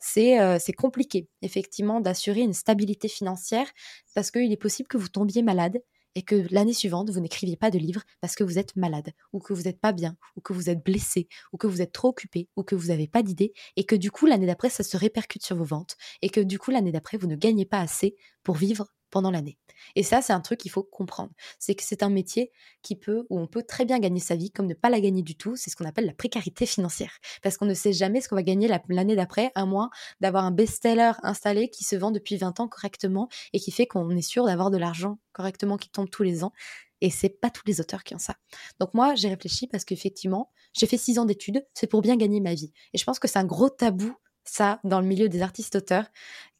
C'est euh, c'est compliqué, effectivement, d'assurer une stabilité financière parce qu'il est possible que vous tombiez malade et que l'année suivante, vous n'écriviez pas de livre parce que vous êtes malade, ou que vous n'êtes pas bien, ou que vous êtes blessé, ou que vous êtes trop occupé, ou que vous n'avez pas d'idée, et que du coup, l'année d'après, ça se répercute sur vos ventes, et que du coup, l'année d'après, vous ne gagnez pas assez pour vivre pendant l'année. Et ça, c'est un truc qu'il faut comprendre. C'est que c'est un métier qui peut, où on peut très bien gagner sa vie, comme ne pas la gagner du tout. C'est ce qu'on appelle la précarité financière. Parce qu'on ne sait jamais ce qu'on va gagner l'année d'après, à moins d'avoir un best-seller installé qui se vend depuis 20 ans correctement et qui fait qu'on est sûr d'avoir de l'argent correctement qui tombe tous les ans. Et c'est pas tous les auteurs qui ont ça. Donc moi, j'ai réfléchi parce qu'effectivement, j'ai fait 6 ans d'études, c'est pour bien gagner ma vie. Et je pense que c'est un gros tabou, ça, dans le milieu des artistes-auteurs,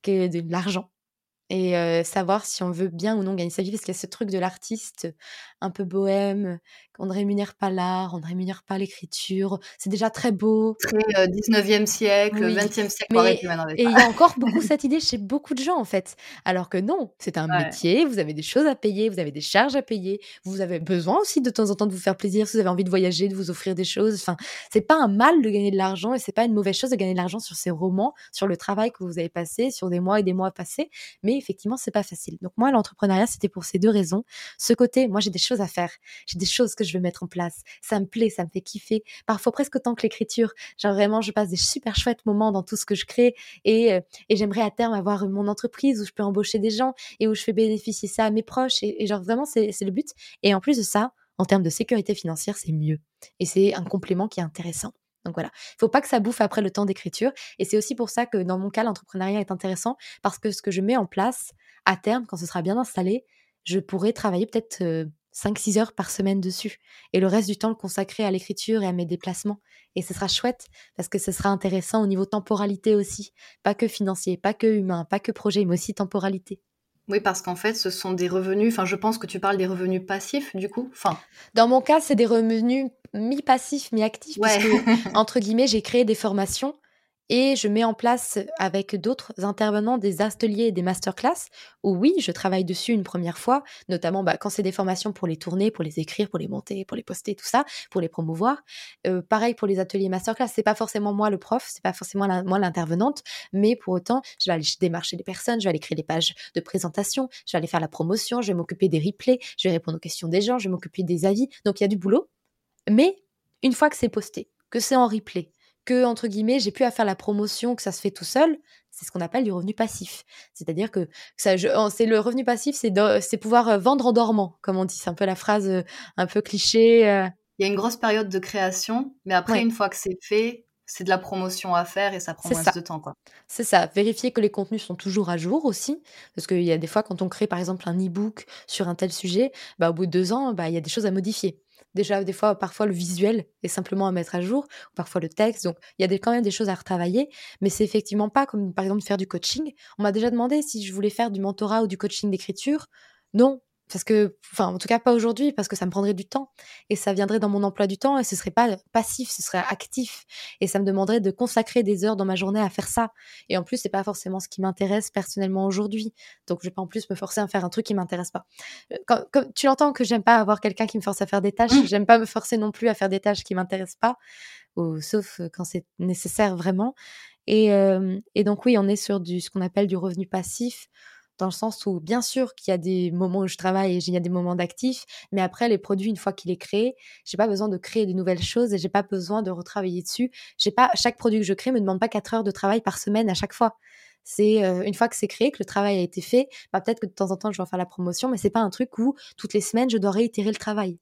que de l'argent et savoir si on veut bien ou non gagner sa vie parce qu'il y a ce truc de l'artiste un peu bohème on ne rémunère pas l'art, on ne rémunère pas l'écriture. C'est déjà très beau. Très 19e euh, siècle, 20e siècle. Mais, et il y a encore beaucoup cette idée chez beaucoup de gens, en fait. Alors que non, c'est un métier, vous avez des choses à payer, vous avez des charges à payer, vous avez besoin aussi de temps en temps de vous faire plaisir, si vous avez envie de voyager, de vous offrir des choses. Enfin, c'est pas un mal de gagner de l'argent et c'est pas une mauvaise chose de gagner de l'argent sur ces romans, sur le travail que vous avez passé, sur des mois et des mois passés. Mais effectivement, c'est pas facile. Donc moi, l'entrepreneuriat, c'était pour ces deux raisons. Ce côté, moi, j'ai des choses à faire. J'ai des choses que je veux mettre en place. Ça me plaît, ça me fait kiffer. Parfois presque autant que l'écriture. Genre vraiment, je passe des super chouettes moments dans tout ce que je crée et, euh, et j'aimerais à terme avoir mon entreprise où je peux embaucher des gens et où je fais bénéficier ça à mes proches. Et, genre vraiment, c'est le but. Et en plus de ça, en termes de sécurité financière, c'est mieux. Et c'est un complément qui est intéressant. Donc voilà, il faut pas que ça bouffe après le temps d'écriture. Et c'est aussi pour ça que dans mon cas, l'entrepreneuriat est intéressant parce que ce que je mets en place, à terme, quand ce sera bien installé, je pourrais travailler peut-être euh, 5-6 heures par semaine dessus. Et le reste du temps le consacrer à l'écriture et à mes déplacements. Et ce sera chouette parce que ce sera intéressant au niveau temporalité aussi. Pas que financier, pas que humain, pas que projet, mais aussi temporalité. Oui, parce qu'en fait, ce sont des revenus. Enfin, je pense que tu parles des revenus passifs, du coup. Enfin. Dans mon cas, c'est des revenus mi-passifs, mi-actifs, entre guillemets, j'ai créé des formations et je mets en place avec d'autres intervenants des ateliers et des masterclass où oui, je travaille dessus une première fois, notamment bah, quand c'est des formations pour les tourner, pour les écrire, pour les monter, pour les poster, tout ça, pour les promouvoir. Euh, pareil pour les ateliers masterclass, c'est pas forcément moi le prof, c'est pas forcément moi l'intervenante, mais pour autant, je vais aller démarcher les personnes, je vais aller créer des pages de présentation, je vais aller faire la promotion, je vais m'occuper des replays, je vais répondre aux questions des gens, je vais m'occuper des avis. Donc il y a du boulot, mais une fois que c'est posté, que c'est en replay, que, entre guillemets, j'ai plus à faire la promotion, que ça se fait tout seul, c'est ce qu'on appelle du revenu passif. C'est-à-dire que ça, c'est le revenu passif, c'est pouvoir euh, vendre en dormant, comme on dit. C'est un peu la phrase euh, un peu cliché. Euh. Il y a une grosse période de création, mais après, une fois que c'est fait, c'est de la promotion à faire et ça prend moins de temps. C'est ça. Vérifier que les contenus sont toujours à jour aussi. Parce qu'il y a des fois, quand on crée par exemple un e-book sur un tel sujet, bah, au bout de deux ans, bah, il y a des choses à modifier. Déjà, des fois, parfois le visuel est simplement à mettre à jour, parfois le texte. Donc, il y a des, quand même des choses à retravailler, mais c'est effectivement pas comme par exemple faire du coaching. On m'a déjà demandé si je voulais faire du mentorat ou du coaching d'écriture. Non, parce que, enfin, en tout cas pas aujourd'hui, parce que ça me prendrait du temps et ça viendrait dans mon emploi du temps et ce serait pas passif, ce serait actif et ça me demanderait de consacrer des heures dans ma journée à faire ça. Et en plus, c'est pas forcément ce qui m'intéresse personnellement aujourd'hui, donc je vais pas en plus me forcer à faire un truc qui m'intéresse pas. Euh, comme tu l'entends que j'aime pas avoir quelqu'un qui me force à faire des tâches, mmh. j'aime pas me forcer non plus à faire des tâches qui m'intéressent pas, ou, sauf quand c'est nécessaire vraiment. Et, euh, et donc oui, on est sur du ce qu'on appelle du revenu passif dans le sens où bien sûr qu'il y a des moments où je travaille et il y a des moments d'actifs, mais après les produits une fois qu'il est créé, j'ai pas besoin de créer de nouvelles choses et j'ai pas besoin de retravailler dessus. J'ai pas chaque produit que je crée me demande pas 4 heures de travail par semaine à chaque fois. C'est euh, une fois que c'est créé, que le travail a été fait, bah, peut-être que de temps en temps je vais faire la promotion, mais c'est pas un truc où toutes les semaines je dois réitérer le travail.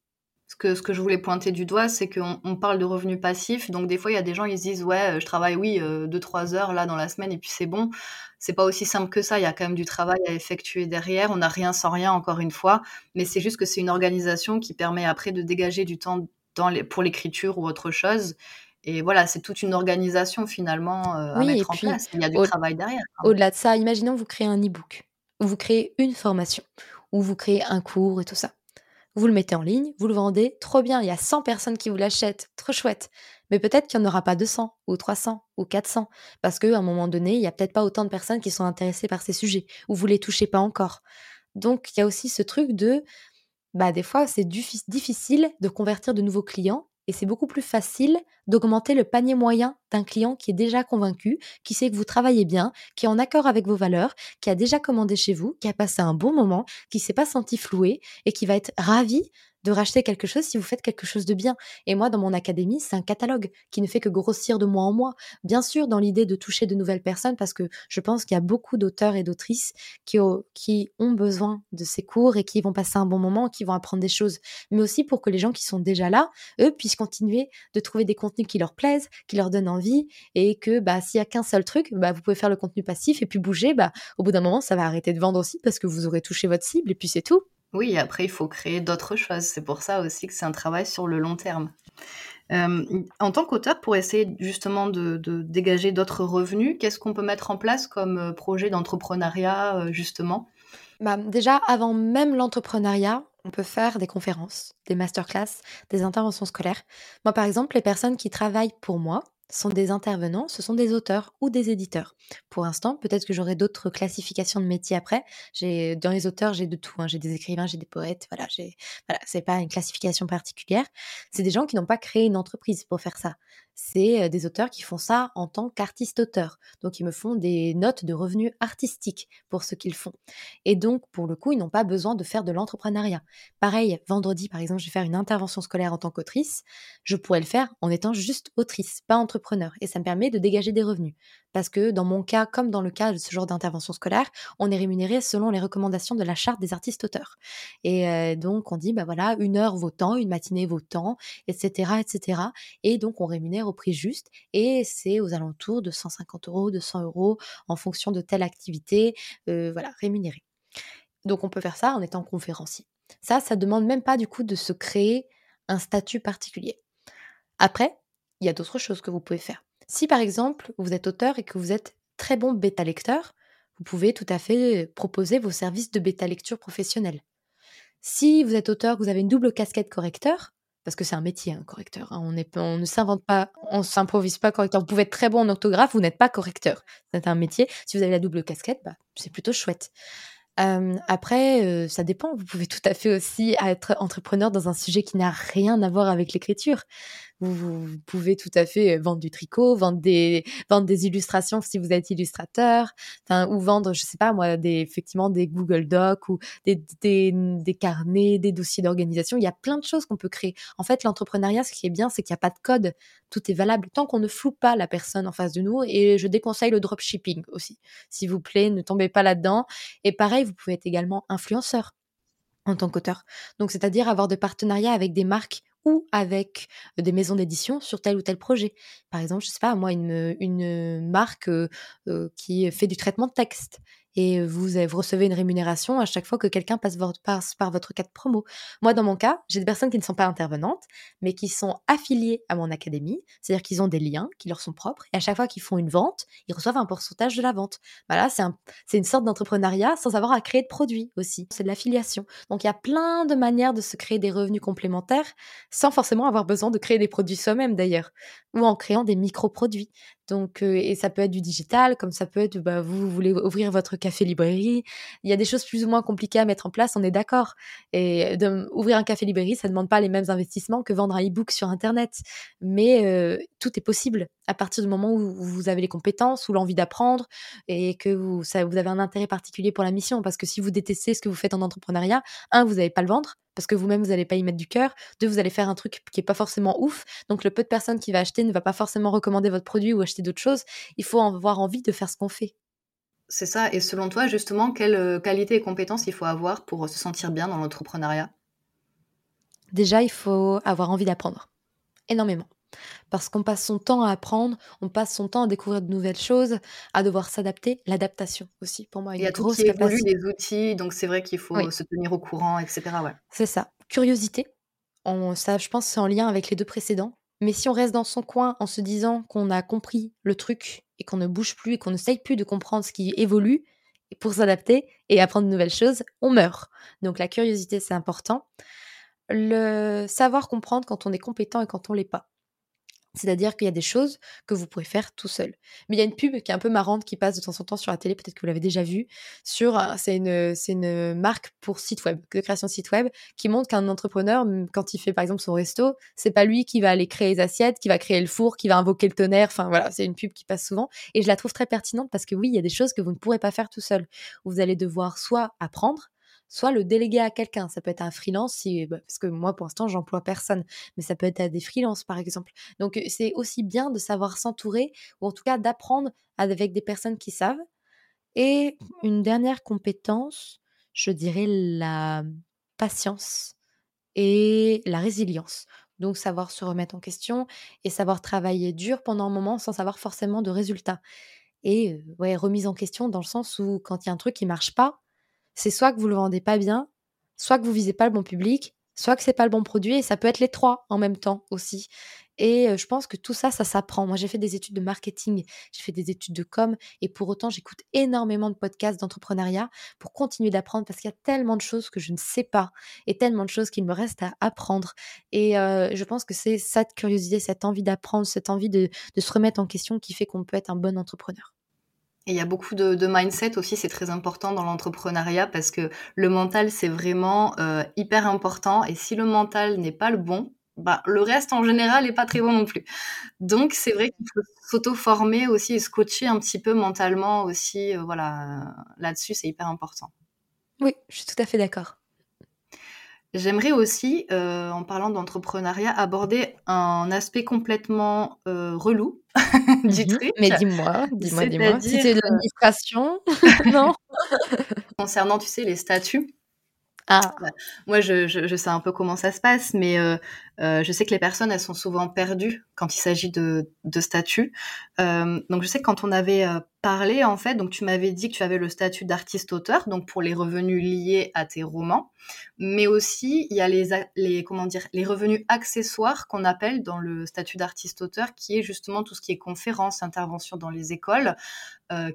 Ce que, ce que je voulais pointer du doigt, c'est qu'on on parle de revenus passifs. Donc, des fois, il y a des gens, ils se disent, ouais, je travaille, oui, 2-3 euh, heures là dans la semaine et puis c'est bon. C'est pas aussi simple que ça. Il y a quand même du travail à effectuer derrière. On n'a rien sans rien, encore une fois. Mais c'est juste que c'est une organisation qui permet après de dégager du temps dans les, pour l'écriture ou autre chose. Et voilà, c'est toute une organisation finalement euh, à mettre en place. Il y a du travail derrière. Au-delà de ça, imaginons vous créez un e-book, ou vous créez une formation, ou vous créez un cours et tout ça vous le mettez en ligne, vous le vendez, trop bien, il y a 100 personnes qui vous l'achètent, trop chouette. Mais peut-être qu'il n'y en aura pas 200 ou 300 ou 400 parce qu'à un moment donné, il n'y a peut-être pas autant de personnes qui sont intéressées par ces sujets ou vous les touchez pas encore. Donc il y a aussi ce truc de bah des fois c'est difficile de convertir de nouveaux clients et c'est beaucoup plus facile d'augmenter le panier moyen d'un client qui est déjà convaincu, qui sait que vous travaillez bien, qui est en accord avec vos valeurs, qui a déjà commandé chez vous, qui a passé un bon moment, qui s'est pas senti floué et qui va être ravi de racheter quelque chose si vous faites quelque chose de bien. Et moi, dans mon académie, c'est un catalogue qui ne fait que grossir de mois en mois. Bien sûr, dans l'idée de toucher de nouvelles personnes, parce que je pense qu'il y a beaucoup d'auteurs et d'autrices qui, qui ont besoin de ces cours et qui vont passer un bon moment, qui vont apprendre des choses. Mais aussi pour que les gens qui sont déjà là, eux, puissent continuer de trouver des contenus qui leur plaisent, qui leur donnent envie, et que bah, s'il y a qu'un seul truc, bah, vous pouvez faire le contenu passif et puis bouger. Bah, au bout d'un moment, ça va arrêter de vendre aussi parce que vous aurez touché votre cible et puis c'est tout. Oui, après, il faut créer d'autres choses. C'est pour ça aussi que c'est un travail sur le long terme. Euh, en tant qu'auteur, pour essayer justement de, dégager d'autres revenus, qu'est-ce qu'on peut mettre en place comme euh, projet d'entrepreneuriat, euh, justement? Bah, Déjà, avant même l'entrepreneuriat, on peut faire des conférences, des masterclass, des interventions scolaires. Moi, par exemple, les personnes qui travaillent pour moi, sont des intervenants, ce sont des auteurs ou des éditeurs. Pour l'instant, peut-être que j'aurai d'autres classifications de métiers après. Dans les auteurs, j'ai de tout. Hein. J'ai des écrivains, j'ai des poètes. Voilà, j'ai voilà, pas une classification particulière. C'est des gens qui n'ont pas créé une entreprise pour faire ça c'est des auteurs qui font ça en tant qu'artiste-auteur. Donc, ils me font des notes de revenus artistiques pour ce qu'ils font. Et donc, pour le coup, ils n'ont pas besoin de faire de l'entrepreneuriat. Pareil, vendredi, par exemple, je vais faire une intervention scolaire en tant qu'autrice. Je pourrais le faire en étant juste autrice, pas entrepreneur. Et ça me permet de dégager des revenus. Parce que dans mon cas, comme dans le cas de ce genre d'intervention scolaire, on est rémunéré selon les recommandations de la charte des artistes-auteurs. Et donc, on dit, bah voilà, une heure vaut tant, une matinée vaut tant, etc., etc. Et donc, on rémunère au prix juste et c'est aux alentours de 150 euros, de 100 euros en fonction de telle activité, euh, voilà, rémunérée. Donc on peut faire ça en étant conférencier. Ça, ça demande même pas du coup de se créer un statut particulier. Après, il y a d'autres choses que vous pouvez faire. Si par exemple vous êtes auteur et que vous êtes très bon bêta lecteur, vous pouvez tout à fait proposer vos services de bêta lecture professionnelle. Si vous êtes auteur, vous avez une double casquette correcteur, parce que c'est un métier, un correcteur. Hein. On, ne s'invente pas, on s'improvise pas correcteur. Vous pouvez être très bon en orthographe, vous n'êtes pas correcteur. C'est un métier. Si vous avez la double casquette, bah, c'est plutôt chouette. après, ça dépend. Vous pouvez tout à fait aussi être entrepreneur dans un sujet qui n'a rien à voir avec l'écriture. Vous, pouvez tout à fait vendre du tricot, vendre des, illustrations si vous êtes illustrateur, ou vendre, je sais pas moi, des, effectivement des Google Docs ou des, des, des carnets, des dossiers d'organisation. Il y a plein de choses qu'on peut créer. En fait, l'entrepreneuriat, ce qui est bien, c'est qu'il n'y a pas de code. Tout est valable tant qu'on ne floue pas la personne en face de nous. Et je déconseille le dropshipping aussi. S'il vous plaît, ne tombez pas là-dedans. Et pareil, vous pouvez être également influenceur en tant qu'auteur. Donc, c'est-à-dire avoir des partenariats avec des marques ou avec des maisons d'édition sur tel ou tel projet. Par exemple, je sais pas, moi, une, une marque qui fait du traitement de texte et vous, recevez une rémunération à chaque fois que quelqu'un passe, par votre cas de promo. Moi, dans mon cas, j'ai des personnes qui ne sont pas intervenantes, mais qui sont affiliées à mon académie, c'est-à-dire qu'ils ont des liens qui leur sont propres, et à chaque fois qu'ils font une vente, ils reçoivent un pourcentage de la vente. Voilà, c'est un, une sorte d'entrepreneuriat sans avoir à créer de produits aussi. C'est de l'affiliation. Donc, il y a plein de manières de se créer des revenus complémentaires sans forcément avoir besoin de créer des produits soi-même d'ailleurs, ou en créant des micro-produits. Donc, et ça peut être du digital, comme ça peut être, bah, vous, voulez ouvrir votre café librairie. Il y a des choses plus ou moins compliquées à mettre en place, on est d'accord. Et ouvrir un café librairie, ça ne demande pas les mêmes investissements que vendre un e-book sur Internet. Mais tout est possible à partir du moment où vous avez les compétences ou l'envie d'apprendre et que vous, vous avez un intérêt particulier pour la mission. Parce que si vous détestez ce que vous faites en entrepreneuriat, un, vous n'allez pas le vendre parce que vous-même, vous n'allez pas y mettre du cœur. Deux, vous allez faire un truc qui est pas forcément ouf. Donc, le peu de personnes qui va acheter ne va pas forcément recommander votre produit ou acheter d'autres choses. Il faut avoir envie de faire ce qu'on fait. C'est ça. Et selon toi, justement, quelle euh, qualité et compétences il faut avoir pour se sentir bien dans l'entrepreneuriat? Déjà, il faut avoir envie d'apprendre. Énormément. Parce qu'on passe son temps à apprendre, on passe son temps à découvrir de nouvelles choses, à devoir s'adapter. L'adaptation aussi, pour moi, il y a grosse tout qui évolue, les outils, donc c'est vrai qu'il faut se tenir au courant, etc. Ouais. C'est ça. Curiosité. On, ça, je pense, c'est en lien avec les deux précédents. Mais si on reste dans son coin en se disant qu'on a compris le truc et qu'on ne bouge plus et qu'on ne sait plus de comprendre ce qui évolue pour s'adapter et apprendre de nouvelles choses, on meurt. Donc la curiosité, c'est important. Le savoir comprendre quand on est compétent et quand on l'est pas. C'est-à-dire qu'il y a des choses que vous pouvez faire tout seul. Mais il y a une pub qui est un peu marrante qui passe de temps en temps sur la télé, peut-être que vous l'avez déjà vue, sur c'est une, c'est une marque pour site web, de création de site web, qui montre qu'un entrepreneur, quand il fait par exemple son resto, c'est pas lui qui va aller créer les assiettes, qui va créer le four, qui va invoquer le tonnerre. Enfin voilà, c'est une pub qui passe souvent. Et je la trouve très pertinente parce que oui, il y a des choses que vous ne pourrez pas faire tout seul. Vous allez devoir soit apprendre, soit le déléguer à quelqu'un. Ça peut être un freelance, si, bah, parce que moi, pour l'instant, j'emploie personne, mais ça peut être à des freelances, par exemple. Donc, c'est aussi bien de savoir s'entourer, ou en tout cas d'apprendre avec des personnes qui savent. Et une dernière compétence, je dirais la patience et la résilience. Donc, savoir se remettre en question et savoir travailler dur pendant un moment sans avoir forcément de résultats. Et remise en question dans le sens où quand il y a un truc qui marche pas, c'est soit que vous le vendez pas bien, soit que vous visez pas le bon public, soit que c'est pas le bon produit et ça peut être les trois en même temps aussi. Et je pense que tout ça, ça s'apprend. Moi, j'ai fait des études de marketing, j'ai fait des études de com, et pour autant, j'écoute énormément de podcasts d'entrepreneuriat pour continuer d'apprendre parce qu'il y a tellement de choses que je ne sais pas et tellement de choses qu'il me reste à apprendre. Et je pense que c'est cette curiosité, cette envie d'apprendre, cette envie de se remettre en question qui fait qu'on peut être un bon entrepreneur. Et il y a beaucoup de, mindset aussi, c'est très important dans l'entrepreneuriat parce que le mental, c'est vraiment euh, hyper important. Et si le mental n'est pas le bon, bah, le reste en général n'est pas très bon non plus. Donc c'est vrai qu'il faut s'auto-former aussi et se coacher un petit peu mentalement aussi. Euh, voilà, là-dessus, c'est hyper important. Oui, je suis tout à fait d'accord. J'aimerais aussi, euh, en parlant d'entrepreneuriat, aborder un aspect complètement euh, relou du truc. Mais dis-moi, dis-moi, dis-moi. Si c'est de euh, l'administration, non? Concernant, tu sais, les statuts. Ah. Moi, je, je, sais un peu comment ça se passe, mais euh, je sais que les personnes, elles sont souvent perdues quand il s'agit de, de statut. Euh, donc, je sais que quand on avait parlé, en fait, donc tu m'avais dit que tu avais le statut d'artiste-auteur, donc pour les revenus liés à tes romans, mais aussi il y a les, comment dire, les revenus accessoires qu'on appelle dans le statut d'artiste-auteur, qui est justement tout ce qui est conférences, interventions dans les écoles,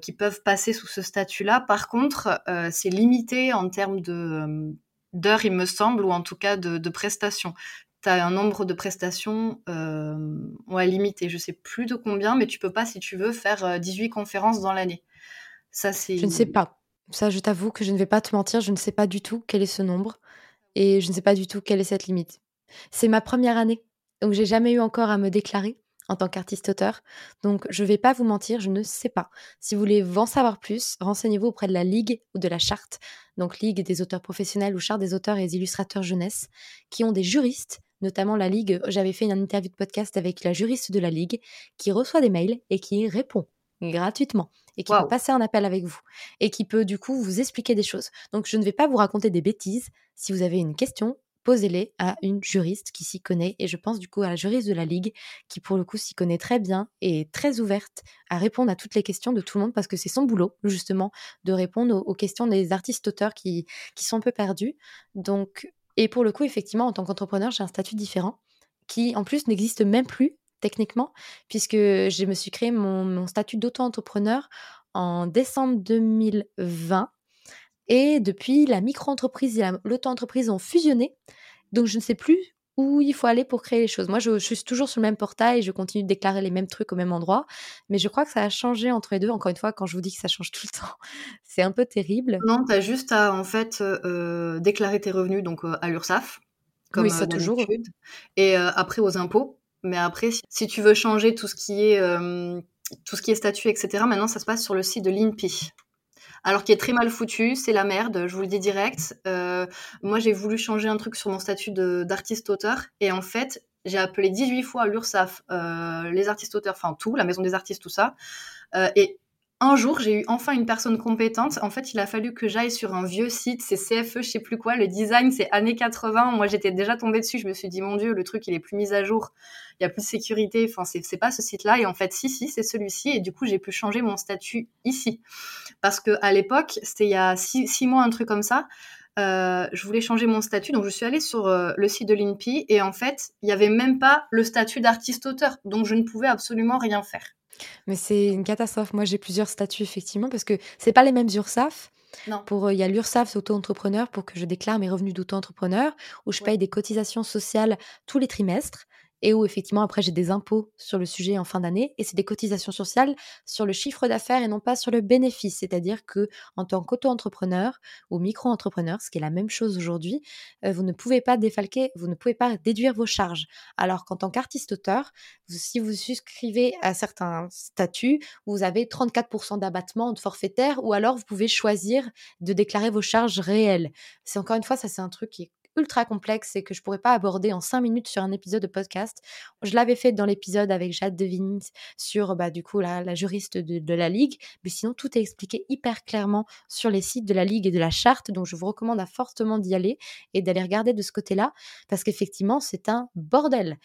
qui peuvent passer sous ce statut-là. Par contre, c'est limité en termes de d'heures, il me semble, ou en tout cas de, prestations. Tu as un nombre de prestations euh, ouais, limité. Je sais plus de combien, mais tu peux pas, si tu veux, faire 18 euh, conférences dans l'année. Ça, c'est. Je ne sais pas. Ça, je t'avoue que je ne vais pas te mentir, je ne sais pas du tout quel est ce nombre et je ne sais pas du tout quelle est cette limite. C'est ma première année Donc, j'ai jamais eu encore à me déclarer en tant qu'artiste-auteur. Donc, je ne vais pas vous mentir, je ne sais pas. Si vous voulez en savoir plus, renseignez-vous auprès de la Ligue ou de la Charte, donc Ligue des auteurs professionnels ou Charte des auteurs et des illustrateurs jeunesse, qui ont des juristes, notamment la Ligue. J'avais fait une interview de podcast avec la juriste de la Ligue qui reçoit des mails et qui répond gratuitement et qui peut passer un appel avec vous et qui peut du coup vous expliquer des choses. Donc je ne vais pas vous raconter des bêtises. Si vous avez une question, posez-les à une juriste qui s'y connaît. Et je pense du coup à la juriste de la Ligue qui pour le coup s'y connaît très bien et est très ouverte à répondre à toutes les questions de tout le monde parce que c'est son boulot justement de répondre aux, questions des artistes-auteurs qui, qui sont un peu perdus. Donc, et pour le coup, effectivement, en tant qu'entrepreneur, j'ai un statut différent qui en plus n'existe même plus techniquement, puisque je me suis créé mon, mon statut d'auto-entrepreneur en décembre 2020 et depuis, la micro-entreprise et l'auto-entreprise ont fusionné. Donc, je ne sais plus où il faut aller pour créer les choses. Moi, je, suis toujours sur le même portail, je continue de déclarer les mêmes trucs au même endroit, mais je crois que ça a changé entre les deux. Encore une fois, quand je vous dis que ça change tout le temps, c'est un peu terrible. Non, tu as juste à en fait euh, déclarer tes revenus donc euh, à l'URSSAF, comme oui, ça euh, toujours. et après aux impôts. Mais après, si, tu veux changer tout ce qui est tout ce qui est statut, etc., maintenant ça se passe sur le site de l'INPI alors qui est très mal foutu, c'est la merde, je vous le dis direct. Euh, moi, j'ai voulu changer un truc sur mon statut d'artiste-auteur, et en fait, j'ai appelé 18 fois l'URSAF, euh, les artistes-auteurs, enfin tout, la maison des artistes, tout ça, euh, et un jour, j'ai eu enfin une personne compétente. En fait, il a fallu que j'aille sur un vieux site, c'est CFE, je sais plus quoi. Le design, c'est années 80. Moi, j'étais déjà tombée dessus. Je me suis dit, mon Dieu, le truc, il est plus mis à jour. Il y a plus de sécurité. Enfin, c'est pas ce site-là. Et en fait, si, si, c'est celui-ci. Et du coup, j'ai pu changer mon statut ici. Parce que à l'époque, c'était il y a six, mois, un truc comme ça. Euh, je voulais changer mon statut, donc je suis allée sur euh, le site de l'INPI et en fait, il n'y avait même pas le statut d'artiste-auteur, donc je ne pouvais absolument rien faire. Mais c'est une catastrophe. Moi, j'ai plusieurs statuts, effectivement, parce que c'est pas les mêmes URSAF. Non. Pour, euh, il y a l'URSAF auto-entrepreneur pour que je déclare mes revenus d'auto-entrepreneur, où je paye des cotisations sociales tous les trimestres et où effectivement après j'ai des impôts sur le sujet en fin d'année et c'est des cotisations sociales sur le chiffre d'affaires et non pas sur le bénéfice. C'est-à-dire que en tant qu'auto-entrepreneur ou micro-entrepreneur, ce qui est la même chose aujourd'hui, euh, vous ne pouvez pas défalquer, vous ne pouvez pas déduire vos charges. Alors qu'en tant qu'artiste-auteur, si vous souscrivez à certains statuts, vous avez 34% d'abattement de forfaitaire ou alors vous pouvez choisir de déclarer vos charges réelles. C'est encore une fois, ça c'est un truc qui est ultra complexe et que je pourrais pas aborder en cinq minutes sur un épisode de podcast. Je l'avais fait dans l'épisode avec Jade Devins sur bah, du coup la, juriste de, la Ligue, mais sinon tout est expliqué hyper clairement sur les sites de la Ligue et de la charte, donc je vous recommande à fortement d'y aller et d'aller regarder de ce côté-là, parce qu'effectivement c'est un bordel.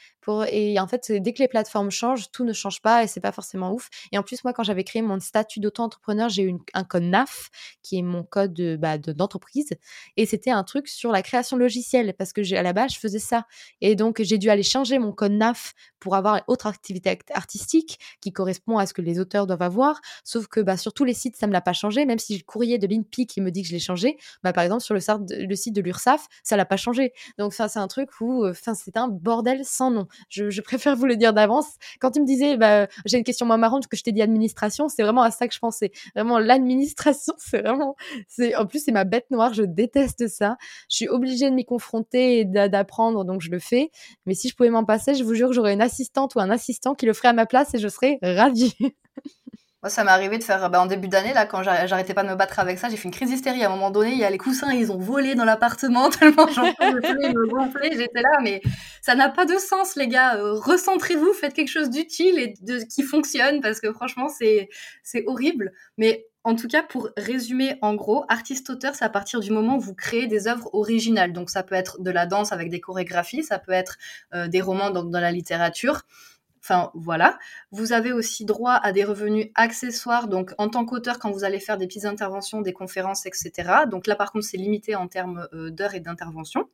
Et en fait, dès que les plateformes changent, tout ne change pas et c'est pas forcément ouf. Et en plus, moi, quand j'avais créé mon statut d'auto-entrepreneur, j'ai eu un code NAF, qui est mon code bah, d'entreprise, et c'était un truc sur la création logicielle parce que à la base, je faisais ça. Et donc, j'ai dû aller changer mon code NAF pour avoir autre activité artistique qui correspond à ce que les auteurs doivent avoir. Sauf que bah, sur tous les sites, ça ne me l'a pas changé. Même si j'ai le courrier de l'INPI qui me dit que je l'ai changé, bah, par exemple, sur le, site de l'URSAF, ça l'a pas changé. Donc, c'est un truc où euh, c'est un bordel sans nom. Je, préfère vous le dire d'avance. Quand tu me disais, bah, j'ai une question moins marrante que je t'ai dit administration, c'est vraiment à ça que je pensais. Vraiment, l'administration, c'est vraiment. En plus, c'est ma bête noire. Je déteste ça. Je suis obligée de m'y confronter et d'apprendre, donc je le fais. Mais si je pouvais m'en passer, je vous jure j'aurais une assistante ou un assistant qui le ferait à ma place et je serais ravie. Moi, ça m'est arrivé de faire, bah, en début d'année, là, quand j'arrêtais pas de me battre avec ça, j'ai fait une crise d'hystérie. À un moment donné, il y a les coussins, ils ont volé dans l'appartement tellement j'en pouvais me gonfler. J'étais là, mais ça n'a pas de sens, les gars. Euh, recentrez-vous, faites quelque chose d'utile et de, qui fonctionne parce que franchement, c'est, c'est horrible. Mais en tout cas, pour résumer en gros, artiste-auteur, c'est à partir du moment où vous créez des œuvres originales. Donc ça peut être de la danse avec des chorégraphies, ça peut être euh, des romans dans, la littérature. Enfin, voilà. Vous avez aussi droit à des revenus accessoires. Donc, en tant qu'auteur, quand vous allez faire des petites interventions, des conférences, etc. Donc là, par contre, c'est limité en termes euh, d'heures et d'intervention.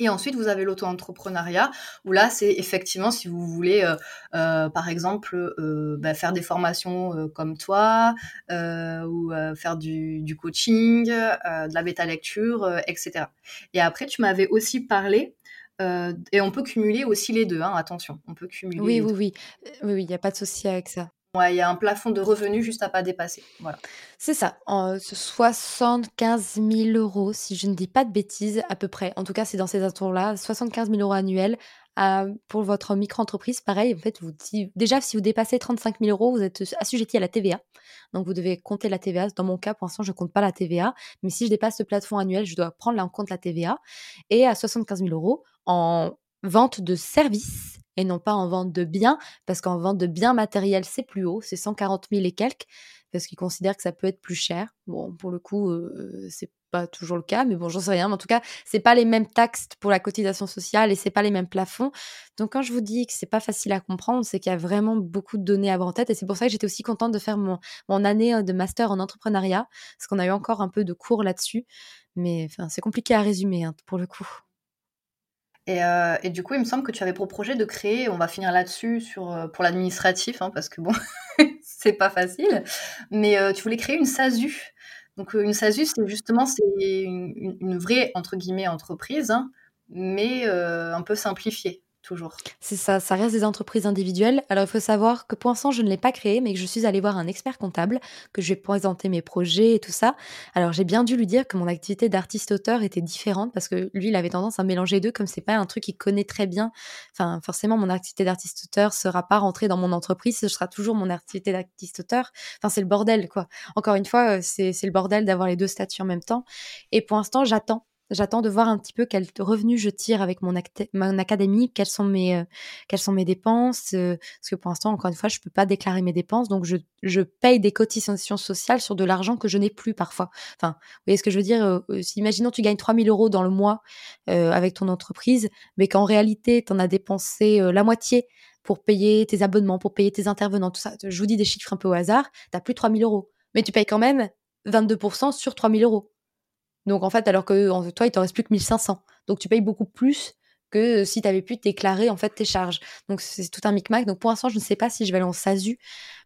Et ensuite, vous avez l'auto-entrepreneuriat, où là, c'est effectivement, si vous voulez, euh, euh, par exemple, euh, bah, faire des formations comme toi, ou faire du, coaching, de la bêta-lecture, etc. Et après, tu m'avais aussi parlé, et on peut cumuler aussi les deux, hein, attention, on peut cumuler. Oui, oui, oui, oui, il n'y a pas de souci avec ça. Il y a un plafond de revenus juste à pas dépasser. Voilà. C'est ça, en, 75 000 euros, si je ne dis pas de bêtises, à peu près. En tout cas, c'est dans ces atours-là, 75 000 euros annuels pour votre micro-entreprise, pareil, en fait, vous, déjà, si vous dépassez 35 000 euros, vous êtes assujetti à la TVA. Donc, vous devez compter la TVA. Dans mon cas, pour l'instant, je ne compte pas la TVA. Mais si je dépasse ce plafond annuel, je dois prendre en compte la TVA. Et à 75 000 euros, en vente de services et non pas en vente de biens, parce qu'en vente de biens matériels, c'est plus haut, c'est 140 000 et quelques, parce qu'ils considèrent que ça peut être plus cher. Bon, pour le coup, euh, c'est pas toujours le cas, mais bon, j'en sais rien. Mais en tout cas, c'est pas les mêmes taxes pour la cotisation sociale et c'est pas les mêmes plafonds. Donc, quand je vous dis que c'est pas facile à comprendre, c'est qu'il y a vraiment beaucoup de données à avoir en tête. Et c'est pour ça que j'étais aussi contente de faire mon, année euh, de master en entrepreneuriat, parce qu'on a eu encore un peu de cours là-dessus. Mais enfin, c'est compliqué à résumer hein, pour le coup. Euh, et, du coup, il me semble que tu avais pour projet de créer, on va finir là-dessus sur, euh, pour l'administratif, hein, parce que bon, c'est pas facile, mais euh, tu voulais créer une SASU. Donc une SASU, c'est justement c'est une, vraie, entre guillemets, entreprise, hein, mais un peu simplifiée toujours. C'est ça, ça reste des entreprises individuelles. Alors il faut savoir que pour l'instant je ne l'ai pas créé, mais que je suis allée voir un expert comptable, que je vais présenter mes projets et tout ça. Alors j'ai bien dû lui dire que mon activité d'artiste-auteur était différente parce que lui il avait tendance à mélanger deux, comme c'est pas un truc qu'il connaît très bien. Enfin forcément mon activité d'artiste-auteur sera pas rentrée dans mon entreprise, ce sera toujours mon activité d'artiste-auteur. Enfin c'est le bordel quoi. Encore une fois, euh, c'est le bordel d'avoir les deux statuts en même temps. Et pour l'instant j'attends J'attends de voir un petit peu quel revenu je tire avec mon, académie, quelles sont mes, euh, dépenses. Euh, parce que pour l'instant, encore une fois, je ne peux pas déclarer mes dépenses. Donc, je, je paye des cotisations sociales sur de l'argent que je n'ai plus parfois. Enfin, vous voyez ce que je veux dire euh, Imaginons tu gagnes 3000 euros dans le mois avec ton entreprise, mais qu'en réalité, tu en as dépensé la moitié pour payer tes abonnements, pour payer tes intervenants, tout ça. Je vous dis des chiffres un peu au hasard. Tu n'as plus 3000 euros. Mais tu payes quand même 22% sur 3000 euros. Donc en fait, alors que toi, il t'en reste plus que 1500. Donc tu payes beaucoup plus que si tu avais pu déclarer en fait tes charges. Donc c'est tout un micmac. Donc pour l'instant, je ne sais pas si je vais aller en SASU.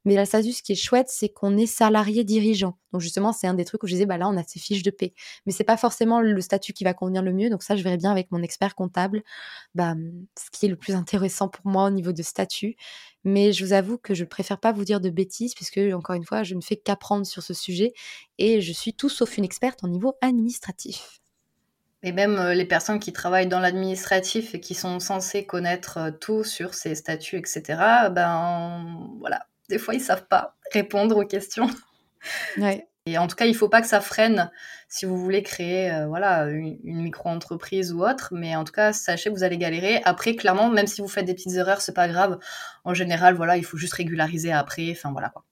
Mais la SASU, ce qui est chouette, c'est qu'on est salarié dirigeant. Donc justement, c'est un des trucs où je disais, bah là, on a ces fiches de paie. Mais c'est pas forcément le statut qui va convenir le mieux. Donc ça, je verrai bien avec mon expert comptable, bah, ce qui est le plus intéressant pour moi au niveau de statut. Mais je vous avoue que je préfère pas vous dire de bêtises, puisque, encore une fois, je ne fais qu'apprendre sur ce sujet et je suis tout sauf une experte au niveau administratif. Et même euh, les personnes qui travaillent dans l'administratif et qui sont censées connaître euh, tout sur ces statuts, etc., ben voilà, des fois ils savent pas répondre aux questions. Et en tout cas, il faut pas que ça freine si vous voulez créer euh, voilà une, micro-entreprise ou autre. Mais en tout cas, sachez que vous allez galérer. Après, clairement, même si vous faites des petites erreurs, c'est pas grave. En général, voilà, il faut juste régulariser après. Enfin voilà quoi.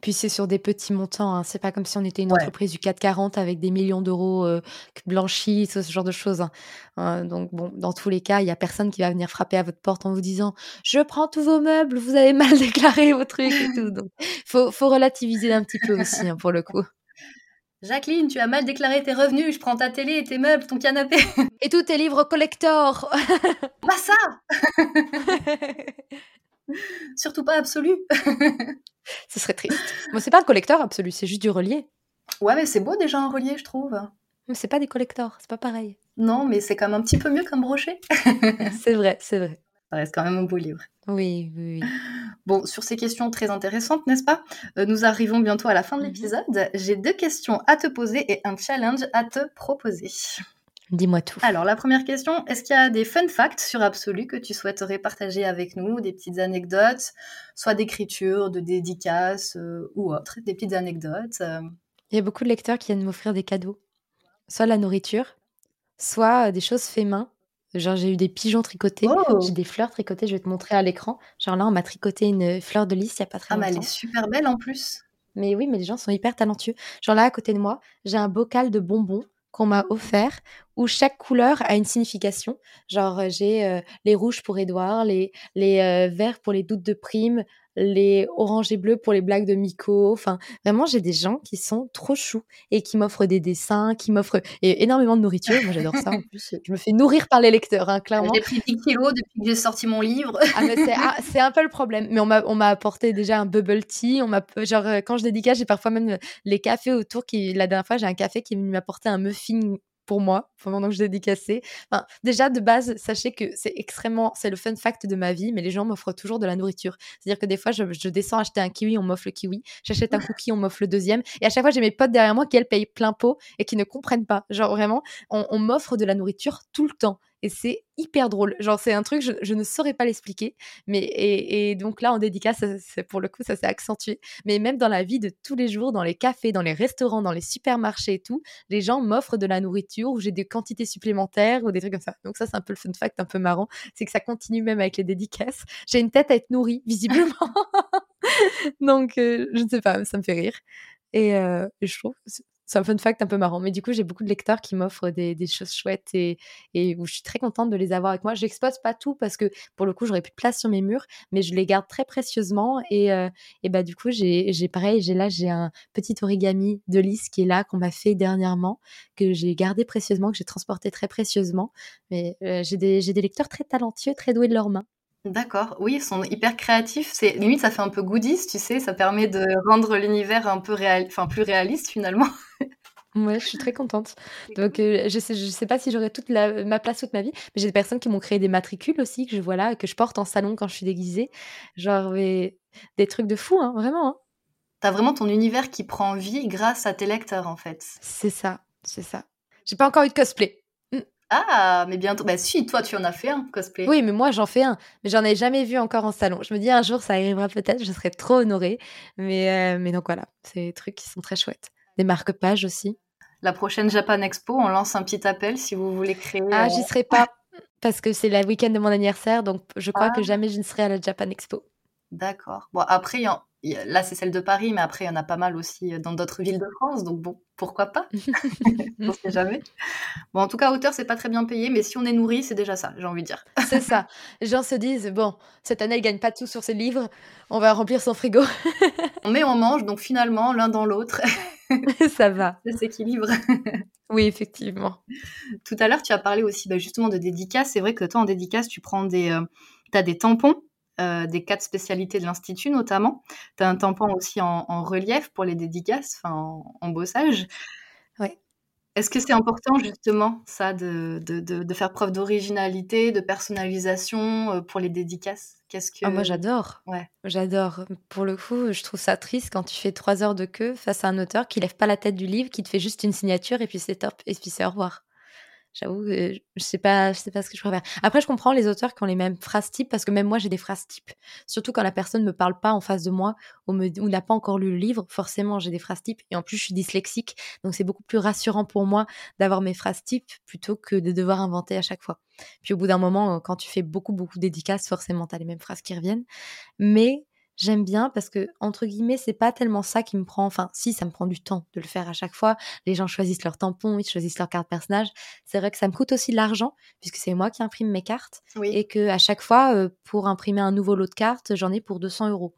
Puis c'est sur des petits montants, hein. C'est pas comme si on était une entreprise du 440 avec des millions d'euros euh, blanchis, ce, genre de choses. Hein. Hein, donc bon, dans tous les cas, il y a personne qui va venir frapper à votre porte en vous disant je prends tous vos meubles, vous avez mal déclaré vos trucs et tout. Donc faut, faut relativiser un petit peu aussi pour le coup. Jacqueline, tu as mal déclaré tes revenus, je prends ta télé, et tes meubles, ton canapé. Et tous tes livres collector. pas ça Surtout pas absolu. Ce serait triste. Moi, c'est pas un collector absolu, c'est juste du relié. Ouais, mais c'est beau déjà un relié, je trouve. Mais c'est pas des collectors, c'est pas pareil. Non, mais c'est quand même un petit peu mieux qu'un brochet. c'est vrai, c'est vrai. Ça reste quand même un beau livre. Oui, oui, oui. Bon, sur ces questions très intéressantes, n'est-ce pas? Euh, Nous arrivons bientôt à la fin de mhm. l'épisode. J'ai deux questions à te poser et un challenge à te proposer. Dis-moi tout. Alors, la première question, est-ce qu'il y a des fun facts sur Absolu que tu souhaiterais partager avec nous? Des petites anecdotes, soit d'écriture, de dédicaces euh, ou autre, des petites anecdotes euh? Il y a beaucoup de lecteurs qui viennent m'offrir des cadeaux. Soit la nourriture, soit euh, des choses fait main. Genre, j'ai eu des pigeons tricotés, oh! j'ai des fleurs tricotées, je vais te montrer à l'écran. Genre là, on m'a tricoté une fleur de lys il n'y a pas très longtemps. Ah, mais elle est super belle en plus. Mais oui, mais les gens sont hyper talentueux. Genre là, à côté de moi, j'ai un bocal de bonbons qu'on m'a offert où chaque couleur a une signification. Genre, euh, j'ai euh, les rouges pour Édouard, les, les euh, verts pour les doutes de prime, les oranges et bleus pour les blagues de Miko. Enfin, vraiment, j'ai des gens qui sont trop choux et qui m'offrent des dessins, qui m'offrent énormément de nourriture. Moi, j'adore ça. En plus, je me fais nourrir par les lecteurs, hein, clairement. J'ai pris 10 kilos depuis que j'ai sorti mon livre. ah, ah, c'est un peu le problème. Mais on m'a apporté déjà un bubble tea. On m'a, genre, quand je dédicace, j'ai parfois même les cafés autour. Qui, la dernière fois, j'ai un café qui m'a apporté un muffin pour moi pendant que je dédicacais. Enfin, déjà de base, sachez que c'est extrêmement, c'est le fun fact de ma vie, mais les gens m'offrent toujours de la nourriture. C'est-à-dire que des fois, je, descends acheter un kiwi, on m'offre le kiwi. J'achète un cookie, on m'offre le deuxième. Et à chaque fois, j'ai mes potes derrière moi qui elles payent plein pot et qui ne comprennent pas. Genre vraiment, on, m'offre de la nourriture tout le temps. Et c'est hyper drôle. Genre, c'est un truc, je, ne saurais pas l'expliquer. Mais et, donc là, en dédicace, pour le coup, ça s'est accentué. Mais même dans la vie de tous les jours, dans les cafés, dans les restaurants, dans les supermarchés et tout, les gens m'offrent de la nourriture ou j'ai des quantités supplémentaires ou des trucs comme ça. Donc ça, c'est un peu le fun fact un peu marrant, c'est que ça continue même avec les dédicaces. J'ai une tête à être nourrie, visiblement. donc, euh, je ne sais pas, ça me fait rire. Et, euh, je trouve c'est un fun fact un peu marrant. Mais du coup, j'ai beaucoup de lecteurs qui m'offrent des, choses chouettes et, où je suis très contente de les avoir avec moi. Je n'expose pas tout parce que pour le coup, j'aurais plus de place sur mes murs, mais je les garde très précieusement. Et, euh, et bah, du coup, j'ai pareil, j'ai là, j'ai un petit origami de lys qui est là, qu'on m'a fait dernièrement, que j'ai gardé précieusement, que j'ai transporté très précieusement. Mais euh, j'ai des lecteurs très talentueux, très doués de leurs mains. D'accord, oui, ils sont hyper créatifs. C'est limite, ça fait un peu goodies, tu sais, ça permet de rendre l'univers un peu réal... enfin, plus réaliste finalement. Ouais, je suis très contente. Donc, euh, je sais, je sais pas si j'aurai toute la, ma place toute ma vie, mais j'ai des personnes qui m'ont créé des matricules aussi que je vois là, que je porte en salon quand je suis déguisée. Genre, des trucs de fou, hein, vraiment. Hein. T'as vraiment ton univers qui prend vie grâce à tes lecteurs, en fait. C'est ça, c'est ça. J'ai pas encore eu de cosplay. Ah, mais bientôt. Bah si, toi, tu en as fait un cosplay. Oui, mais moi, j'en fais un. Mais j'en ai jamais vu encore en salon. Je me dis un jour, ça arrivera peut-être. Je serais trop honorée. Mais, euh, mais donc voilà, c'est des trucs qui sont très chouettes. Des marque-pages aussi. La prochaine Japan Expo, on lance un petit appel si vous voulez créer. Ah, j'y euh, serai pas. parce que c'est le week-end de mon anniversaire. Donc je crois que ah. jamais je ne serai à la Japan Expo. D'accord. Bon, après, là, c'est celle de Paris, mais après, il y en a pas mal aussi euh, dans d'autres villes de France. Donc, bon, pourquoi pas? On sait jamais. Bon, en tout cas, hauteur, c'est pas très bien payé, mais si on est nourri, c'est déjà ça, j'ai envie de dire. c'est ça. Les gens se disent bon, cette année, elle gagne pas tout sur ses livres, on va remplir son frigo. Mais on mange, donc finalement, l'un dans l'autre. ça va. Ça s'équilibre. oui, effectivement. Tout à l'heure, tu as parlé aussi bah, justement de dédicaces. C'est vrai que toi, en dédicace, tu prends des. Euh, as des tampons euh, des quatre spécialités de l'Institut notamment. Tu as un tampon aussi en, relief pour les dédicaces, enfin en, bossage. Oui. Est-ce que c'est important justement ça de, de, faire preuve d'originalité, de personnalisation euh, pour les dédicaces? Qu'est-ce que... Ah, moi j'adore. Ouais. J'adore. Pour le coup, je trouve ça triste quand tu fais trois heures de queue face à un auteur qui lève pas la tête du livre, qui te fait juste une signature et puis c'est top et puis c'est au revoir. J'avoue que je sais pas, je sais pas ce que je préfère. Après, je comprends les auteurs qui ont les mêmes phrases types parce que même moi, j'ai des phrases types. Surtout quand la personne me parle pas en face de moi ou, ou n'a pas encore lu le livre, forcément, j'ai des phrases types. Et en plus, je suis dyslexique, donc c'est beaucoup plus rassurant pour moi d'avoir mes phrases types plutôt que de devoir inventer à chaque fois. Puis au bout d'un moment, quand tu fais beaucoup, beaucoup d'édicaces, forcément, tu as les mêmes phrases qui reviennent. Mais j'aime bien parce que entre guillemets c'est pas tellement ça qui me prend. Enfin si ça me prend du temps de le faire à chaque fois. Les gens choisissent leur tampon ils choisissent leur carte personnage. C'est vrai que ça me coûte aussi de l'argent puisque c'est moi qui imprime mes cartes et que à chaque fois euh, pour imprimer un nouveau lot de cartes j'en ai pour 200 euros.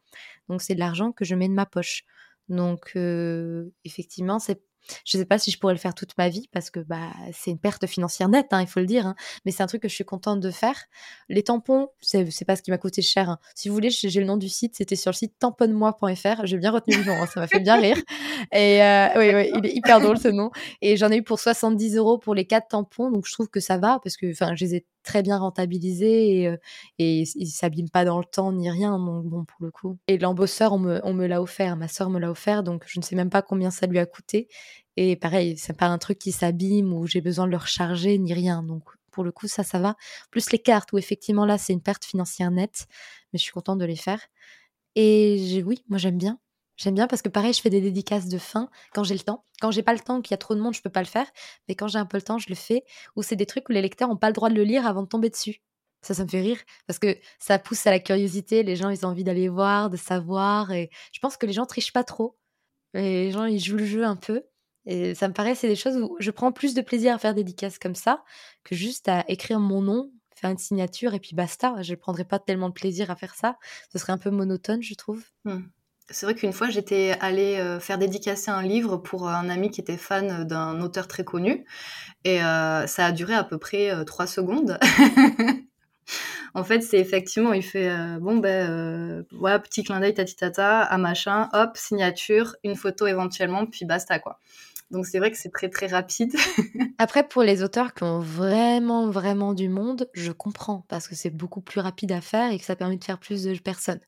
Donc c'est de l'argent que je mets de ma poche. Donc euh, effectivement c'est je ne sais pas si je pourrais le faire toute ma vie parce que bah, c'est une perte financière nette, hein, il faut le dire. Hein. mais c'est un truc que je suis contente de faire. Les tampons, c'est, c'est pas ce qui m'a coûté cher. Hein. Si vous voulez, j'ai le nom du site. C'était sur le site tamponnemoi.fr. J'ai bien retenu le nom. ça m'a fait bien rire. Et euh, oui, oui, il est hyper drôle ce nom. Et j'en ai eu pour 70 euros pour les quatre tampons. Donc je trouve que ça va parce que enfin, je les ai très bien rentabilisé et, euh, et il s'abîme pas dans le temps ni rien, donc bon pour le coup. Et l'embosseur, on me, on me l'a offert, ma soeur me l'a offert, donc je ne sais même pas combien ça lui a coûté. Et pareil, c'est pas un truc qui s'abîme ou j'ai besoin de le recharger ni rien, donc pour le coup ça, ça va. Plus les cartes où effectivement là c'est une perte financière nette, mais je suis contente de les faire. Et oui, moi j'aime bien. J'aime bien parce que pareil, je fais des dédicaces de fin quand j'ai le temps. Quand j'ai pas le temps, qu'il y a trop de monde, je peux pas le faire. Mais quand j'ai un peu le temps, je le fais. Ou c'est des trucs où les lecteurs ont pas le droit de le lire avant de tomber dessus. Ça, ça me fait rire parce que ça pousse à la curiosité. Les gens, ils ont envie d'aller voir, de savoir. Et je pense que les gens trichent pas trop. Et les gens, ils jouent le jeu un peu. Et ça me paraît, c'est des choses où je prends plus de plaisir à faire des dédicaces comme ça que juste à écrire mon nom, faire une signature et puis basta. Je ne prendrais pas tellement de plaisir à faire ça. Ce serait un peu monotone, je trouve. Mmh. C'est vrai qu'une fois, j'étais allée euh, faire dédicacer un livre pour un ami qui était fan d'un auteur très connu. Et euh, ça a duré à peu près euh, trois secondes. en fait, c'est effectivement, il fait bon, ben, voilà, petit clin d'œil, tata, à machin, hop, signature, une photo éventuellement, puis basta, quoi. Donc c'est vrai que c'est très très rapide. Après, pour les auteurs qui ont vraiment vraiment du monde, je comprends parce que c'est beaucoup plus rapide à faire et que ça permet de faire plus de personnes.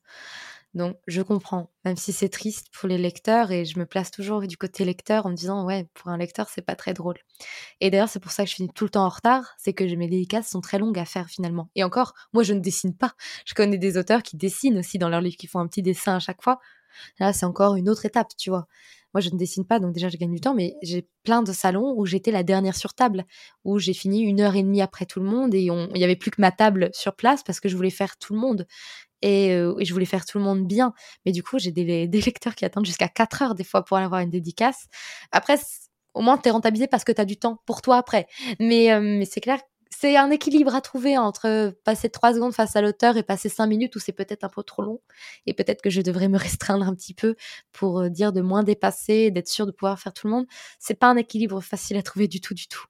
Donc, je comprends, même si c'est triste pour les lecteurs, et je me place toujours du côté lecteur en me disant, ouais, pour un lecteur, c'est pas très drôle. Et d'ailleurs, c'est pour ça que je finis tout le temps en retard, c'est que mes dédicaces sont très longues à faire finalement. Et encore, moi, je ne dessine pas. Je connais des auteurs qui dessinent aussi dans leurs livres, qui font un petit dessin à chaque fois. Là, c'est encore une autre étape, tu vois. Moi, je ne dessine pas, donc déjà, je gagne du temps, mais j'ai plein de salons où j'étais la dernière sur table, où j'ai fini une heure et demie après tout le monde et il n'y avait plus que ma table sur place parce que je voulais faire tout le monde. Et, je voulais faire tout le monde bien. Mais du coup, j'ai des, lecteurs qui attendent jusqu'à 4 heures des fois pour aller avoir une dédicace. Après, au moins, tu es rentabilisé parce que tu as du temps pour toi après. Mais, mais c'est clair, c'est un équilibre à trouver entre passer 3 secondes face à l'auteur et passer 5 minutes où c'est peut-être un peu trop long. Et peut-être que je devrais me restreindre un petit peu pour dire de moins dépasser, d'être sûr de pouvoir faire tout le monde. C'est pas un équilibre facile à trouver du tout, du tout.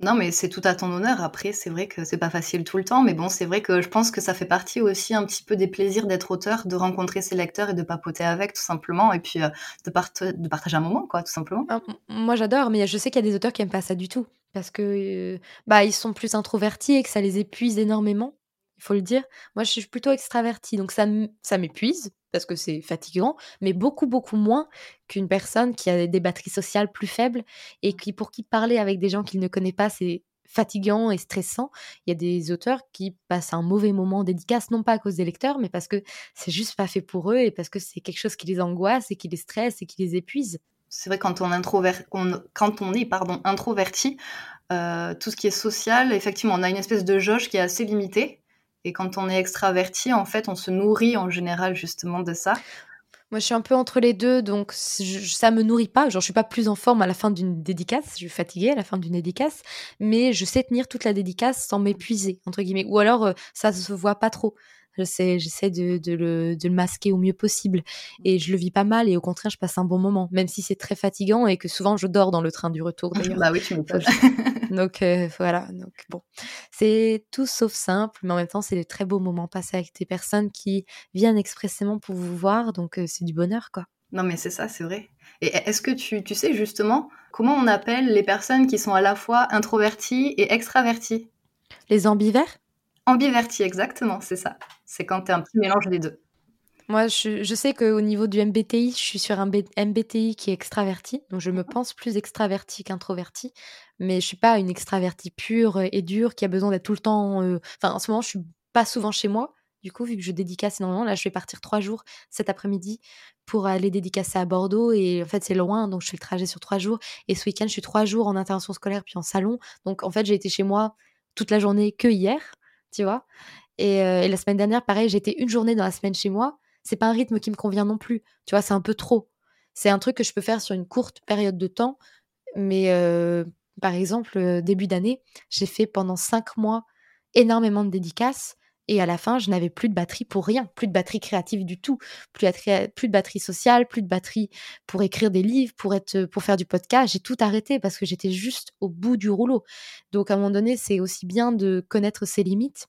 Non, mais c'est tout à ton honneur. Après, c'est vrai que c'est pas facile tout le temps, mais bon, c'est vrai que je pense que ça fait partie aussi un petit peu des plaisirs d'être auteur, de rencontrer ses lecteurs et de papoter avec, tout simplement, et puis euh, de, partager un moment, quoi, tout simplement. Ah, moi, j'adore, mais je sais qu'il y a des auteurs qui aiment pas ça du tout, parce que euh, bah ils sont plus introvertis et que ça les épuise énormément il faut le dire. Moi, je suis plutôt extravertie, donc ça m'épuise parce que c'est fatigant, mais beaucoup, beaucoup moins qu'une personne qui a des batteries sociales plus faibles et qui, pour qui parler avec des gens qu'il ne connaît pas, c'est fatigant et stressant. Il y a des auteurs qui passent un mauvais moment dédicace, non pas à cause des lecteurs, mais parce que c'est juste pas fait pour eux et parce que c'est quelque chose qui les angoisse et qui les stresse et qui les épuise. C'est vrai quand on, quand on est pardon, introverti, euh, tout ce qui est social, effectivement, on a une espèce de jauge qui est assez limitée. Et quand on est extraverti, en fait, on se nourrit en général justement de ça. Moi, je suis un peu entre les deux, donc ça me nourrit pas. Genre, je suis pas plus en forme à la fin d'une dédicace. Je suis fatiguée à la fin d'une dédicace, mais je sais tenir toute la dédicace sans m'épuiser entre guillemets. Ou alors, ça euh, ça se voit pas trop. J'essaie, j'essaie de, de, le, de, le, masquer au mieux possible. Et je le vis pas mal et au contraire, je passe un bon moment, même si c'est très fatigant et que souvent je dors dans le train du retour d'ailleurs. bah oui, tu m'étonnes. donc euh, voilà, donc bon. C'est tout sauf simple, mais en même temps, c'est des très beaux moments passés avec des personnes qui viennent expressément pour vous voir, donc euh, c'est du bonheur quoi. Non mais c'est ça, c'est vrai. Et est-ce que tu, tu sais justement comment on appelle les personnes qui sont à la fois introverties et extraverties? Les ambivers Ambiverti, exactement, c'est ça. C'est quand tu es un petit mélange des deux. Moi, je, je sais qu'au niveau du MBTI, je suis sur un MBTI qui est extraverti, donc je me pense plus extraverti qu'introverti, mais je suis pas une extravertie pure et dure qui a besoin d'être tout le temps. Euh, enfin, en ce moment, je suis pas souvent chez moi. Du coup, vu que je dédicace énormément, là, je vais partir trois jours cet après-midi pour aller dédicacer à Bordeaux. Et en fait, c'est loin, donc je fais le trajet sur trois jours. Et ce week-end, je suis trois jours en intervention scolaire puis en salon. Donc, en fait, j'ai été chez moi toute la journée que hier tu vois. Euh, et, la semaine dernière, pareil, j'étais une journée dans la semaine chez moi. C'est pas un rythme qui me convient non plus. Tu vois, c'est un peu trop. C'est un truc que je peux faire sur une courte période de temps. Mais euh, par exemple, euh, début d'année, j'ai fait pendant cinq mois énormément de dédicaces. Et à la fin, je n'avais plus de batterie pour rien, plus de batterie créative du tout, plus, plus de batterie sociale, plus de batterie pour écrire des livres, pour, être, pour faire du podcast. J'ai tout arrêté parce que j'étais juste au bout du rouleau. Donc à un moment donné, c'est aussi bien de connaître ses limites.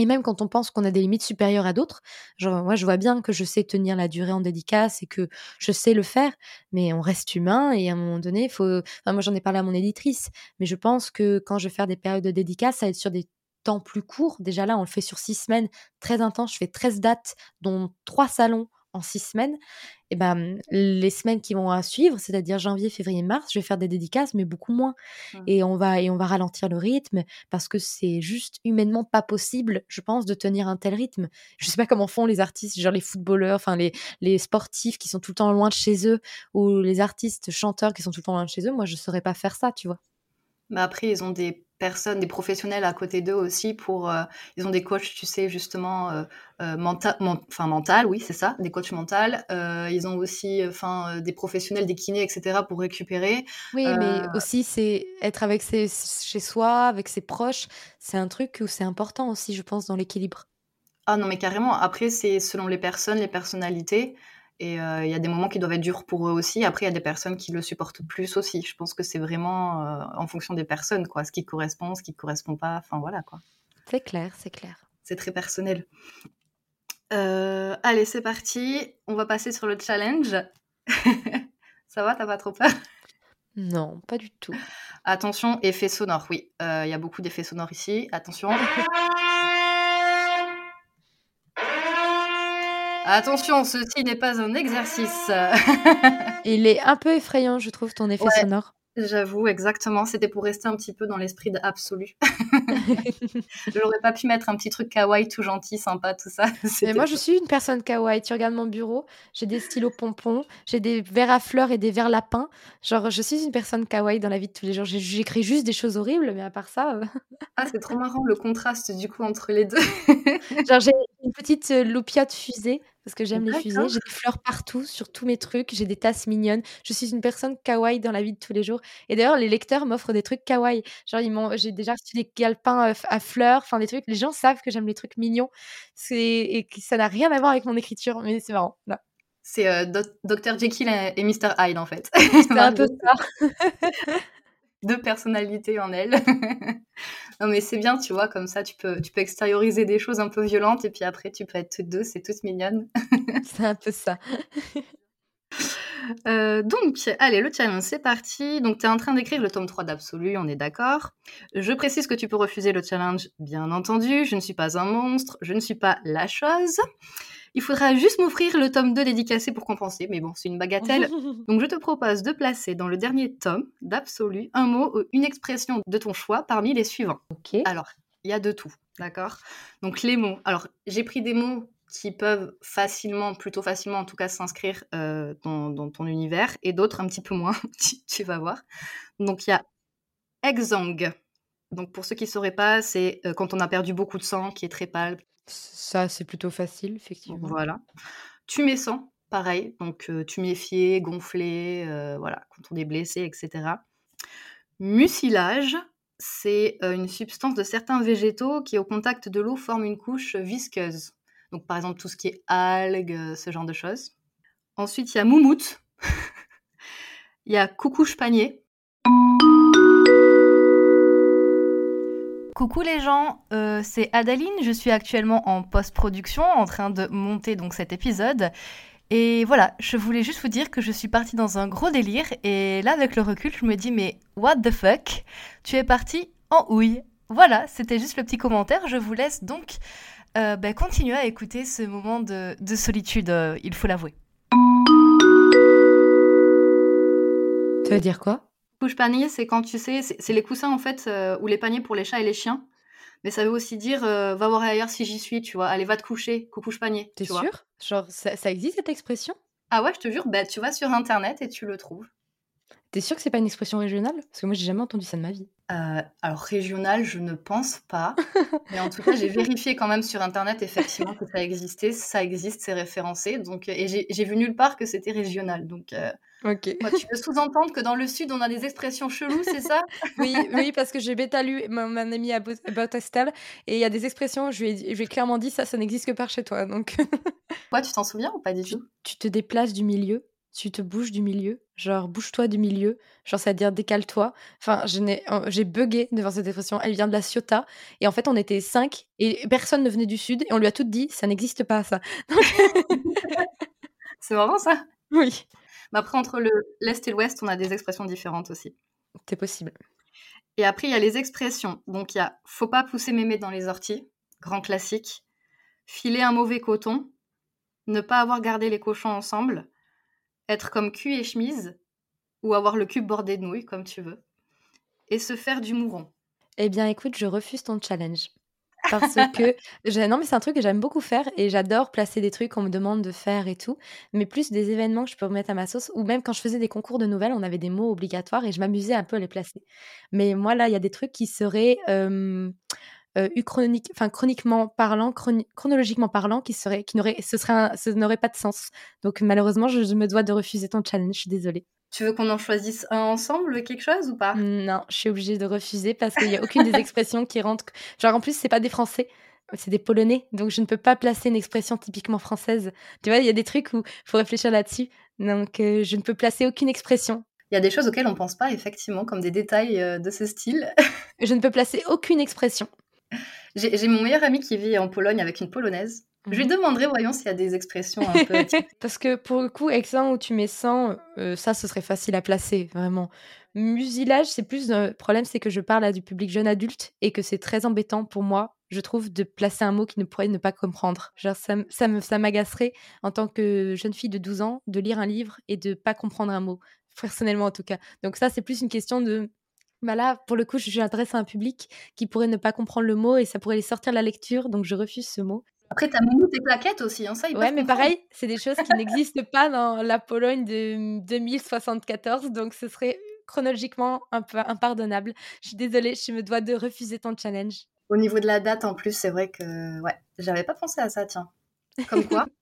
Et même quand on pense qu'on a des limites supérieures à d'autres, moi je vois bien que je sais tenir la durée en dédicace et que je sais le faire, mais on reste humain et à un moment donné, faut. Moi j'en ai parlé à mon éditrice, mais je pense que quand je vais faire des périodes de dédicace, ça va être sur des temps plus court. Déjà là, on le fait sur six semaines, très intense. Je fais 13 dates, dont trois salons en six semaines. Et ben les semaines qui vont à suivre, c'est-à-dire janvier, février, mars, je vais faire des dédicaces, mais beaucoup moins. Mmh. Et on va et on va ralentir le rythme parce que c'est juste humainement pas possible, je pense, de tenir un tel rythme. Je sais pas comment font les artistes, genre les footballeurs, enfin les, les sportifs qui sont tout le temps loin de chez eux, ou les artistes chanteurs qui sont tout le temps loin de chez eux. Moi, je saurais pas faire ça, tu vois. Mais après, ils ont des personnes, des professionnels à côté d'eux aussi pour. Euh, ils ont des coachs, tu sais, justement, euh, euh mental, enfin mental, oui, c'est ça, des coachs mentaux. Euh, ils ont aussi, enfin, des professionnels, des kinés, etc. pour récupérer. Oui, mais aussi c'est être avec ses, chez soi, avec ses proches. C'est un truc où c'est important aussi, je pense, dans l'équilibre. Ah non, mais carrément. Après, c'est selon les personnes, les personnalités. Et euh, il y a des moments qui doivent être durs pour eux aussi. Après, il y a des personnes qui le supportent plus aussi. Je pense que c'est vraiment euh, en fonction des personnes, quoi. Ce qui correspond, ce qui ne correspond pas. Enfin, voilà, quoi. C'est clair, c'est clair. C'est très personnel. Euh, allez, c'est parti. On va passer sur le challenge. Ça va, t'as pas trop peur? Non, pas du tout. Attention, effet sonore, oui. Il y a beaucoup d'effets sonores ici. Attention. Attention, ceci n'est pas un exercice. Il est un peu effrayant, je trouve, ton effet Ouais. sonore. J'avoue, exactement. C'était pour rester un petit peu dans l'esprit d'absolu. J'aurais pas pu mettre un petit truc kawaii tout gentil, sympa, tout ça. Mais moi, je suis une personne kawaii. Tu regardes mon bureau, j'ai des stylos pompons, j'ai des verres à fleurs et des verres lapins. Genre, je suis une personne kawaii dans la vie de tous les jours. J'écris juste des choses horribles, mais à part ça, euh, Ah, c'est trop marrant le contraste du coup entre les deux. genre j'ai une petite euh, loupiote fusée parce que j'aime les fusées. J'ai des fleurs partout sur tous mes trucs. J'ai des tasses mignonnes. Je suis une personne kawaii dans la vie de tous les jours. Et d'ailleurs, les lecteurs m'offrent des trucs kawaii. Genre, ils m'ont, j'ai déjà reçu des galpins f- à fleurs, enfin des trucs. Les gens savent que j'aime les trucs mignons. C'est et que ça n'a rien à voir avec mon écriture, mais c'est marrant. C'est euh, Dr Jekyll et et Mr Hyde en fait. C'est un peu ça. Deux personnalités en elle. non mais c'est bien, tu vois, comme ça tu peux, tu peux extérioriser des choses un peu violentes et puis après tu peux être toutes deux, c'est toutes mignonnes. C'est un peu ça. Euh, donc, allez, le challenge, c'est parti. Donc, tu es en train d'écrire le tome 3 d'Absolu, on est d'accord. Je précise que tu peux refuser le challenge, bien entendu. Je ne suis pas un monstre, je ne suis pas la chose. Il faudra juste m'offrir le tome 2 dédicacé pour compenser, mais bon, c'est une bagatelle. Donc, je te propose de placer dans le dernier tome d'Absolu un mot ou une expression de ton choix parmi les suivants. ok. Alors, il y a de tout, d'accord? Donc, les mots. Alors, j'ai pris des mots qui peuvent facilement, plutôt facilement en tout cas, s'inscrire euh, dans, dans ton univers et d'autres un petit peu moins, tu, tu vas voir. Donc, il y a exang. Donc, pour ceux qui ne sauraient pas, c'est euh, quand on a perdu beaucoup de sang, qui est très pâle. Ça, c'est plutôt facile, effectivement. Voilà. Tumescent, pareil. Donc, euh, tuméfié, gonflé, euh, voilà, quand on est blessé, etc. Mucilage, c'est une substance de certains végétaux qui, au contact de l'eau, forme une couche visqueuse. Donc, par exemple, tout ce qui est algues, euh, ce genre de choses. Ensuite, il y a moumoute. Il y a coucouche panier. Coucou les gens, euh, c'est Adaline. Je suis actuellement en post-production, en train de monter donc cet épisode. Et voilà, je voulais juste vous dire que je suis partie dans un gros délire. Et là, avec le recul, je me dis mais what the fuck? Tu es partie en houille. Voilà, c'était juste le petit commentaire. Je vous laisse donc euh, bah, continuer à écouter ce moment de, de solitude. euh, il faut l'avouer. Ça veut dire quoi? Couche panier, c'est quand tu sais, c'est les coussins en fait, euh, ou les paniers pour les chats et les chiens. Mais ça veut aussi dire euh, va voir ailleurs si j'y suis, tu vois. Allez, va te coucher, coucouche panier. T'es tu sûr? Genre, ça, ça existe cette expression? Ah ouais, je te jure, bah, tu vas sur internet et tu le trouves. T'es sûr que c'est pas une expression régionale? Parce que moi, j'ai jamais entendu ça de ma vie. Euh, alors régional, je ne pense pas. Mais en tout cas, j'ai vérifié quand même sur internet effectivement que ça existait. Ça existe, c'est référencé. Donc, euh, et j'ai vu nulle part que c'était régional. Donc, euh, moi, tu peux sous-entendre que dans le sud, on a des expressions cheloues, c'est ça? Oui, oui, parce que j'ai bêta lu mon, ami à Botestel et il y a des expressions, je lui, ai, dit- je lui ai clairement dit ça, ça n'existe que par chez toi. Donc, Toi, tu t'en souviens ou pas du tu, tout? tu te déplaces du milieu, tu te bouges du milieu, genre bouge-toi du milieu, genre ça veut dire décale-toi. Enfin, j'ai bugué devant cette expression. Elle vient de la Ciotat et en fait, on était cinq et personne ne venait du sud et on lui a toutes dit ça n'existe pas ça. C'est marrant ça. Oui, Mais après, entre le l'est et l'ouest, on a des expressions différentes aussi. c'est possible. Et après, il y a les expressions. Donc, il y a faut pas pousser mémé dans les orties, grand classique. Filer un mauvais coton. Ne pas avoir gardé les cochons ensemble. Être comme cul et chemise. Ou avoir le cul bordé de nouilles, comme tu veux. Et se faire du mouron. Eh bien, écoute, je refuse ton challenge. Parce que, non, mais c'est un truc que j'aime beaucoup faire et j'adore placer des trucs qu'on me demande de faire et tout, mais plus des événements que je peux remettre à ma sauce, ou même quand je faisais des concours de nouvelles, on avait des mots obligatoires et je m'amusais un peu à les placer. Mais moi, là, il y a des trucs qui seraient euh, euh, uchronique- enfin, chroniquement parlant, chroni- chronologiquement parlant, qui seraient, qui n'auraient, ce serait un- ce n'aurait pas de sens. Donc, malheureusement, je, je me dois de refuser ton challenge, je suis désolée. Tu veux qu'on en choisisse un ensemble, quelque chose ou pas? Non, je suis obligée de refuser parce qu'il n'y a aucune des expressions qui rentre. Genre, en plus, c'est pas des Français, c'est des Polonais. Donc, je ne peux pas placer une expression typiquement française. Tu vois, il y a des trucs où il faut réfléchir là-dessus. Donc, euh, je ne peux placer aucune expression. Il y a des choses auxquelles on pense pas, effectivement, comme des détails euh, de ce style. Je ne peux placer aucune expression. J'ai mon meilleur ami qui vit en Pologne avec une polonaise. Je lui Mhm. demanderai, voyons, s'il y a des expressions un peu... Parce que pour le coup, accent où tu mets 100, euh, ça, ce serait facile à placer, vraiment. Musilage, c'est plus. Le problème, c'est que je parle à du public jeune adulte et que c'est très embêtant pour moi je trouve, de placer un mot qui ne pourrait ne pas comprendre. Genre, ça, ça m'agacerait en tant que jeune fille de 12 ans de lire un livre et de pas comprendre un mot, personnellement en tout cas. Donc ça, c'est plus une question de bah là, pour le coup, je m'adresse à un public qui pourrait ne pas comprendre le mot et ça pourrait les sortir de la lecture, donc je refuse ce mot. Après, t'as Moumou tes plaquettes aussi, hein, ça, Ouais, mais pareil, c'est des choses qui n'existent pas dans la Pologne de 2074, donc ce serait chronologiquement un peu impardonnable. Je suis désolée, je me dois de refuser ton challenge. Au niveau de la date, en plus, c'est vrai que ouais, j'avais pas pensé à ça, tiens. Comme quoi,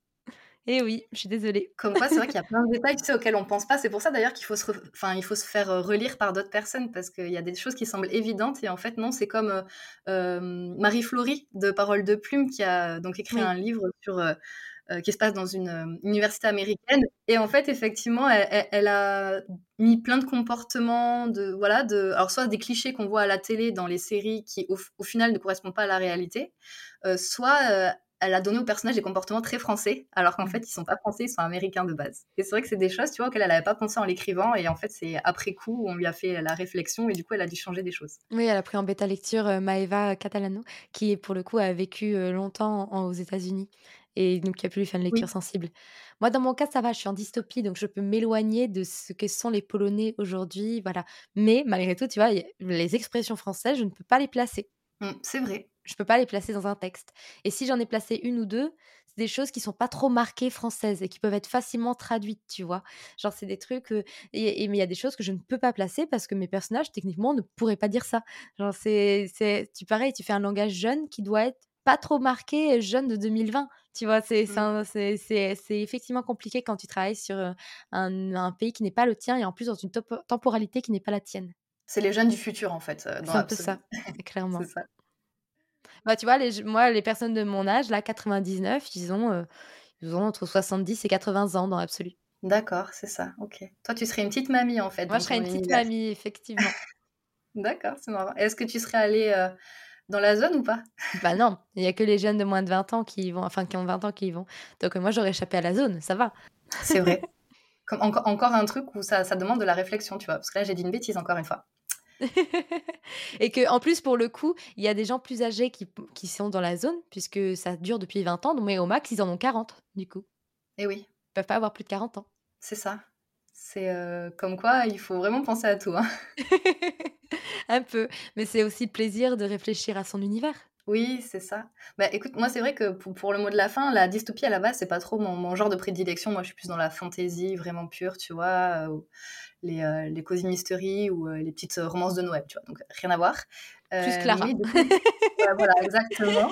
Eh oui, je suis désolée. comme quoi, c'est vrai qu'il y a plein de détails, tu sais, auxquels on pense pas. C'est pour ça d'ailleurs qu'il faut se, re- enfin, il faut se faire euh, relire par d'autres personnes parce qu'il y a des choses qui semblent évidentes et en fait non. C'est comme euh, euh, Marie Flory de Parole de Plume qui a donc écrit Oui. un livre sur euh, qui se passe dans une université américaine et en fait effectivement elle, a mis plein de comportements de voilà de alors soit des clichés qu'on voit à la télé dans les séries qui au, au final ne correspondent pas à la réalité, soit elle a donné aux personnages des comportements très français, alors qu'en Mhm. fait, ils sont pas français, ils sont américains de base. Et c'est vrai que c'est des choses, tu vois, auxquelles elle n'avait pas pensé en l'écrivant, et en fait, c'est après coup où on lui a fait la réflexion, et du coup, elle a dû changer des choses. Oui, elle a pris en bêta lecture euh, Maeva Catalano, qui pour le coup a vécu euh, longtemps en- aux États-Unis et donc qui a pu lui faire une Oui. lecture sensible. Moi, dans mon cas, ça va, je suis en dystopie, donc je peux m'éloigner de ce que sont les Polonais aujourd'hui, voilà. Mais malgré tout, tu vois, les expressions françaises, je ne peux pas les placer. Mm, c'est vrai. Je peux pas les placer dans un texte. Et si j'en ai placé une ou deux, c'est des choses qui sont pas trop marquées françaises et qui peuvent être facilement traduites, tu vois. Genre, c'est des trucs. euh, et, et- mais il y a des choses que je ne peux pas placer parce que mes personnages, techniquement, ne pourraient pas dire ça. Genre, c'est. Tu pareil, tu fais un langage jeune qui doit être pas trop marqué jeune de 2020. Tu vois, c'est c'est effectivement compliqué quand tu travailles sur euh, un, un pays qui n'est pas le tien et en plus dans une temporalité qui n'est pas la tienne. C'est les jeunes du futur, en fait, euh, C'est un peu ça, clairement. C'est ça. Bah, tu vois, les, moi, les personnes de mon âge, là, 99, ils ont, euh, ils ont entre 70 et 80 ans dans l'absolu. D'accord, c'est ça. Ok. Toi, tu serais une petite mamie, en fait, Moi, je serais une petite univers. mamie, effectivement. D'accord, c'est marrant. Est-ce que tu serais allée euh, dans la zone ou pas? Bah non, il y a que les jeunes de moins de 20 ans qui y vont, enfin, qui ont 20 ans qui y vont. Donc, euh, moi, j'aurais échappé à la zone, ça va. C'est vrai. Comme, encore, encore un truc où ça, ça demande de la réflexion, tu vois. Parce que là, j'ai dit une bêtise, encore une fois. et que en plus, pour le coup, il y a des gens plus âgés qui, qui sont dans la zone, puisque ça dure depuis 20 ans, mais au max, ils en ont 40, du coup. Et oui, Ils peuvent pas avoir plus de 40 ans. c'est ça. C'est euh, comme quoi, il faut vraiment penser à tout. hein. Un peu. Mais c'est aussi le plaisir de réfléchir à son univers. Oui, c'est ça. Bah écoute, moi c'est vrai que pour, pour le mot de la fin, la dystopie à la base, c'est pas trop mon, mon genre de prédilection. Moi je suis plus dans la fantasy vraiment pure, tu vois, euh, les, euh, les cosy mystery ou euh, les petites euh, romances de Noël, tu vois, donc rien à voir. Plus Clara. mais coup, voilà, exactement.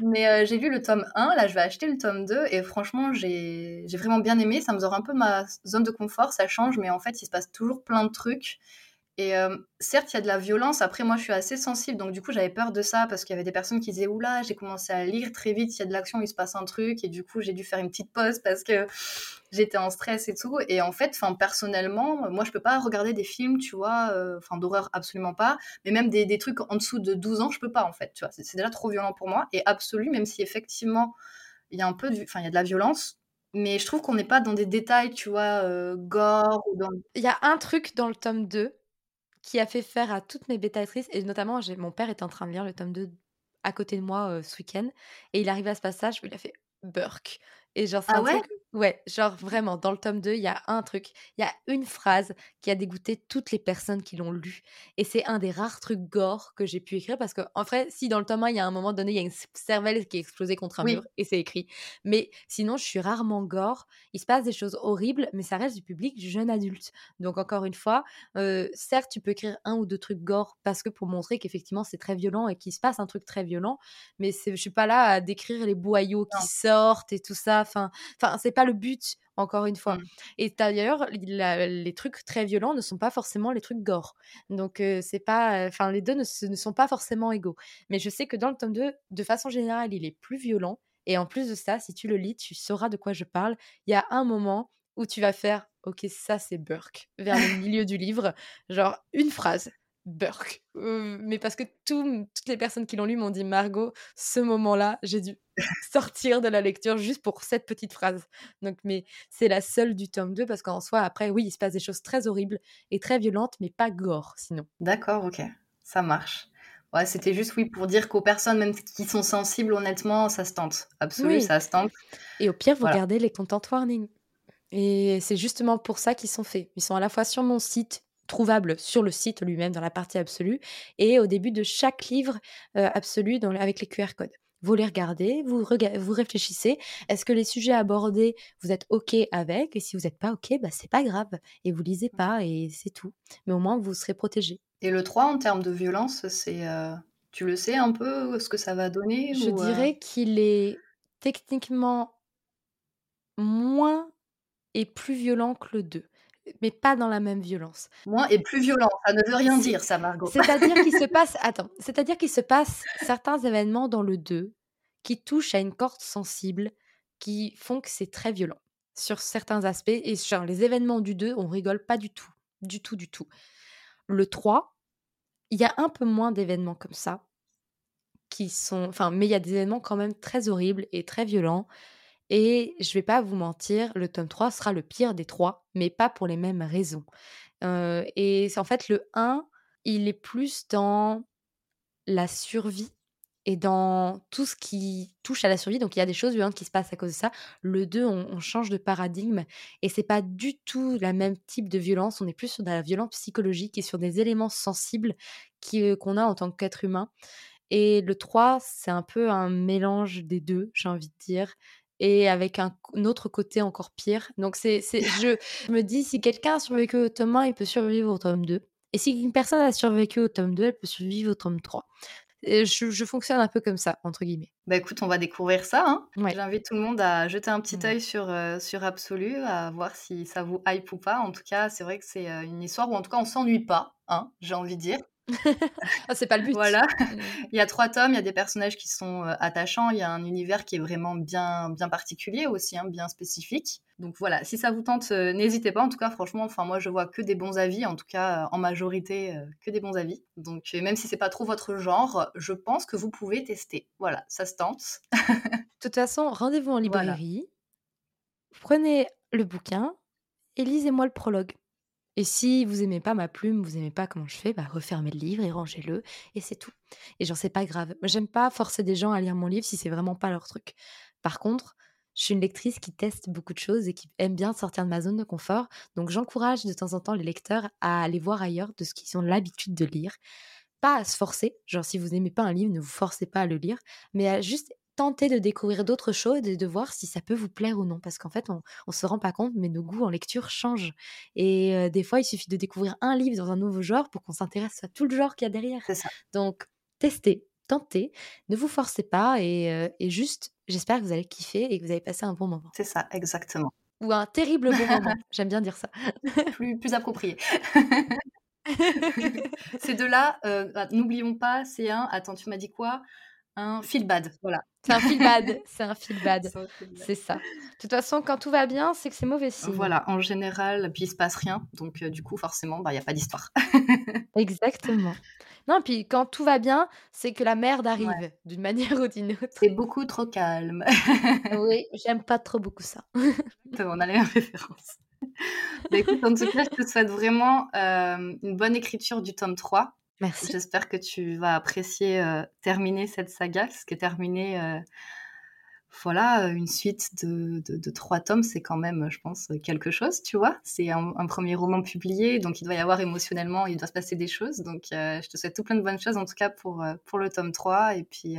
Mais euh, j'ai lu le tome 1, là je vais acheter le tome 2 et franchement j'ai j'ai vraiment bien aimé. Ça me sort un peu ma zone de confort, ça change, mais en fait il se passe toujours plein de trucs. Et euh, certes, il y a de la violence. Après, moi, je suis assez sensible, donc du coup, j'avais peur de ça parce qu'il y avait des personnes qui disaient Oula, j'ai commencé à lire très vite, il y a de l'action, il se passe un truc, et du coup, j'ai dû faire une petite pause parce que j'étais en stress et tout. Et en fait, enfin, personnellement, moi, je peux pas regarder des films, tu vois, euh, d'horreur, absolument pas, mais même des, des trucs en dessous de 12 ans, je peux pas, en fait, tu vois. C'est déjà trop violent pour moi. Et absolu, même si effectivement, il y a un peu, enfin, il y a de la violence. Mais je trouve qu'on n'est pas dans des détails, tu vois, euh, gore ou dans. Il y a un truc dans le tome 2 qui a fait faire à toutes mes bêtatrices, et notamment j'ai- mon père était en train de lire le tome 2 à côté de moi euh, ce week-end, et il arrive à ce passage où il a fait Burk. Et genre, c'est Ah ouais? Ouais, genre vraiment, dans le tome 2, il y a un truc, il y a une phrase qui a dégoûté toutes les personnes qui l'ont lu. Et c'est un des rares trucs gore que j'ai pu écrire parce que, en vrai, si dans le tome 1, il y a un moment donné, il y a une cervelle qui est explosée contre un Oui. mur et c'est écrit. Mais sinon, je suis rarement gore. Il se passe des choses horribles, mais ça reste du public du jeune adulte. Donc, encore une fois, euh, certes, tu peux écrire un ou deux trucs gore parce que pour montrer qu'effectivement c'est très violent et qu'il se passe un truc très violent, mais je suis pas là à décrire les boyaux qui sortent et tout ça. Enfin, enfin, c'est pas le but. Encore une fois. Mm. Et d'ailleurs, les trucs très violents ne sont pas forcément les trucs gore. Donc, euh, c'est pas. Enfin, les deux ne, se- ne sont pas forcément égaux. Mais je sais que dans le tome 2, de façon générale, il est plus violent. Et en plus de ça, si tu le lis, tu sauras de quoi je parle. Il y a un moment où tu vas faire Ok, ça c'est Burke, vers le milieu du livre. Genre, une phrase. Burke. Euh, mais parce que tout- toutes les personnes qui l'ont lu m'ont dit Margot, ce moment-là, j'ai dû sortir de la lecture juste pour cette petite phrase. Donc, mais c'est la seule du tome 2 parce qu'en soi, après, oui, il se passe des choses très horribles et très violentes, mais pas gore sinon. D'accord, ok, ça marche. Ouais, c'était juste, oui, pour dire qu'aux personnes même qui sont sensibles, honnêtement, ça se tente. Absolument, ça se tente. Et au pire, vous regardez les content warnings. Et c'est justement pour ça qu'ils sont faits. Ils sont à la fois sur mon site, trouvables sur le site lui-même dans la partie absolue, et au début de chaque livre euh, absolu dans, avec les QR codes. Vous les regardez, vous, vous réfléchissez. Est-ce que les sujets abordés, vous êtes OK avec Et si vous n'êtes pas OK, bah, c'est pas grave. Et vous lisez pas, et c'est tout. Mais au moins, vous serez protégé. Et le 3, en termes de violence, c'est. Euh, tu le sais un peu ce que ça va donner Je euh? dirais qu'il est techniquement moins et plus violent que le 2 mais pas dans la même violence. Moins et plus violent, ça ne veut rien dire ça, Margot. C'est-à-dire qu'il se passe, attends, c'est-à-dire qu'il se passe certains événements dans le 2 qui touchent à une corde sensible, qui font que c'est très violent sur certains aspects. Et genre, les événements du 2, on rigole pas du tout, du tout, du tout. Le 3, il y a un peu moins d'événements comme ça, qui sont, enfin, mais il y a des événements quand même très horribles et très violents. Et je vais pas vous mentir, le tome 3 sera le pire des trois, mais pas pour les mêmes raisons. Euh, et en fait, le 1, il est plus dans la survie et dans tout ce qui touche à la survie. Donc il y a des choses violentes qui se passent à cause de ça. Le 2, on, change de paradigme et c'est pas du tout la même type de violence. On est plus sur de la violence psychologique et sur des éléments sensibles euh, qu'on a en tant qu'être humain. Et le 3, c'est un peu un mélange des deux, j'ai envie de dire et avec un, autre côté encore pire. Donc c'est, je me dis, si quelqu'un a survécu au tome 1, il peut survivre au tome 2. Et si une personne a survécu au tome 2, elle peut survivre au tome 3. je, fonctionne un peu comme ça, entre guillemets. Bah écoute, on va découvrir ça. Hein. J'invite tout le monde à jeter un petit œil sur, euh, sur Absolu, à voir si ça vous hype ou pas. En tout cas, c'est vrai que c'est euh, une histoire où en tout cas on s'ennuie pas, hein, j'ai envie de dire. Ah, c'est pas le but. Voilà. Mmh. il y a trois tomes, il y a des personnages qui sont euh, attachants, il y a un univers qui est vraiment bien, bien particulier aussi, hein, bien spécifique. Donc voilà, si ça vous tente, euh, n'hésitez pas. En tout cas, franchement, enfin moi je vois que des bons avis, en tout cas en majorité que des bons avis. Donc même si c'est pas trop votre genre, je pense que vous pouvez tester. Voilà, ça se tente. De toute façon, rendez-vous en librairie, prenez le bouquin et lisez-moi le prologue. Et si vous aimez pas ma plume, vous aimez pas comment je fais, bah refermez le livre et rangez-le et c'est tout. Et j'en sais pas grave. J'aime pas forcer des gens à lire mon livre si c'est vraiment pas leur truc. Par contre, je suis une lectrice qui teste beaucoup de choses et qui aime bien sortir de ma zone de confort. Donc j'encourage de temps en temps les lecteurs à aller voir ailleurs de ce qu'ils ont l'habitude de lire. Pas à se forcer, genre si vous n'aimez pas un livre, ne vous forcez pas à le lire, mais à juste tenter de découvrir d'autres choses et de voir si ça peut vous plaire ou non. Parce qu'en fait, on ne se rend pas compte, mais nos goûts en lecture changent. Et des fois, il suffit de découvrir un livre dans un nouveau genre pour qu'on s'intéresse à tout le genre qu'il y a derrière. Donc, testez, tentez, ne vous forcez pas et, juste, j'espère que vous allez kiffer et que vous allez passer un bon moment. C'est ça, exactement. Ou un terrible bon moment. J'aime bien dire ça. plus, plus approprié. Ces deux-là, bah, n'oublions pas, c'est un. Attends, tu m'as dit quoi? Un feel bad, voilà. C'est un feel bad, c'est un feel bad. C'est ça. De toute façon, quand tout va bien, c'est que c'est mauvais signe. Voilà, en général, puis il se passe rien, donc euh, du coup, forcément, bah, il n'y a pas d'histoire. Exactement. Non, puis quand tout va bien, c'est que la merde arrive d'une manière ou d'une autre. C'est beaucoup trop calme. oui, j'aime pas trop beaucoup ça. On a les mêmes références. Bah, écoute, en tout cas, je te souhaite vraiment euh, une bonne écriture du tome 3. Merci. J'espère que tu vas apprécier euh, terminer cette saga, parce que terminer, euh, voilà, une suite de, de, trois tomes, c'est quand même, je pense, quelque chose, tu vois. C'est un, premier roman publié, donc il doit y avoir émotionnellement, il doit se passer des choses. Donc, euh, je te souhaite tout plein de bonnes choses, en tout cas pour, pour le tome 3. Et puis,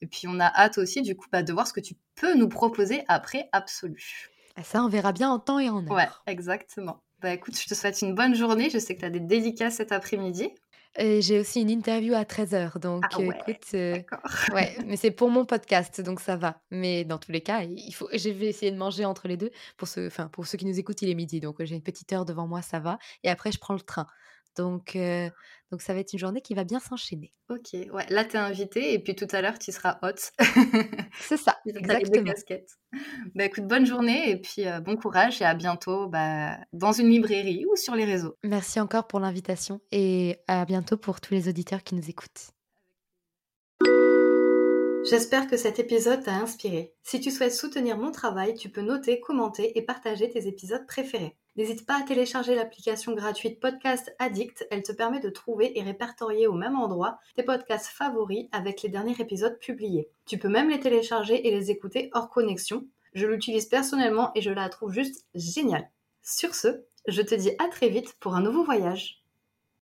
et puis, on a hâte aussi, du coup, bah, de voir ce que tu peux nous proposer après Absolu. Ah, ça, on verra bien en temps et en heure. Ouais, exactement. Bah écoute, je te souhaite une bonne journée. Je sais que tu as des dédicaces cet après-midi j'ai aussi une interview à 13h, donc ah ouais, écoute, ouais, mais c'est pour mon podcast, donc ça va. Mais dans tous les cas, il faut, je vais essayer de manger entre les deux. Pour ceux, enfin, pour ceux qui nous écoutent, il est midi, donc j'ai une petite heure devant moi, ça va. Et après, je prends le train. Donc, euh, donc ça va être une journée qui va bien s'enchaîner. Ok, ouais, là tu es invité et puis tout à l'heure tu seras hot. C'est ça, exactement. Bah écoute, bonne journée et puis euh, bon courage et à bientôt bah, dans une librairie ou sur les réseaux. Merci encore pour l'invitation et à bientôt pour tous les auditeurs qui nous écoutent. J'espère que cet épisode t'a inspiré. Si tu souhaites soutenir mon travail, tu peux noter, commenter et partager tes épisodes préférés. N'hésite pas à télécharger l'application gratuite Podcast Addict, elle te permet de trouver et répertorier au même endroit tes podcasts favoris avec les derniers épisodes publiés. Tu peux même les télécharger et les écouter hors connexion. Je l'utilise personnellement et je la trouve juste géniale. Sur ce, je te dis à très vite pour un nouveau voyage.